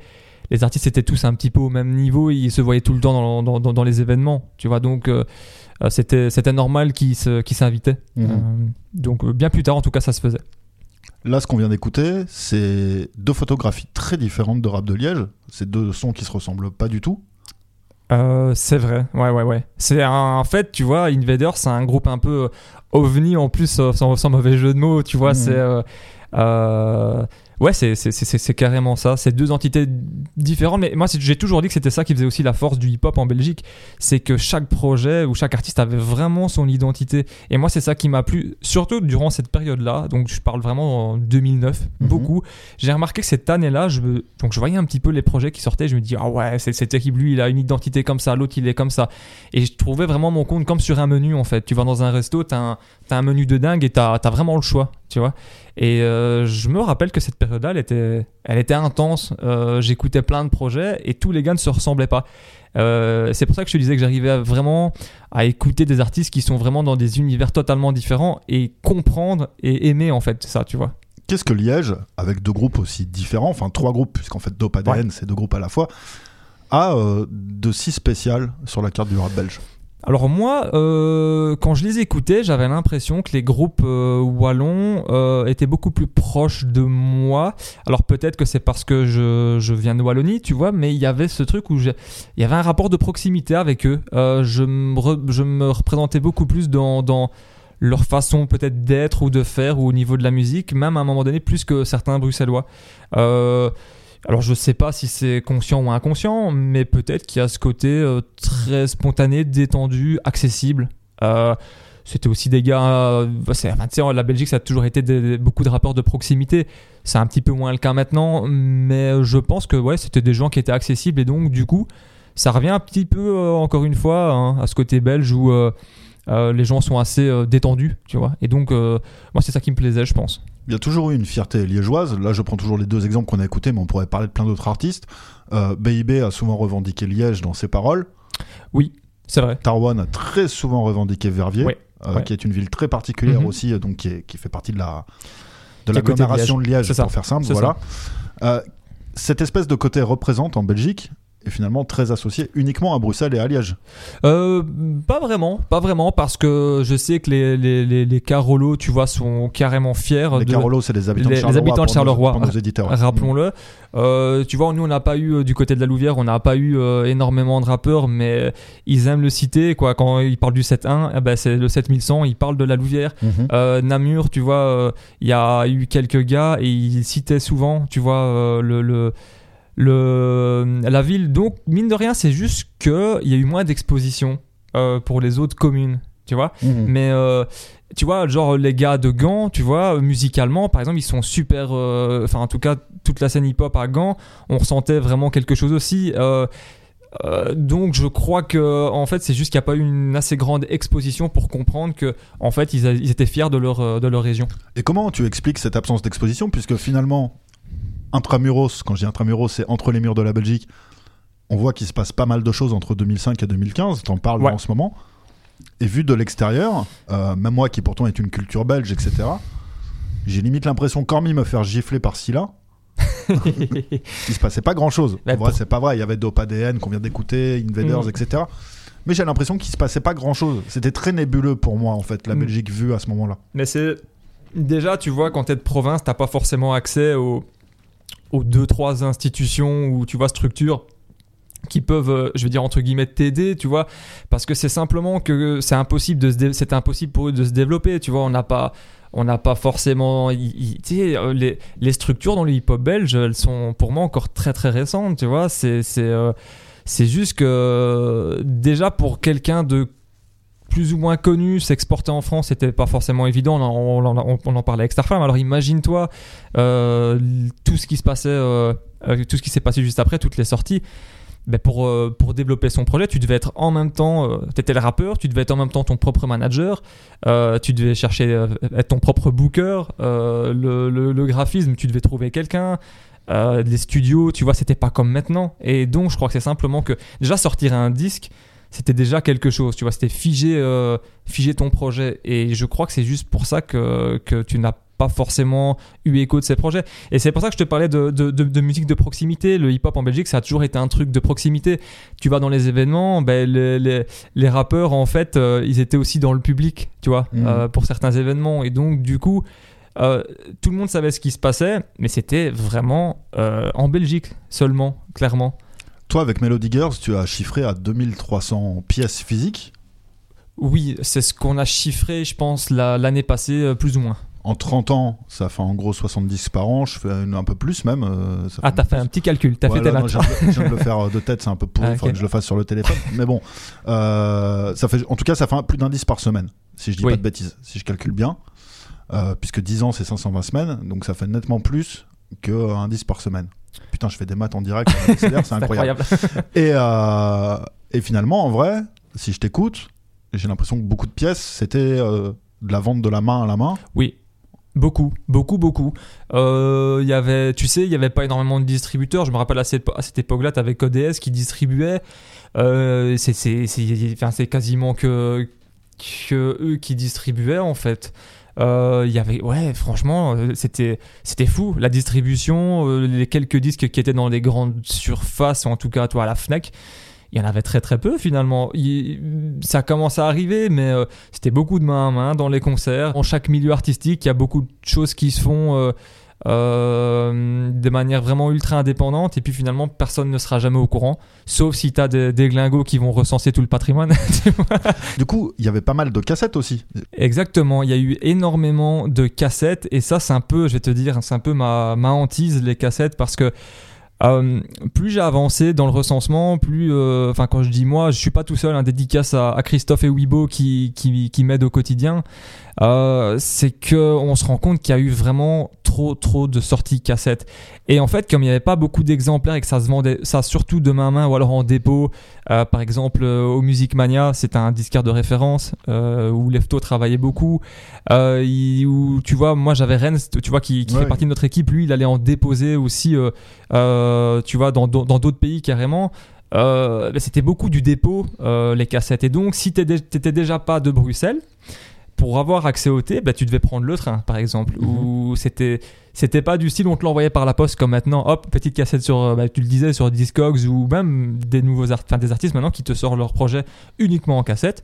les artistes étaient tous un petit peu au même niveau, ils se voyaient tout le temps dans, dans- dans- dans les événements, tu vois. Donc, euh, c'était c'était normal qu'ils se- qu'ils s'invitaient. Mhm. Euh, donc, euh, bien plus tard, en tout cas, ça se faisait. Là, ce qu'on vient d'écouter, c'est deux photographies très différentes de rap de Liège. C'est deux sons qui se ressemblent pas du tout. Euh, c'est vrai, ouais, ouais, ouais. C'est un- en fait, tu vois, Invader, c'est un groupe un peu euh, ovni en plus, euh, sans, sans mauvais jeu de mots, tu vois. Mhm. C'est. euh, euh, ouais, c'est carrément ça. C'est deux entités différentes, mais moi, j'ai toujours dit que c'était ça qui faisait aussi la force du hip-hop en Belgique. C'est que chaque projet ou chaque artiste avait vraiment son identité. Et moi, c'est ça qui m'a plu, surtout durant cette période-là. Donc, je parle vraiment en 2009, Mhm. beaucoup. J'ai remarqué que cette année-là, je, me- donc je voyais un petit peu les projets qui sortaient. Je me dis, ah ouais, c'est terrible. Lui, il a une identité comme ça, l'autre, il est comme ça. Et je trouvais vraiment mon compte comme sur un menu, en fait. Tu vas dans un resto, t'as un, un menu de dingue et t'as as vraiment le choix, tu vois. Et euh, je me rappelle que cette période-là, elle était, elle était intense. Euh, J'écoutais plein de projets et tous les gars ne se ressemblaient pas. Euh, c'est pour ça que je te disais que j'arrivais vraiment à écouter des artistes qui sont vraiment dans des univers totalement différents et comprendre et aimer en fait ça, tu vois. Qu'est-ce que Liège, avec deux groupes aussi différents, enfin trois groupes, puisqu'en fait Dope ADN, c'est deux groupes à la fois, a de si spécial sur la carte du rap belge? Alors moi, euh, quand je les écoutais, j'avais l'impression que les groupes euh, wallons euh, étaient beaucoup plus proches de moi. Alors peut-être que c'est parce que je, viens de Wallonie, tu vois, mais il y avait ce truc où il y avait un rapport de proximité avec eux. Je, me représentais beaucoup plus dans, leur façon peut-être d'être ou de faire ou au niveau de la musique, même à un moment donné plus que certains bruxellois. Alors je sais pas si c'est conscient ou inconscient, mais peut-être qu'il y a ce côté euh, très spontané, détendu, accessible. Euh, c'était aussi des gars. euh, enfin, la Belgique, ça a toujours été beaucoup de rapports de proximité. C'est un petit peu moins le cas maintenant, mais je pense que ouais, c'était des gens qui étaient accessibles et donc du coup, ça revient un petit peu euh, encore une fois hein, à ce côté belge où euh, les gens sont assez euh, détendus, tu vois. Et donc, euh, moi, c'est ça qui me plaisait, je pense. Il y a toujours eu une fierté liégeoise. Là, je prends toujours les deux exemples qu'on a écoutés, mais on pourrait parler de plein d'autres artistes. BIB a souvent revendiqué Liège dans ses paroles. Oui, c'est vrai. Tarwan a très souvent revendiqué Verviers, Ouais, ouais. qui est une ville très particulière Mhm. aussi, donc qui, est- qui fait partie de la de de l'agglomération de Liège. Liège, C'est ça. pour faire simple. Voilà. Cette espèce de côté représente en Belgique est finalement très associé uniquement à Bruxelles et à Liège. Euh, pas vraiment, pas vraiment, parce que je sais que les, les, les, les Carolos, tu vois, sont carrément fiers. Les de- Carolos, c'est les habitants de les, Charleroi habitants de nos- Charleroi, nos éditeurs. Rappelons-le. Euh, tu vois, nous, on n'a pas eu, euh, du côté de la Louvière, on n'a pas eu euh, énormément de rappeurs, mais ils aiment le citer, quoi. Quand ils parlent du 7-1, eh ben, c'est le 7100, ils parlent de la Louvière. Mhm. Namur, tu vois, il y a eu quelques gars et ils citaient souvent, tu vois, le, le, le, la ville. Donc, mine de rien, c'est juste qu'il y a eu moins d'exposition euh, pour les autres communes, tu vois. Mhm. Mais, euh, tu vois, genre les gars de Gand, tu vois, musicalement, par exemple, ils sont super. euh, Enfin, en tout cas, toute la scène hip-hop à Gand, on ressentait vraiment quelque chose aussi. Euh, euh, donc je crois que en fait c'est juste qu'il n'y a pas eu une assez grande exposition pour comprendre que en fait ils, a- ils étaient fiers de leur, euh, de leur région. Et comment tu expliques cette absence d'exposition? Puisque finalement intramuros, quand je dis intramuros, c'est entre les murs de la Belgique. On voit qu'il se passe pas mal de choses entre 2005 et 2015. T'en parles Ouais. en ce moment. Et vu de l'extérieur, euh, même moi qui pourtant est une culture belge, etc. J'ai limite l'impression qu'hormis me faire gifler par Scylla, <laughs> il se passait pas grand chose. Bah, pour- c'est pas vrai. Il y avait Dope ADN qu'on vient d'écouter, Invaders, Mm. etc. Mais j'ai l'impression qu'il se passait pas grand chose. C'était très nébuleux pour moi, en fait, la Mm. Belgique vue à ce moment-là. Mais c'est. Déjà, tu vois, quand t'es de province, t'as pas forcément accès aux, aux deux, trois institutions ou, tu vois, structures qui peuvent, euh, je veux dire, entre guillemets, t'aider, tu vois. Parce que c'est simplement que c'est impossible de c'est impossible pour eux de se développer, tu vois. On n'a pas. On n'a pas forcément. euh, les, les structures dans le hip-hop belge, elles sont pour moi encore très très récentes, tu vois. C'est. c'est, euh, c'est juste que déjà pour quelqu'un de plus ou moins connu, s'exporter en France, c'était pas forcément évident. On en, parlait avec Starflame. Alors imagine-toi euh, tout ce qui se passait, euh, euh, tout ce qui s'est passé juste après, toutes les sorties. Ben pour, pour développer son projet, tu devais être en même temps, tu étais le rappeur, tu devais être en même temps ton propre manager, tu devais chercher être ton propre booker, le, le- graphisme, tu devais trouver quelqu'un, les studios, tu vois, c'était pas comme maintenant. Et donc, je crois que c'est simplement que déjà sortir un disque, c'était déjà quelque chose, tu vois, c'était figer, euh, figer ton projet. Et je crois que c'est juste pour ça que, que tu n'as pas forcément eu écho de ces projets. Et c'est pour ça que je te parlais de, de, de- de musique de proximité. Le hip-hop en Belgique, ça a toujours été un truc de proximité. Tu vas dans les événements, ben, les, les, les rappeurs, en fait, euh, ils étaient aussi dans le public, tu vois, Mhm. euh, pour certains événements. Et donc, du coup, euh, tout le monde savait ce qui se passait, mais c'était vraiment en Belgique seulement, clairement. Toi, avec Melody Girls, tu as chiffré à 2300 pièces physiques. Oui, c'est ce qu'on a chiffré, je pense, la- l'année passée, euh, plus ou moins. En 30 ans, ça fait en gros 70 par an. Je fais un peu plus même. euh, ça Ah, t'as fait un petit calcul, t'as Ouais, fait tes maths. je, viens de, le faire euh, de tête, c'est un peu pourri. <laughs> Ah, faudrait que je le fasse sur le téléphone. Mais bon, euh, ça fait, en tout cas, ça fait plus d'un 10 par semaine, si je dis Oui. pas de bêtises, si je calcule bien. Euh, puisque 10 ans, c'est 520 semaines, donc ça fait nettement plus qu'un 10 par semaine. Putain, je fais des maths en direct, <laughs> c'est incroyable. incroyable. <laughs> et, euh, et finalement, en vrai, si je t'écoute, j'ai l'impression que beaucoup de pièces, c'était euh, de la vente de la main à la main. Oui, beaucoup, beaucoup, beaucoup. Euh, Il y avait, tu sais, il y avait pas énormément de distributeurs. Je me rappelle à cette, à cette époque-là, tu avais ODS qui distribuait. Euh, c'est quasiment que, que eux qui distribuaient en fait. Euh, Il y avait, ouais, franchement, euh, c'était, c'était fou. La distribution, euh, les quelques disques qui étaient dans les grandes surfaces, en tout cas, toi, à la Fnac, il y en avait très très peu finalement. Ça commence à arriver, mais c'était beaucoup de main à main dans les concerts. En chaque milieu artistique, il y a beaucoup de choses qui se font euh, de manière vraiment ultra indépendante, et puis finalement, personne ne sera jamais au courant, sauf si tu as des, des glingos qui vont recenser tout le patrimoine. <laughs> tu vois. Du coup, il y avait pas mal de cassettes aussi. Exactement, il y a eu énormément de cassettes et ça c'est un peu, je vais te dire, c'est un peu ma, ma hantise les cassettes parce que euh, plus j'ai avancé dans le recensement, plus, euh, enfin quand je dis moi, je suis pas tout seul, un dédicace à, à Christophe et Weibo qui, qui, qui m'aident au quotidien, euh, c'est que on se rend compte qu'il y a eu vraiment trop trop de sorties cassettes. Et en fait, comme il n'y avait pas beaucoup d'exemplaires et que ça se vendait, ça surtout de main à main ou alors en dépôt, euh, par exemple euh, au Music Mania, c'était un disquaire de référence euh, où Lefto travaillait beaucoup. Il- où tu vois, moi j'avais Rennes, tu vois, qui, qui Ouais. fait partie de notre équipe. Lui, il allait en déposer aussi, tu vois, dans d'autres pays carrément. Euh, c'était beaucoup du dépôt, euh, les cassettes. Et donc, si t'étais t'étais déjà pas de Bruxelles, pour avoir accès au thé, bah, tu devais prendre le train, par exemple. Ou c'était c'était pas du style on te l'envoyait par la poste comme maintenant. Hop, petite cassette sur, euh, bah, tu le disais, sur Discogs ou même des nouveaux art- des artistes maintenant qui te sortent leur projet uniquement en cassette.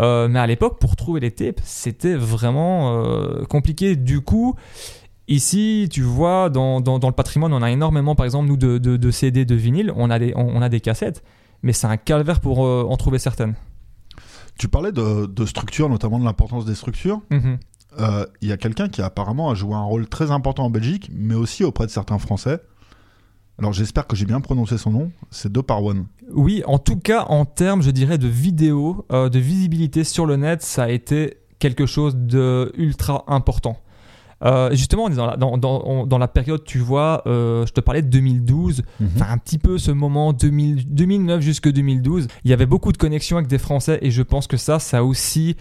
Euh, mais à l'époque, pour trouver les tapes, c'était vraiment euh, compliqué. Du coup, ici, tu vois, dans, dans, dans le patrimoine, on a énormément, par exemple, nous, de, de, de CD, de vinyle, on a des, on, on a des cassettes, mais c'est un calvaire pour euh, en trouver certaines. Tu parlais de, de structure, notamment de l'importance des structures. Mhm. Euh, Il y a quelqu'un qui apparemment a joué un rôle très important en Belgique, mais aussi auprès de certains Français. Alors j'espère que j'ai bien prononcé son nom, c'est Doparwan. Oui, en tout cas, en termes, je dirais, de vidéo, euh, de visibilité sur le net, ça a été quelque chose de ultra important. Euh, justement, on est dans la, dans, dans- on- dans la période, tu vois, euh, je te parlais de 2012, enfin un petit peu ce moment 2000 2009 jusque 2012, il y avait beaucoup de connexions avec des Français et je pense que ça, ça a aussi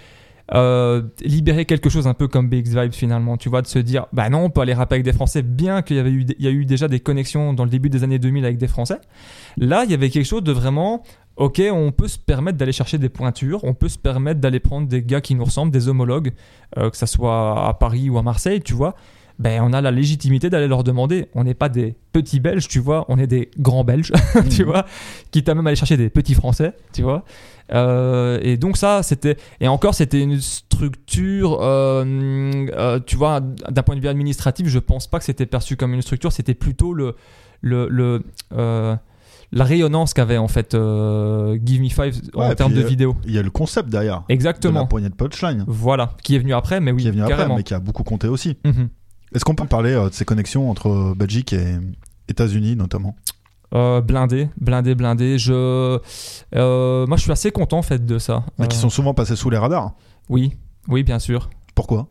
euh, libéré quelque chose un peu comme BX Vibes finalement, tu vois, de se dire, bah non, on peut aller rapper avec des Français, bien qu'il y avait eu, il y a eu déjà des connexions dans le début des années 2000 avec des Français. Là, il y avait quelque chose de vraiment, ok, on peut se permettre d'aller chercher des pointures, on peut se permettre d'aller prendre des gars qui nous ressemblent, des homologues, euh, que ça soit à Paris ou à Marseille, tu vois. Ben on a la légitimité d'aller leur demander. On n'est pas des petits Belges, tu vois, on est des grands Belges, <laughs> tu vois, quitte à même aller chercher des petits Français, tu vois. Euh, et donc ça, c'était et encore c'était une structure, euh, euh, tu vois, d'un point de vue administratif, je pense pas que c'était perçu comme une structure, c'était plutôt le le, le la rayonnance qu'avait en fait euh, Give Me Five Ouais, en termes de vidéo. Il y a le concept derrière. Exactement. De la poignée de punchline. Voilà, qui est venu après, mais oui, Qui est venu après, carrément. mais qui a beaucoup compté aussi. Mhm. Est-ce qu'on peut parler euh, de ces connexions entre euh, Belgique et États-Unis notamment? Euh, blindé, blindé, blindé. Je, euh, moi, je suis assez content en fait de ça. Mais qui Euh, sont souvent passés sous les radars Oui, oui, bien sûr. Pourquoi?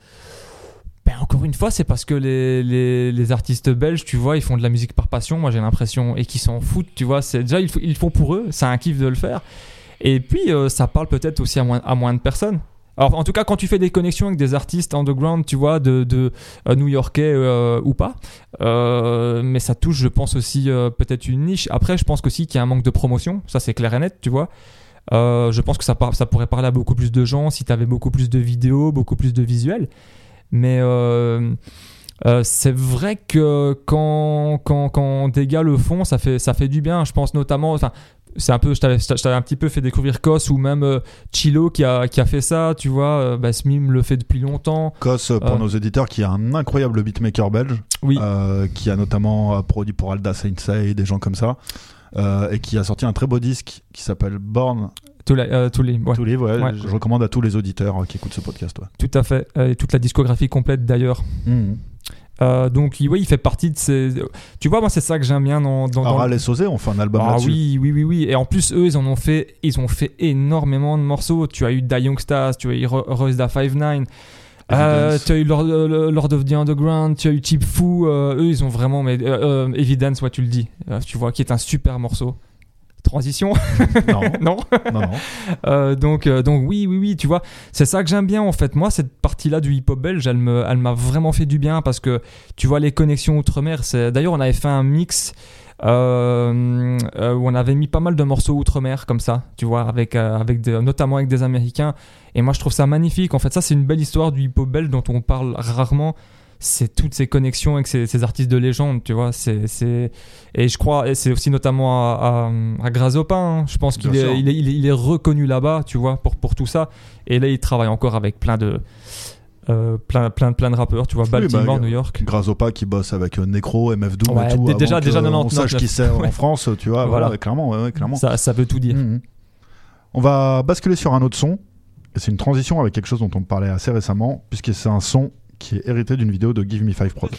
Ben, encore une fois, c'est parce que les, les, les artistes belges, tu vois, ils font de la musique par passion, moi j'ai l'impression, et qu'ils s'en foutent, tu vois. C'est déjà ils, ils font pour eux, c'est un kiff de le faire. Et puis ça parle peut-être aussi à moins, à moins de personnes. Alors en tout cas, quand tu fais des connexions avec des artistes underground, tu vois, de, de euh, new-yorkais euh, ou pas, euh, mais ça touche, je pense aussi peut-être une niche. Après, je pense aussi qu'il y a un manque de promotion, ça c'est clair et net, tu vois. Je pense que ça, ça pourrait parler à beaucoup plus de gens si tu avais beaucoup plus de vidéos, beaucoup plus de visuels. Mais c'est vrai que quand, quand, quand des gars le font, ça fait, ça fait du bien. Je pense notamment. Enfin, c'est un peu, je t'avais je t'avais un petit peu fait découvrir Kos ou même euh, Chilo qui a, qui a fait ça, tu vois. Euh, bah, Smim le fait depuis longtemps. Kos, euh, pour Euh, nos éditeurs, qui est un incroyable beatmaker belge, Oui. qui a notamment produit pour Alda Sensei et des gens comme ça, et qui a sorti un très beau disque qui s'appelle Born. Tous les, euh, tous les, ouais. Tous les, ouais, Ouais. Je recommande à tous les auditeurs qui écoutent ce podcast. Tout à fait. Et toute la discographie complète d'ailleurs. Mhm. Euh, donc, il- oui, il fait partie de ces. Tu vois, moi, c'est ça que j'aime bien dans. dans, dans- Aral et Sosé ont fait un album Ah là-dessus. oui, oui, oui, oui. Et en plus, eux, ils en ont fait, ils ont fait énormément de morceaux. Tu as eu Da Youngstars, tu as eu Ro- Royce da 5'9. Euh, Evidence. tu as eu Lord, euh, Lord of the Underground, tu as eu Cheap Foo, euh, eux ils ont vraiment mais euh, euh, Evidence, ouais tu le dis, Euh, tu vois qui est un super morceau. Transition Non. <laughs> non. Non, non. Euh, donc, euh, donc oui, oui, oui, tu vois, c'est ça que j'aime bien en fait. Moi, cette partie-là du hip-hop belge, elle me, elle m'a vraiment fait du bien parce que tu vois les connexions outre-mer. C'est d'ailleurs on avait fait un mix euh, euh, où on avait mis pas mal de morceaux outre-mer comme ça, tu vois, avec, euh, avec notamment avec des Américains. Et moi, je trouve ça magnifique. En fait, ça, c'est une belle histoire du hip-hop belge dont on parle rarement. C'est toutes ces connexions avec ces, ces artistes de légende, tu vois. C'est, c'est... Et je crois, et c'est aussi notamment à, à, à Grasopin, hein. je pense qu'il est, il est, il est, il est reconnu là-bas, tu vois, pour, pour tout ça. Et là, il travaille encore avec plein de, euh, plein, plein, plein de rappeurs, tu vois, Oui, Baltimore, bah, New York. Grazopa qui bosse avec euh, Necro, MF Doom Ouais, et tout. déjà- déjà euh, on 99, sache qui c'est en. <laughs> France, tu vois. Voilà, Voilà. clairement, ouais, ouais, clairement. Ça, ça veut tout dire. Mhm. On va basculer sur un autre son. Et c'est une transition avec quelque chose dont on parlait assez récemment, puisque c'est un son qui est hérité d'une vidéo de Give Me Five Prod.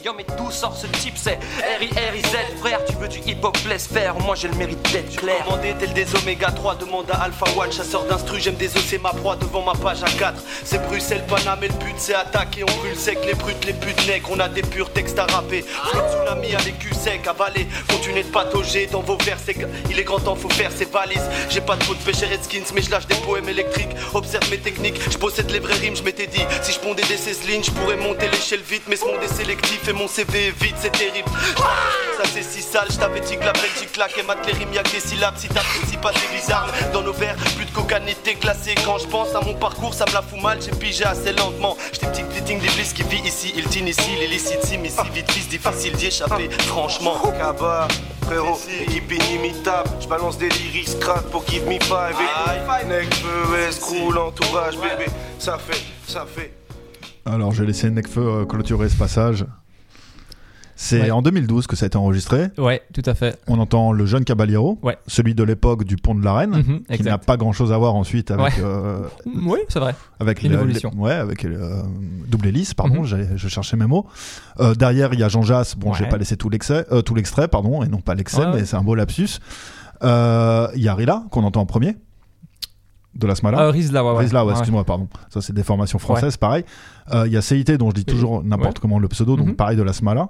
Les yo mais d'où sort ce type c'est R-I-R-I-Z frère, tu veux du hip-hop laisse faire, moi j'ai le mérite d'être clair. Commandé tel des oméga 3, demande à Alpha One, chasseur d'instru, j'aime des os, ma proie devant ma page à 4 C'est Bruxelles, Paname et le but c'est attaquer, on brûle sec les brutes, les putes nègres, on a des purs textes à rapper. Tsunami à l'écu sec, avalé, continuez de patauger dans vos vers, il est grand temps, faut faire ses valises. J'ai pas de faute pêcher Redskins, mais je lâche des poèmes électriques, observe mes techniques, je possède les vraies rimes, je m'étais dit, si je pondais des 16 lignes, je pourrais monter l'échelle vite, mais ce monde est sélectif et mon CV vite, c'est terrible. Ça c'est si sale, je t'avais dit que la Belgique claquait, mat les rimes, y'a que des syllabes, si t'apprécies pas c'est bizarre. Dans nos verres, plus de cocaïne classé. Quand je pense à mon parcours, ça me la fout mal, j'ai pigé assez lentement. J'étais petit fitting d'Iblis qui vit ici, il t'initie, l'illicite sim ici, vite fils, difficile d'y échapper, franchement. Kaba, frérot, équipe inimitable. Je balance des lyrics crack pour give me five. Necfeu, escroule, entourage, bébé. Ça fait, ça fait. Alors, j'ai laissé Necfeu euh, clôturer ce passage. C'est Ouais. en 2012 que ça a été enregistré. Ouais, tout à fait. On entend le jeune Caballero, Ouais. celui de l'époque du pont de la Reine, Mhm, qui n'a pas grand chose à voir ensuite avec, Ouais. euh, Oui, c'est vrai. avec Une évolution. ouais, avec euh, double hélice, pardon, j'allais- je cherchais mes mots. Euh, derrière, il y a Jean Jass. Bon, j'ai pas laissé tout l'extrait, euh, tout l'extrait, pardon, et non pas l'excès, mais c'est un beau lapsus. Euh, Il y a Rila qu'on entend en premier. De la Smala. Euh, Rizla, ouais, ouais. Rizla, ouais, Ouais. excuse-moi, pardon. Ça, c'est des formations françaises, pareil. Euh, Il y a CIT, dont je dis toujours n'importe comment le pseudo, donc Mhm. pareil de la Smala.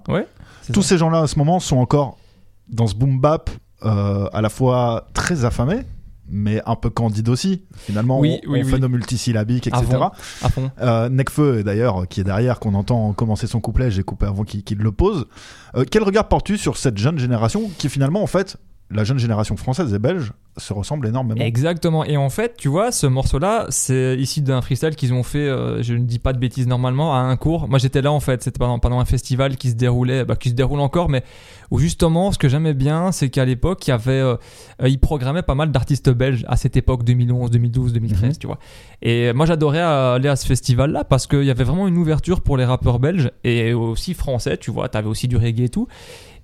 Tous ça. ces gens-là, à ce moment, sont encore dans ce boom bap, euh, à la fois très affamé, mais un peu candide aussi. Finalement, Oui, on, oui, on oui. fait nos multisyllabiques, À etc. fond, à fond. Euh, Necfeu, d'ailleurs, qui est derrière, qu'on entend commencer son couplet, j'ai coupé avant qu'il le pose. Quel regard portes-tu sur cette jeune génération qui, finalement, en fait, la jeune génération française et belge se ressemble énormément. Exactement. Et en fait, tu vois, ce morceau-là, c'est ici d'un freestyle qu'ils ont fait, euh, je ne dis pas de bêtises normalement, à un cours. Moi, j'étais là en fait, c'était pendant, pendant un festival qui se déroulait, bah, qui se déroule encore, mais où justement, ce que j'aimais bien, c'est qu'à l'époque, il y avait, euh, euh, ils programmaient pas mal d'artistes belges à cette époque, 2011, 2012, 2013, Mhm. tu vois. Et moi, j'adorais aller à ce festival-là parce qu'il y avait vraiment une ouverture pour les rappeurs belges et aussi français, tu vois. T'avais aussi du reggae et tout.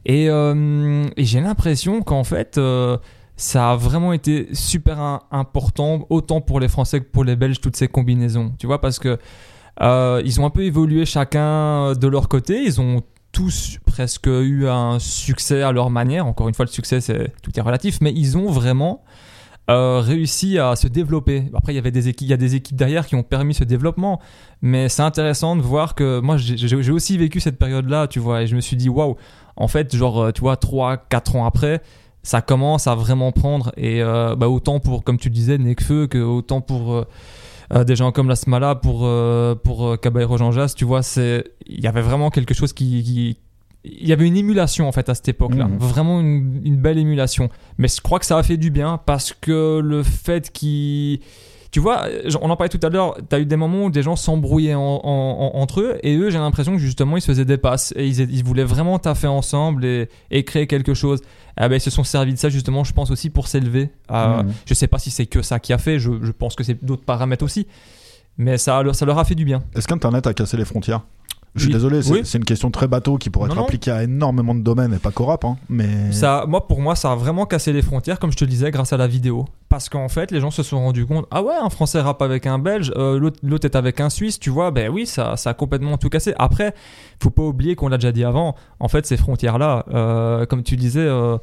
Et, euh, et j'ai l'impression qu'en fait, euh, ça a vraiment été super important, autant pour les Français que pour les Belges, toutes ces combinaisons. Tu vois, parce que euh, ils ont un peu évolué chacun de leur côté. Ils ont tous presque eu un succès à leur manière. Encore une fois, le succès, c'est tout est relatif, mais ils ont vraiment réussi à se développer. Après, il y avait il y a des équipes derrière qui ont permis ce développement, mais c'est intéressant de voir que moi, j'ai aussi vécu cette période-là, tu vois, et je me suis dit, waouh, en fait, genre, euh, tu vois, 3, 4 ans après, ça commence à vraiment prendre, et euh, bah, autant pour, comme tu disais, Nekfeu, que autant pour euh, des gens comme Lasmala, pour, euh, pour Caballero Jean Jas, tu vois, il y avait vraiment quelque chose qui, qui- il y avait une émulation en fait à cette époque-là, Mhm. vraiment une, une belle émulation. Mais je crois que ça a fait du bien parce que le fait qu'ils tu vois, on en parlait tout à l'heure, tu as eu des moments où des gens s'embrouillaient en- en- en- entre eux, et eux, j'ai l'impression que justement, ils se faisaient des passes, et ils, ils voulaient vraiment taffer ensemble et, et créer quelque chose. Ah ben, ils se sont servis de ça, justement, je pense aussi pour s'élever. Euh, Mhm. Je sais pas si c'est que ça qui a fait, je, je pense que c'est d'autres paramètres aussi, mais ça leur a fait du bien. Est-ce qu'Internet a cassé les frontières? Je suis désolé, c'est Oui. une question très bateau qui pourrait Non, être appliquée à énormément de domaines et pas qu'au rap, hein, mais... Ça, moi, pour moi, ça a vraiment cassé les frontières, comme je te disais, grâce à la vidéo. Parce qu'en fait, les gens se sont rendus compte, ah ouais, un Français rappe avec un Belge, euh, l'autre l'autre est avec un Suisse, tu vois, ben oui, ça, ça a complètement tout cassé. Après, faut pas oublier qu'on l'a déjà dit avant, en fait, ces frontières-là, euh, comme tu disais, euh,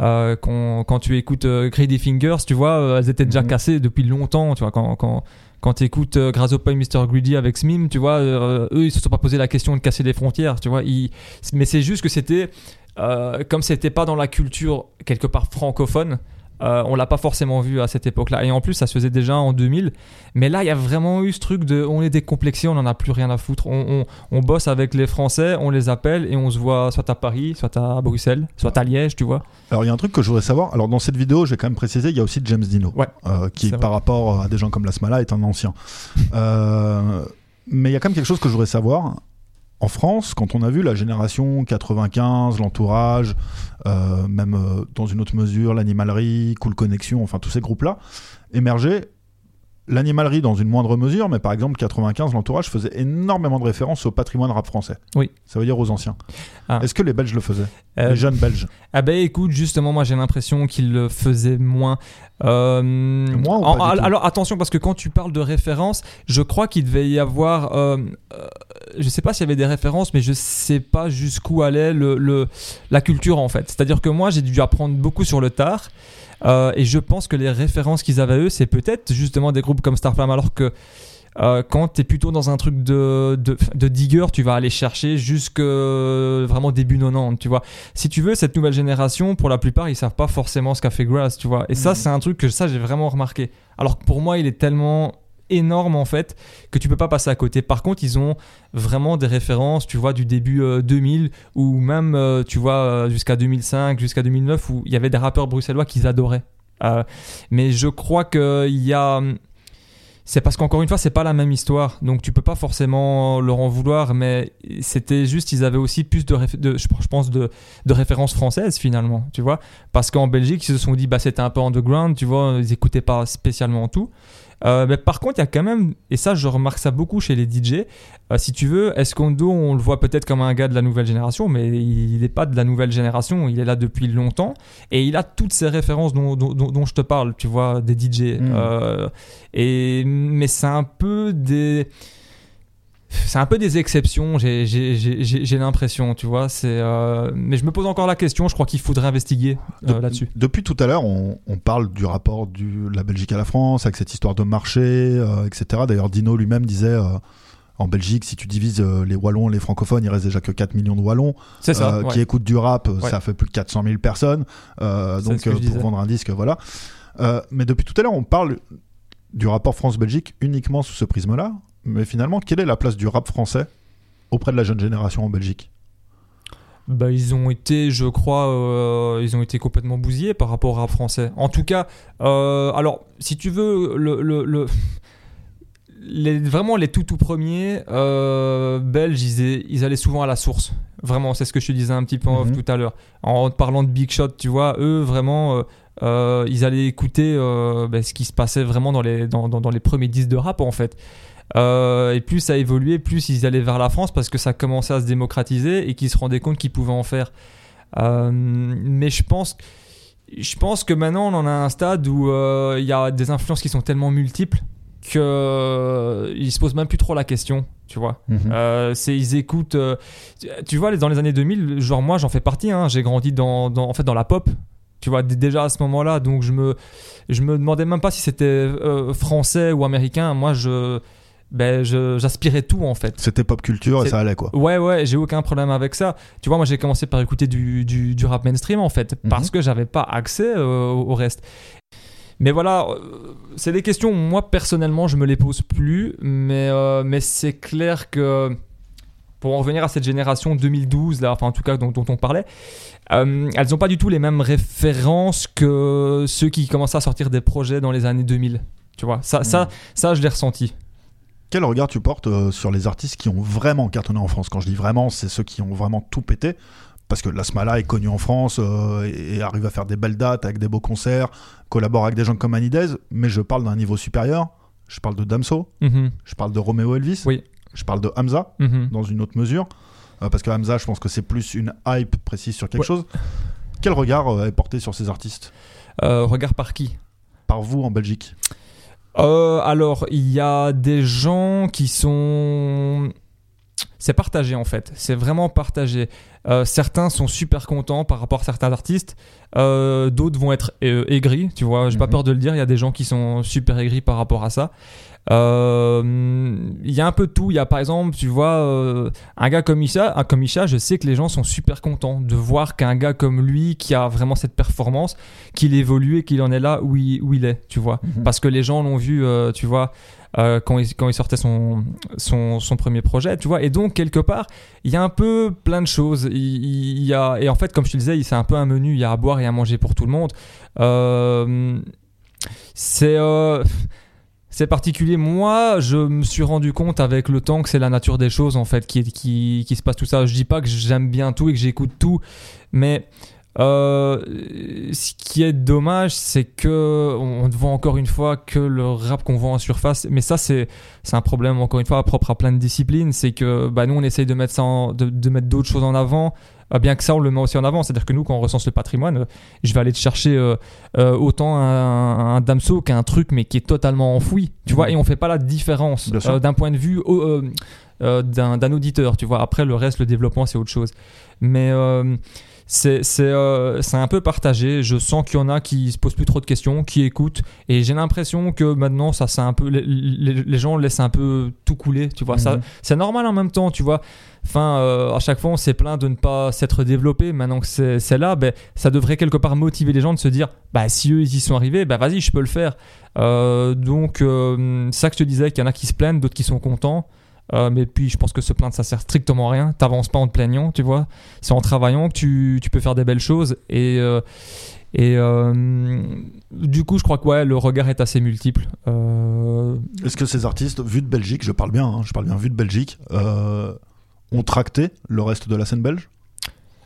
euh, quand, quand tu écoutes euh, Greedy Fingers, tu vois, euh, elles étaient déjà Mhm. cassées depuis longtemps, tu vois, quand... quand quand tu écoutes euh, Grasshopper et Mr. Greedy avec Smim, tu vois, eux, ils se sont pas posé la question de casser les frontières, tu vois. Ils... Mais c'est juste que c'était, comme c'était pas dans la culture quelque part francophone, euh, on l'a pas forcément vu à cette époque-là. Et en plus, ça se faisait déjà en 2000. Mais là, il y a vraiment eu ce truc de, on est décomplexé, on en a plus rien à foutre. On, on, on bosse avec les Français, on les appelle et on se voit soit à Paris, soit à Bruxelles, soit à Liège, tu vois. Alors il y a un truc que je voudrais savoir. Alors dans cette vidéo, j'ai quand même précisé, il y a aussi James Dino, Ouais. euh, qui par rapport à des gens comme Lasmala est un ancien. Euh, mais il y a quand même quelque chose que je voudrais savoir. En France, quand on a vu la génération 95, l'entourage, euh, même euh, dans une autre mesure, l'animalerie, Cool Connection, enfin tous ces groupes-là, émerger, l'animalerie dans une moindre mesure, mais par exemple 95, l'entourage faisait énormément de références au patrimoine rap français. Oui. Ça veut dire aux anciens. Ah. Est-ce que les Belges le faisaient? Euh, Les jeunes Belges? Ah ben écoute, justement, moi j'ai l'impression qu'il le faisait moins. Euh, Moins ou en- pas du tout? alors attention, parce que quand tu parles de références, je crois qu'il devait y avoir... euh, euh, je sais pas s'il y avait des références, mais je sais pas jusqu'où allait le, le- la culture en fait. C'est-à-dire que moi j'ai dû apprendre beaucoup sur le tard. Euh, et je pense que les références qu'ils avaient eux, c'est peut-être justement des groupes comme Starflame, alors que euh, quand tu es plutôt dans un truc de, de, de digger, tu vas aller chercher jusque euh, vraiment début 90, tu vois. Si tu veux, cette nouvelle génération, pour la plupart, ils savent pas forcément ce qu'a fait Grass, tu vois. Et ça, c'est un truc que ça, j'ai vraiment remarqué. Alors que pour moi, il est tellement énorme en fait que tu peux pas passer à côté. Par contre, ils ont vraiment des références, tu vois, du début euh, 2000 ou même, euh, tu vois, euh, jusqu'à 2005, jusqu'à 2009 où il y avait des rappeurs bruxellois qu'ils adoraient. Euh, mais je crois qu'il y a c'est parce qu'encore une fois, c'est pas la même histoire, donc tu peux pas forcément leur en vouloir, mais c'était juste, ils avaient aussi plus de, de je pense, de, de références françaises finalement, tu vois, parce qu'en Belgique, ils se sont dit, bah c'était un peu underground, tu vois, ils écoutaient pas spécialement tout. Euh, mais par contre, il y a quand même, et ça je remarque ça beaucoup chez les DJ, euh, si tu veux, Escondo, on le voit peut-être comme un gars de la nouvelle génération, mais il n'est pas de la nouvelle génération, il est là depuis longtemps, et il a toutes ces références dont, dont- dont- dont je te parle, tu vois, des DJ. Mm. Euh, et, mais c'est un peu des... C'est un peu des exceptions, j'ai- l'impression, tu vois. c'est euh, Mais je me pose encore la question, je crois qu'il faudrait investiguer euh, De- là-dessus. Depuis tout à l'heure, on, on parle du rapport de la Belgique à la France, avec cette histoire de marché, euh, etc. D'ailleurs, Dino lui-même disait, en Belgique, si tu divises les Wallons, les francophones, il reste déjà que 4 millions de Wallons ça, ouais. qui écoutent du rap, Ouais. ça fait plus de 400 000 personnes. Donc, pour disais. vendre un disque, voilà. Mais depuis tout à l'heure, on parle du rapport France-Belgique uniquement sous ce prisme-là. Mais finalement, quelle est la place du rap français auprès de la jeune génération en Belgique? Bah, ils ont été, je crois, euh, ils ont été complètement bousillés par rapport au rap français. En tout cas, euh, alors, si tu veux, le, le- le- les, vraiment les tout tout premiers euh, belges, ils, ils allaient souvent à la source. Vraiment, c'est ce que je te disais un petit peu en off Mhm. tout à l'heure. En parlant de Big Shot, tu vois, eux, vraiment, euh, euh, ils allaient écouter ben, ce qui se passait vraiment dans les, dans, dans- dans les premiers disques de rap, en fait. Euh, et plus ça évoluait, plus ils allaient vers la France parce que ça commençait à se démocratiser et qu'ils se rendaient compte qu'ils pouvaient en faire. Euh, mais je pense, je pense que maintenant on en a un stade où euh, il y a des influences qui sont tellement multiples que euh, ils se posent même plus trop la question, tu vois. Mhm. C'est ils écoutent, tu- vois, dans les années 2000, genre moi j'en fais partie, hein, j'ai grandi dans, dans- en fait dans la pop. Tu vois, déjà à ce moment-là, donc je me, je me demandais même pas si c'était euh, français ou américain. Moi, je, ben, j'aspirais tout en fait. C'était pop culture et ça allait quoi. Ouais, ouais, j'ai aucun problème avec ça. Tu vois, moi j'ai commencé par écouter du, du, du rap mainstream en fait, parce que j'avais pas accès euh, au reste. Mais voilà, euh, c'est des questions, moi personnellement, je me les pose plus, mais, euh, mais c'est clair que pour en revenir à cette génération 2012, là, enfin en tout cas dont, dont on parlait, euh, elles n'ont pas du tout les mêmes références que ceux qui commençaient à sortir des projets dans les années 2000. Tu vois, ça, ça, ça je l'ai ressenti. Quel regard tu portes euh, sur les artistes qui ont vraiment cartonné en France? Quand je dis vraiment, c'est ceux qui ont vraiment tout pété. Parce que Lasmala est connu en France euh, et, arrive à faire des belles dates avec des beaux concerts, collabore avec des gens comme Anidez, mais je parle d'un niveau supérieur. Je parle de Damso, Mhm. je parle de Romeo Elvis, Oui. je parle de Hamza, Mhm. dans une autre mesure. Euh, parce que Hamza, je pense que c'est plus une hype précise sur quelque Ouais. chose. Quel regard euh, est porté sur ces artistes? Regard par qui? Par vous en Belgique Euh, alors, il y a des gens qui sont. C'est partagé en fait, c'est vraiment partagé. Euh, certains sont super contents par rapport à certains artistes, Euh, d'autres vont être aigris, tu vois, j'ai pas Mhm. peur de le dire, il y a des gens qui sont super aigris par rapport à ça. Euh, Il y a un peu de tout, il y a par exemple, tu vois, euh, un gars comme Isha, un comme Isha, je sais que les gens sont super contents de voir qu'un gars comme lui, qui a vraiment cette performance, qu'il évolue et qu'il en est là où il, où il est, tu vois. Parce que les gens l'ont vu, euh, tu vois, euh, quand, il, quand il sortait son, son, son premier projet, tu vois. Et donc, quelque part, il y a un peu plein de choses. Il, il- il y a, et en fait, comme je te disais, c'est un peu un menu, il y a à boire et à manger pour tout le monde. Euh, c'est... euh, c'est particulier. Moi, je me suis rendu compte avec le temps que c'est la nature des choses en fait qui, qui, se passe tout ça. Je dis pas que j'aime bien tout et que j'écoute tout, mais euh, ce qui est dommage, c'est que on vend encore une fois que le rap qu'on vend en surface. Mais ça, c'est un problème encore une fois propre à plein de disciplines. C'est que bah, nous, on essaye de mettre de mettre d'autres choses en avant. Euh, bien que ça, on le met aussi en avant. C'est-à-dire que nous, quand on recense le patrimoine, euh, je vais aller te chercher euh, euh, autant un, un Damso qu'un truc, mais qui est totalement enfoui. Tu vois, et on fait pas la différence euh, d'un point de vue d'un auditeur. Tu vois, après le reste, le développement, c'est autre chose. Mais c'est un peu partagé. Je sens qu'il y en a qui se posent plus trop de questions, qui écoutent, et j'ai l'impression que maintenant ça c'est un peu les, gens laissent un peu tout couler. Tu vois, ça Mhm. c'est normal en même temps. Tu vois. Enfin, euh, à chaque fois, on s'est plaint de ne pas s'être développé. Maintenant que c'est là, ben, ça devrait quelque part motiver les gens de se dire, bah si eux ils y sont arrivés, bah vas-y, je peux le faire. Euh, donc, euh, ça que je te disais, qu'il y en a qui se plaignent, d'autres qui sont contents. Euh, mais puis, je pense que se plaindre, ça sert strictement à rien. T'avances pas en te plaignant, tu vois. C'est en travaillant que tu, tu peux faire des belles choses. Et, et du coup, je crois que ouais, le regard est assez multiple. Est-ce que ces artistes, vus de Belgique, je parle bien, hein, je parle bien vus de Belgique, ont tracté le reste de la scène belge?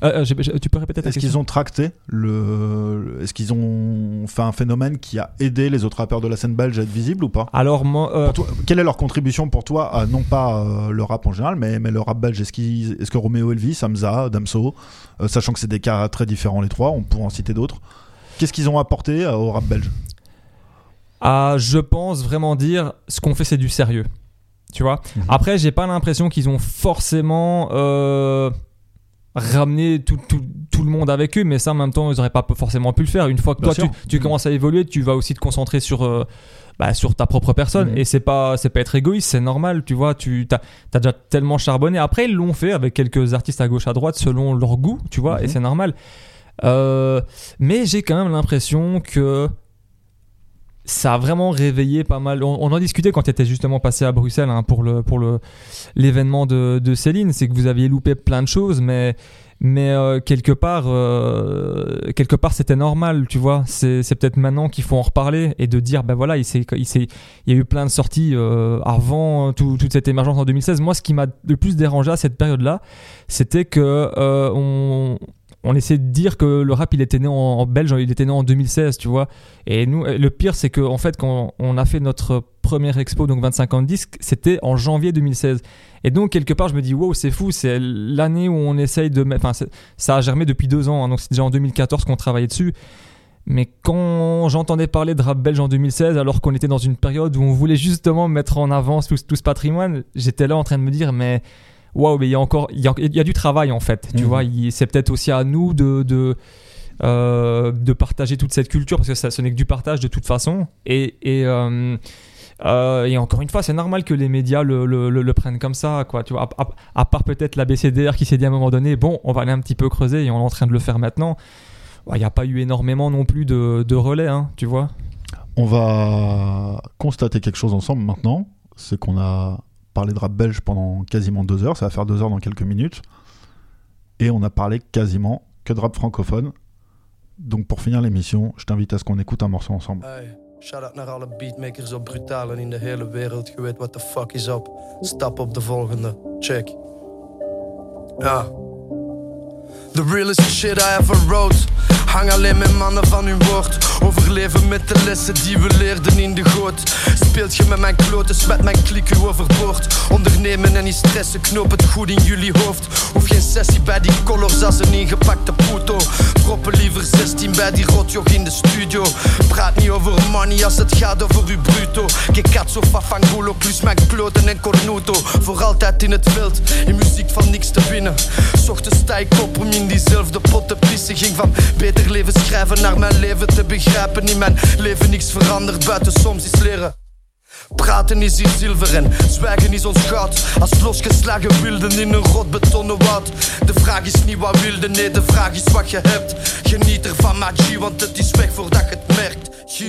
Euh, j'ai- tu peux répéter ta Est-ce qu'ils ont tracté le Est-ce qu'ils ont fait un phénomène qui a aidé les autres rappeurs de la scène belge à être visibles ou pas? Alors, moi, euh, toi, quelle est leur contribution pour toi à non pas euh, le rap en général, mais, mais le rap belge? Est-ce que Roméo Elvis, Hamza, Damso, euh, sachant que c'est des cas très différents les trois, on pourrait en citer d'autres, qu'est-ce qu'ils ont apporté euh, au rap belge? À, je pense, vraiment dire ce qu'on fait, c'est du sérieux. Tu vois? Après, j'ai pas l'impression qu'ils ont forcément euh, ramené tout, tout- tout le monde avec eux, mais ça, en même temps, ils auraient pas forcément pu le faire. Une fois que Bien toi, tu, tu commences à évoluer, tu vas aussi te concentrer sur. euh, bah, sur ta propre personne Mhm. et c'est pas c'est pas être égoïste c'est normal tu vois tu as déjà tellement charbonné après ils l'ont fait avec quelques artistes à gauche à droite selon leur goût tu vois et Mhm. c'est normal Euh, mais j'ai quand même l'impression que ça a vraiment réveillé pas mal. On, en discutait quand tu étais justement passé à Bruxelles hein, pour le pour le l'événement de, Céline, c'est que vous aviez loupé plein de choses, mais mais euh, quelque part euh, quelque part c'était normal, tu vois. C'est c'est peut-être maintenant qu'il faut en reparler et de dire ben voilà, il s'est il s'est il y a eu plein de sorties euh, avant tout- toute cette émergence en 2016. Moi, ce qui m'a le plus dérangé à cette période-là, c'était que on on essaie de dire que le rap il était né en, en belge, il était né en 2016, tu vois. Et nous, le pire, c'est que en fait, quand on a fait notre première expo, donc 25 ans de disque, c'était en janvier 2016. Et donc quelque part, je me dis wow, c'est fou, c'est l'année où on essaye de, enfin, ça a germé depuis deux ans, hein, donc c'est déjà en 2014 qu'on travaillait dessus. Mais quand j'entendais parler de rap belge en 2016, alors qu'on était dans une période où on voulait justement mettre en avant tout, tout ce patrimoine, j'étais là en train de me dire, mais waouh, mais il y a encore, il y a, il y a du travail en fait. Tu Mhm. vois, c'est peut-être aussi à nous de, de, euh, de partager toute cette culture parce que ça, ce n'est que du partage de toute façon. Et, et, euh, euh, et encore une fois, c'est normal que les médias le, le, le- le prennent comme ça, quoi. Tu vois, à, à- à part peut-être la BCDR qui s'est dit à un moment donné, bon, on va aller un petit peu creuser et on est en train de le faire maintenant. Ouais, Il n'y a pas eu énormément non plus de, de relais, hein, tu vois. On va constater quelque chose ensemble maintenant, c'est qu'on a parlé de rap belge pendant quasiment deux heures, ça va faire deux heures dans quelques minutes, et on a parlé quasiment que de rap francophone. Donc pour finir l'émission, je t'invite à ce qu'on écoute un morceau ensemble. The. The realest shit I ever wrote. Hang alleen met mannen van hun woord. Overleven met de lessen die we leerden in de goot. Speelt je met mijn kloten, smet mijn klik u overboord. Ondernemen en niet stressen, knoop het goed in jullie hoofd. Hoef geen sessie bij die colors als een ingepakte puto. Proppen liever 16 bij die rotjoch in de studio. Praat niet over money als het gaat over uw bruto. Que cazzo fa fangulo, plus mijn kloten en cornuto. Voor altijd in het veld, in muziek van niks te winnen. S Ochtends sta ik op om in diezelfde pot te pissen. Ging van beter leven schrijven naar mijn leven te begrijpen. In mijn leven niks veranderd, buiten soms iets leren. Praten is hier zilver en zwijgen is ons goud. Als losgeslagen wilden in een rot betonnen woud. De vraag is niet wat wilde, nee, de vraag is wat je hebt. Geniet ervan, maar G, want het is weg voordat je het merkt. G.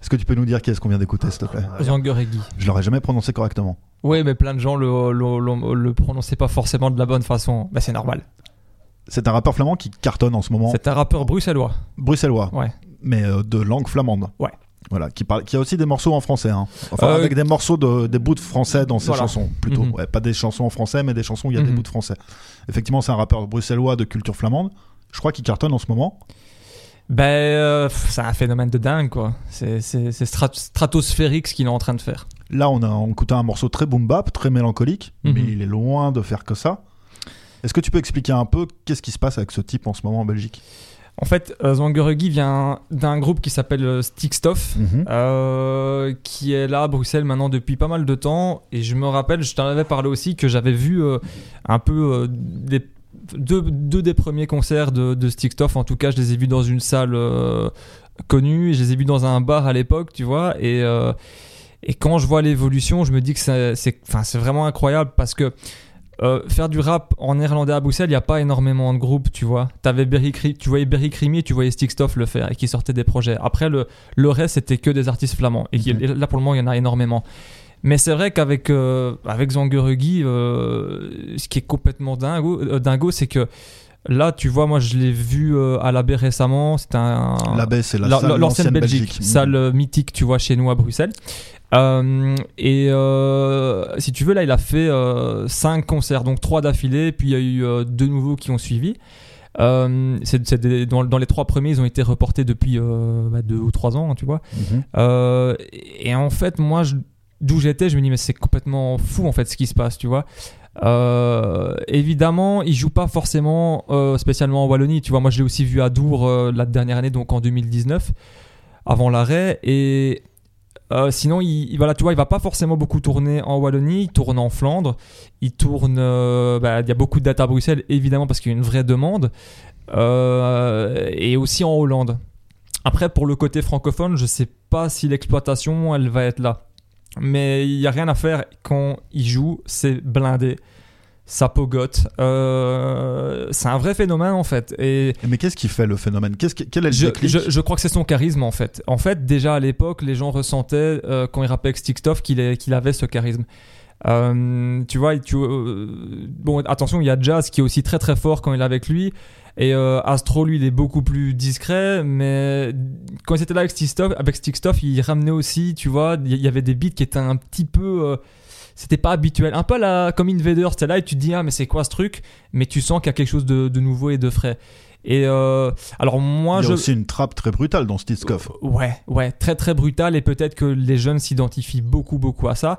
Est-ce que tu peux nous dire qui est-ce qu'on vient d'écouter, s'il te plaît Zangueregui. Je l'aurais jamais prononcé correctement. Oui, mais plein de gens le, le, le, le prononçaient pas forcément de la bonne façon. Bah, c'est normal. C'est un rappeur flamand qui cartonne en ce moment. C'est un rappeur bruxellois. Bruxellois. Ouais. Mais euh, de langue flamande. Ouais. Voilà, qui, parle, qui a aussi des morceaux en français. hein. Enfin, Euh, avec des morceaux, de, des bouts de français dans ses Voilà. chansons, plutôt. Mhm. Ouais, pas des chansons en français, mais des chansons où il y a des Mhm. bouts de français. Effectivement, c'est un rappeur bruxellois de culture flamande. Je crois qu'il cartonne en ce moment. Ben, euh, c'est un phénomène de dingue, quoi. C'est c'est- c'est strat- stratosphérique ce qu'il est en train de faire. Là, on a on écouté un morceau très boom bap, très mélancolique, Mhm. mais il est loin de faire que ça. Est-ce que tu peux expliquer un peu qu'est-ce qui se passe avec ce type en ce moment en Belgique? En fait, euh, Zangueregui vient d'un groupe qui s'appelle euh, Stickstuff, Mhm. euh, qui est là à Bruxelles maintenant depuis pas mal de temps. Et je me rappelle, je t'en avais parlé aussi, que j'avais vu euh, un peu euh, des, deux, deux des premiers concerts de, de Stickstuff. En tout cas, je les ai vus dans une salle connue, et je les ai vus dans un bar à l'époque, tu vois. Et, et quand je vois l'évolution, je me dis que c'est c'est- enfin, c'est vraiment incroyable parce que euh, faire du rap en néerlandais à Bruxelles, il n'y a pas énormément de groupes, tu vois. Avais Berry tu voyais Berry Crimi, tu voyais Stickstuff le faire et qui sortaient des projets. Après, le, le reste, c'était que des artistes flamands. Et, et là, pour le moment, il y en a énormément. Mais c'est vrai qu'avec euh, avec Zangueregui, euh, ce qui est complètement dingo, euh, dingo c'est que là, tu vois, moi, je l'ai vu euh, à la baie récemment. C'était un. La Baie, c'est la la- l'ancienne l'ancienne Belgique, Belgique. salle mythique, tu vois, chez nous à Bruxelles. Euh, et euh, si tu veux, là, il a fait euh, cinq concerts, donc trois d'affilée, puis il y a eu euh, deux nouveaux qui ont suivi. Euh, c'est, c'est des- dans, dans les trois premiers, ils ont été reportés depuis euh, bah, deux ou trois ans, tu vois. Mhm. Euh, et en fait, moi, je- d'où j'étais, je me dis, mais c'est complètement fou, en fait, ce qui se passe, tu vois. Euh, évidemment, il joue pas forcément euh, spécialement en Wallonie. Tu vois, moi, je l'ai aussi vu à Dour euh, la dernière année, donc en 2019, avant l'arrêt. Et euh, sinon, il, il- voilà, tu vois, il va pas forcément beaucoup tourner en Wallonie. Il tourne en Flandre. Il tourne. euh, bah, il y a beaucoup de dates à Bruxelles, évidemment, parce qu'il y a une vraie demande. Euh, et aussi en Hollande. Après, pour le côté francophone, je sais pas si l'exploitation, elle va être là. Mais il y a rien à faire quand il joue, c'est blindé. Ça pogote. Euh, c'est un vrai phénomène en fait. Et Mais qu'est-ce qui fait le phénomène? Qu'est-ce qui- Quel est le je, je- je crois que c'est son charisme en fait. En fait, déjà à l'époque, les gens ressentaient euh, quand il avec Stickstuff qu'il qu'il avait ce charisme. Euh, tu vois, tu, bon, attention, il y a Jazz qui est aussi très très fort quand il est avec lui. Et Astro, lui, il est beaucoup plus discret, mais quand il était là avec Stickstuff, avec Stickstuff, il ramenait aussi, tu vois, il y avait des beats qui étaient un petit peu. Euh, c'était pas habituel. Un peu là, comme Invader, c'était là et tu te dis, ah, mais c'est quoi ce truc? Mais tu sens qu'il y a quelque chose de, de nouveau et de frais. Et euh, alors, moi, Il y a je. aussi une trappe très brutale dans Stickstuff. Ouais, ouais, très très brutal et peut-être que les jeunes s'identifient beaucoup beaucoup à ça.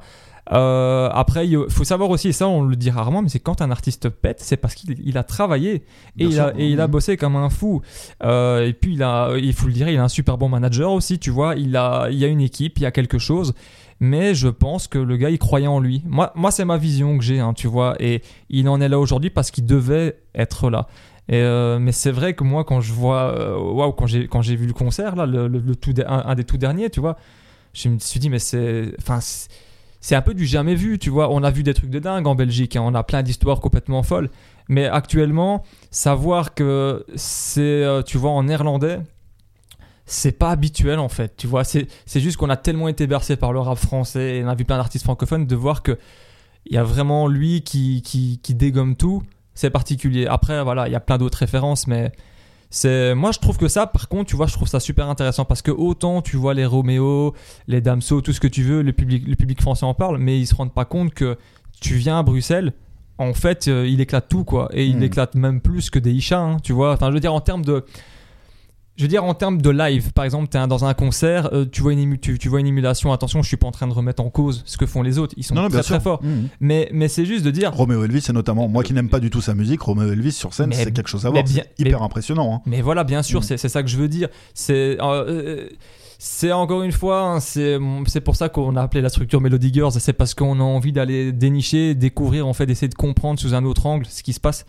Euh, après, il faut savoir aussi, et ça on le dit rarement, mais c'est quand un artiste pète, c'est parce qu'il il a travaillé et, il sûr, a, et il a bossé comme un fou. Euh, et puis il a, il faut le dire, il a un super bon manager aussi, tu vois. Il a, il y a une équipe, il y a quelque chose. Mais je pense que le gars, il croyait en lui. Moi, moi c'est ma vision que j'ai, hein, tu vois. Et il en est là aujourd'hui parce qu'il devait être là. Euh, mais c'est vrai que moi, quand je vois, euh, waouh, quand j'ai quand j'ai vu le concert là, le, tout, un, des tout derniers, tu vois, je me suis dit mais c'est, enfin, c'est- c'est un peu du jamais vu, tu vois. On a vu des trucs de dingue en Belgique, hein, on a plein d'histoires complètement folles. Mais actuellement, savoir que c'est, euh, tu vois, en néerlandais, c'est pas habituel en fait, tu vois. C'est juste qu'on a tellement été bercé par le rap français et on a vu plein d'artistes francophones de voir que il y a vraiment lui qui, qui, qui dégomme tout. C'est particulier. Après, voilà, il y a plein d'autres références, mais c'est moi je trouve que ça, par contre, tu vois, je trouve ça super intéressant parce que autant tu vois les Roméo, les Damso, tout ce que tu veux, le public, le public français en parle, mais ils se rendent pas compte que tu viens à Bruxelles. En fait, euh, il éclate tout, quoi. Et il Mm. éclate même plus que des Isha, hein, tu vois. Enfin, je veux dire, en termes de, je veux dire en termes de live, par exemple, tu es dans un concert, euh, tu, vois une tu, tu vois une émulation, attention, je suis pas en train de remettre en cause ce que font les autres, ils sont Non, non, très très forts. Mhm. Mais, mais c'est juste de dire... Roméo Elvis, c'est notamment, moi qui n'aime pas du tout sa musique, Roméo Elvis sur scène, c'est quelque chose à voir. C'est hyper mais- impressionnant. hein. Mais voilà, bien sûr, Mm. c'est ça que je veux dire. C'est euh, euh, c'est encore une fois, hein, c'est c'est pour ça qu'on a appelé la structure Melody Girls. C'est parce qu'on a envie d'aller dénicher, découvrir, en fait, d'essayer de comprendre sous un autre angle ce qui se passe.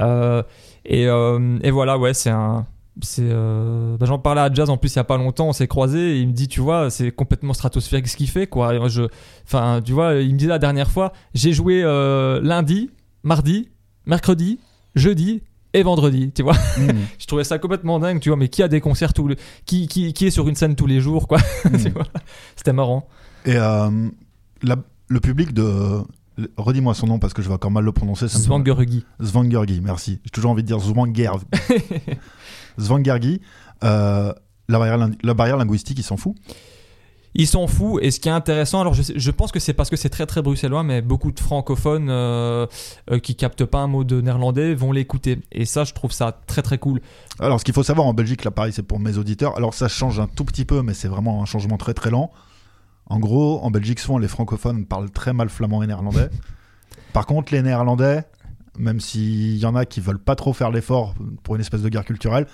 Euh, et, euh, et voilà, ouais, c'est un. C'est, euh, bah, J'en parlais à Jazz en plus il y a pas longtemps, on s'est croisés et il me dit, tu vois, c'est complètement stratosphérique ce qu'il fait, quoi. Je, enfin, tu vois, il me dit la dernière fois, j'ai joué euh, lundi, mardi, mercredi, jeudi et vendredi, tu vois. <laughs> je trouvais ça complètement dingue, tu vois, mais qui a des concerts tous les... qui, qui, qui est sur une scène tous les jours, quoi. <laughs> Vois. C'était marrant. Et euh, la- le public de. Redis-moi son nom parce que je vais encore mal le prononcer. Svangergi. Svangergi, merci. J'ai toujours envie de dire Zwanger. <laughs> Svangergi. euh, la, barrière, lin- la barrière linguistique, il s'en fout. Ils s'en foutent. Et ce qui est intéressant, alors je pense que c'est parce que c'est très très bruxellois, mais beaucoup de francophones euh, euh, qui captent pas un mot de néerlandais vont l'écouter. Et ça, je trouve ça très très cool. Alors, ce qu'il faut savoir en Belgique, là, pareil, c'est pour mes auditeurs. Alors, ça change un tout petit peu, mais c'est vraiment un changement très très lent. En gros, en Belgique, souvent, les francophones parlent très mal flamand et néerlandais. Par contre, les néerlandais, même s'il y en a qui veulent pas trop faire l'effort pour une espèce de guerre culturelle,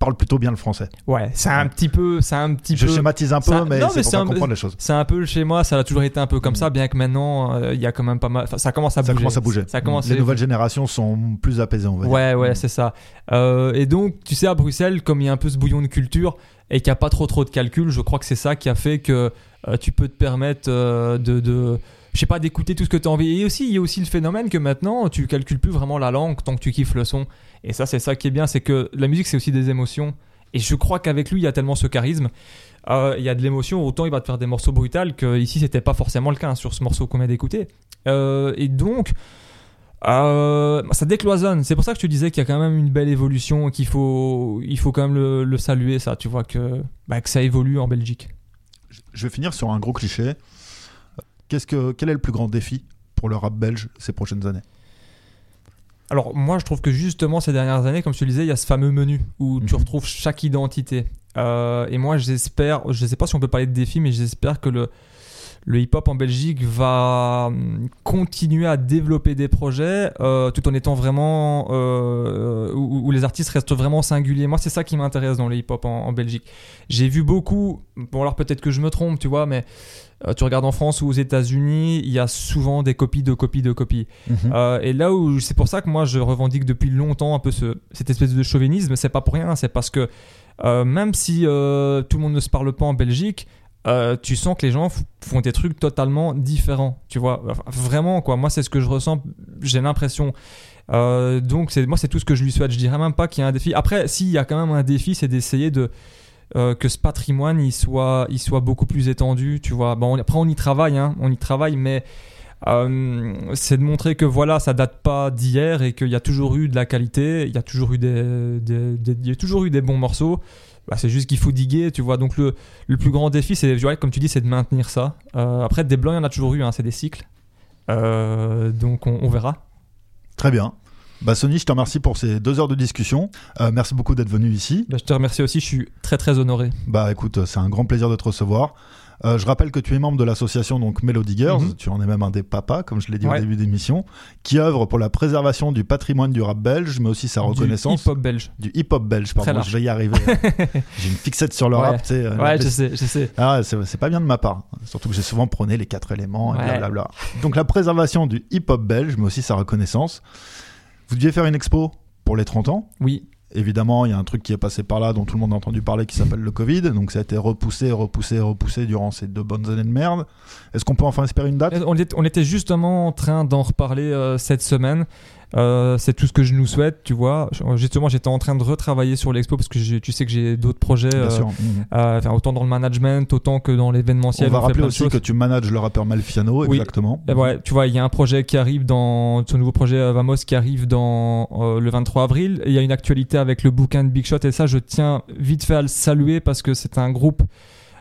parlent plutôt bien le français. Ouais, c'est un petit peu, c'est un petit Je peu. schématise un peu, mais c'est pour un- comprendre les choses. Mm. C'est un peu chez moi, ça a toujours été un peu comme ça, bien que maintenant euh, il y a quand même pas mal. ça commence à Ça bouger. commence à bouger. Ça commence. les nouvelles générations sont plus apaisées, on va dire. Ouais, ouais, c'est ça. Euh, et donc, tu sais, à Bruxelles, comme il y a un peu ce bouillon de culture et qu'il n'y a pas trop trop de calcul, je crois que c'est ça qui a fait que euh, tu peux te permettre de, de, je sais pas, d'écouter tout ce que tu as envie. Et aussi, il y a aussi le phénomène que maintenant, tu calcules plus vraiment la langue tant que tu kiffes le son. Et ça, c'est ça qui est bien, c'est que la musique, c'est aussi des émotions. Et je crois qu'avec lui, il y a tellement ce charisme. Euh, il y a de l'émotion, autant il va te faire des morceaux brutals que ici, c'était pas forcément le cas hein, sur ce morceau qu'on vient d'écouter. Euh, et donc, euh, ça décloisonne. C'est pour ça que te disais qu'il y a quand même une belle évolution et qu'il faut, il faut quand même le, le saluer, ça. Tu vois que, bah, que ça évolue en Belgique. Je vais finir sur un gros cliché. Qu'est-ce que, quel est le plus grand défi pour le rap belge ces prochaines années? Alors, moi, je trouve que justement, ces dernières années, comme je te le disais, il y a ce fameux menu où tu retrouves chaque identité. Euh, et moi, j'espère, je ne sais pas si on peut parler de défi, mais j'espère que le, le hip-hop en Belgique va hum, continuer à développer des projets euh, tout en étant vraiment euh, où, où les artistes restent vraiment singuliers. Moi, c'est ça qui m'intéresse dans le hip-hop en, en Belgique. J'ai vu beaucoup, bon alors peut-être que je me trompe, tu vois, mais euh, tu regardes en France ou aux États-Unis, il y a souvent des copies de copies de copies. Mhm. Euh, et là où c'est pour ça que moi je revendique depuis longtemps un peu ce, cette espèce de chauvinisme, c'est pas pour rien, c'est parce que euh, même si tout le monde ne se parle pas en Belgique, tu sens que les gens font des trucs totalement différents, tu vois. Enfin, vraiment, quoi. Moi, c'est ce que je ressens, j'ai l'impression. Donc, moi, c'est tout ce que je lui souhaite. Je dirais même pas qu'il y a un défi. Après, s'il y a quand même un défi, c'est d'essayer de. Euh, que ce patrimoine il soit, il soit beaucoup plus étendu, tu vois. Bon, on- après, on y travaille, hein, on y travaille, mais euh, c'est de montrer que voilà, ça date pas d'hier et qu'il y a toujours eu de la qualité, il y a toujours eu des, il y a toujours eu des bons morceaux. Bah, c'est juste qu'il faut diguer, tu vois. Donc le, le plus grand défi, c'est comme tu dis, c'est de maintenir ça. Euh, après, des blancs, il y en a toujours eu, hein, c'est des cycles. Donc on, on verra. Très bien. Bah Sony, je te remercie pour ces deux heures de discussion. Euh, merci beaucoup d'être venu ici. Bah, je te remercie aussi, je suis très très honoré. Bah écoute, c'est un grand plaisir de te recevoir. Euh, je rappelle que tu es membre de l'association donc Melody Girls, Mhm. tu en es même un des papas, comme je l'ai dit Ouais. au début d'émission, qui œuvre pour la préservation du patrimoine du rap belge, mais aussi sa Du reconnaissance. hip-hop belge. Du hip-hop belge, pardon, je vais y arriver. <laughs> j'ai une fixette sur le Ouais. rap, tu sais. euh, Ouais, je sais, je sais. Ah, c'est c'est pas bien de ma part. Surtout que j'ai souvent prôné les quatre éléments et Ouais. blablabla. Donc la préservation du hip-hop belge, mais aussi sa reconnaissance. Vous deviez faire une expo pour les 30 ans. Oui. Évidemment, il y a un truc qui est passé par là dont tout le monde a entendu parler qui s'appelle le Covid. Donc ça a été repoussé, repoussé, repoussé durant ces deux bonnes années de merde. Est-ce qu'on peut enfin espérer une date? On, était justement en train d'en reparler euh, cette semaine. Euh, c'est tout ce que je nous souhaite, tu vois. Justement, j'étais en train de retravailler sur l'expo parce que tu sais que j'ai d'autres projets, Bien euh, sûr. Euh, enfin, autant dans le management, autant que dans l'événementiel. On va rappeler aussi que tu manages le rappeur Malfiano, Oui. exactement. Et ouais, tu vois, il y a un projet qui arrive dans ce nouveau projet euh, Vamos qui arrive dans le 23 avril. Il y a une actualité avec le bouquin de Big Shot et ça, je tiens vite fait à le saluer parce que c'est un groupe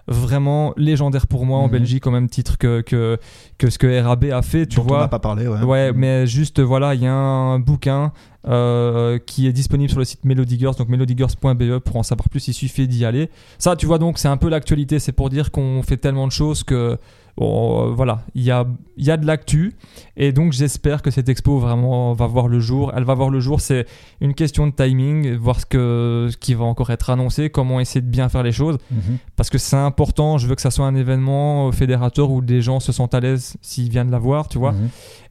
vraiment légendaire pour moi en Mhm. Belgique au même titre que, que, que ce que RAB a fait, tu Dont on vois. n'a pas parlé, ouais. Ouais, Mhm. mais juste voilà, il y a un bouquin euh, qui est disponible sur le site Melody Girls, donc melodygirls.be pour en savoir plus, il suffit d'y aller. Ça, tu vois, donc c'est un peu l'actualité, c'est pour dire qu'on fait tellement de choses que bon, euh, voilà, il y a, y a de l'actu et donc j'espère que cette expo vraiment va voir le jour. Elle va voir le jour, c'est une question de timing, voir ce, que, ce qui va encore être annoncé, comment essayer de bien faire les choses Mhm. parce que c'est important, je veux que ça soit un événement euh, fédérateur où des gens se sentent à l'aise s'ils viennent la voir, tu vois. Mhm.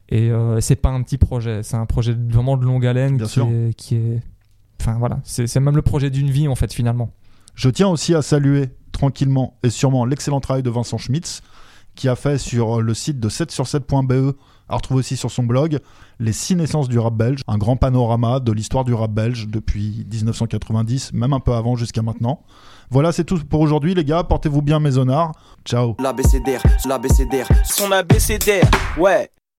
Et euh, c'est pas un petit projet, c'est un projet vraiment de longue haleine Bien qui, sûr. Est, qui est. Enfin voilà, c'est même le projet d'une vie en fait finalement. Je tiens aussi à saluer tranquillement et sûrement l'excellent travail de Vincent Schmitz qui a fait sur le site de 7 sur 7.be, à retrouver aussi sur son blog, les six naissances du rap belge, un grand panorama de l'histoire du rap belge depuis 1990, même un peu avant jusqu'à maintenant. Voilà, c'est tout pour aujourd'hui les gars, portez-vous bien maisonnard. Ciao. L'ABCDR, l'ABCDR, son ABCDR, ouais.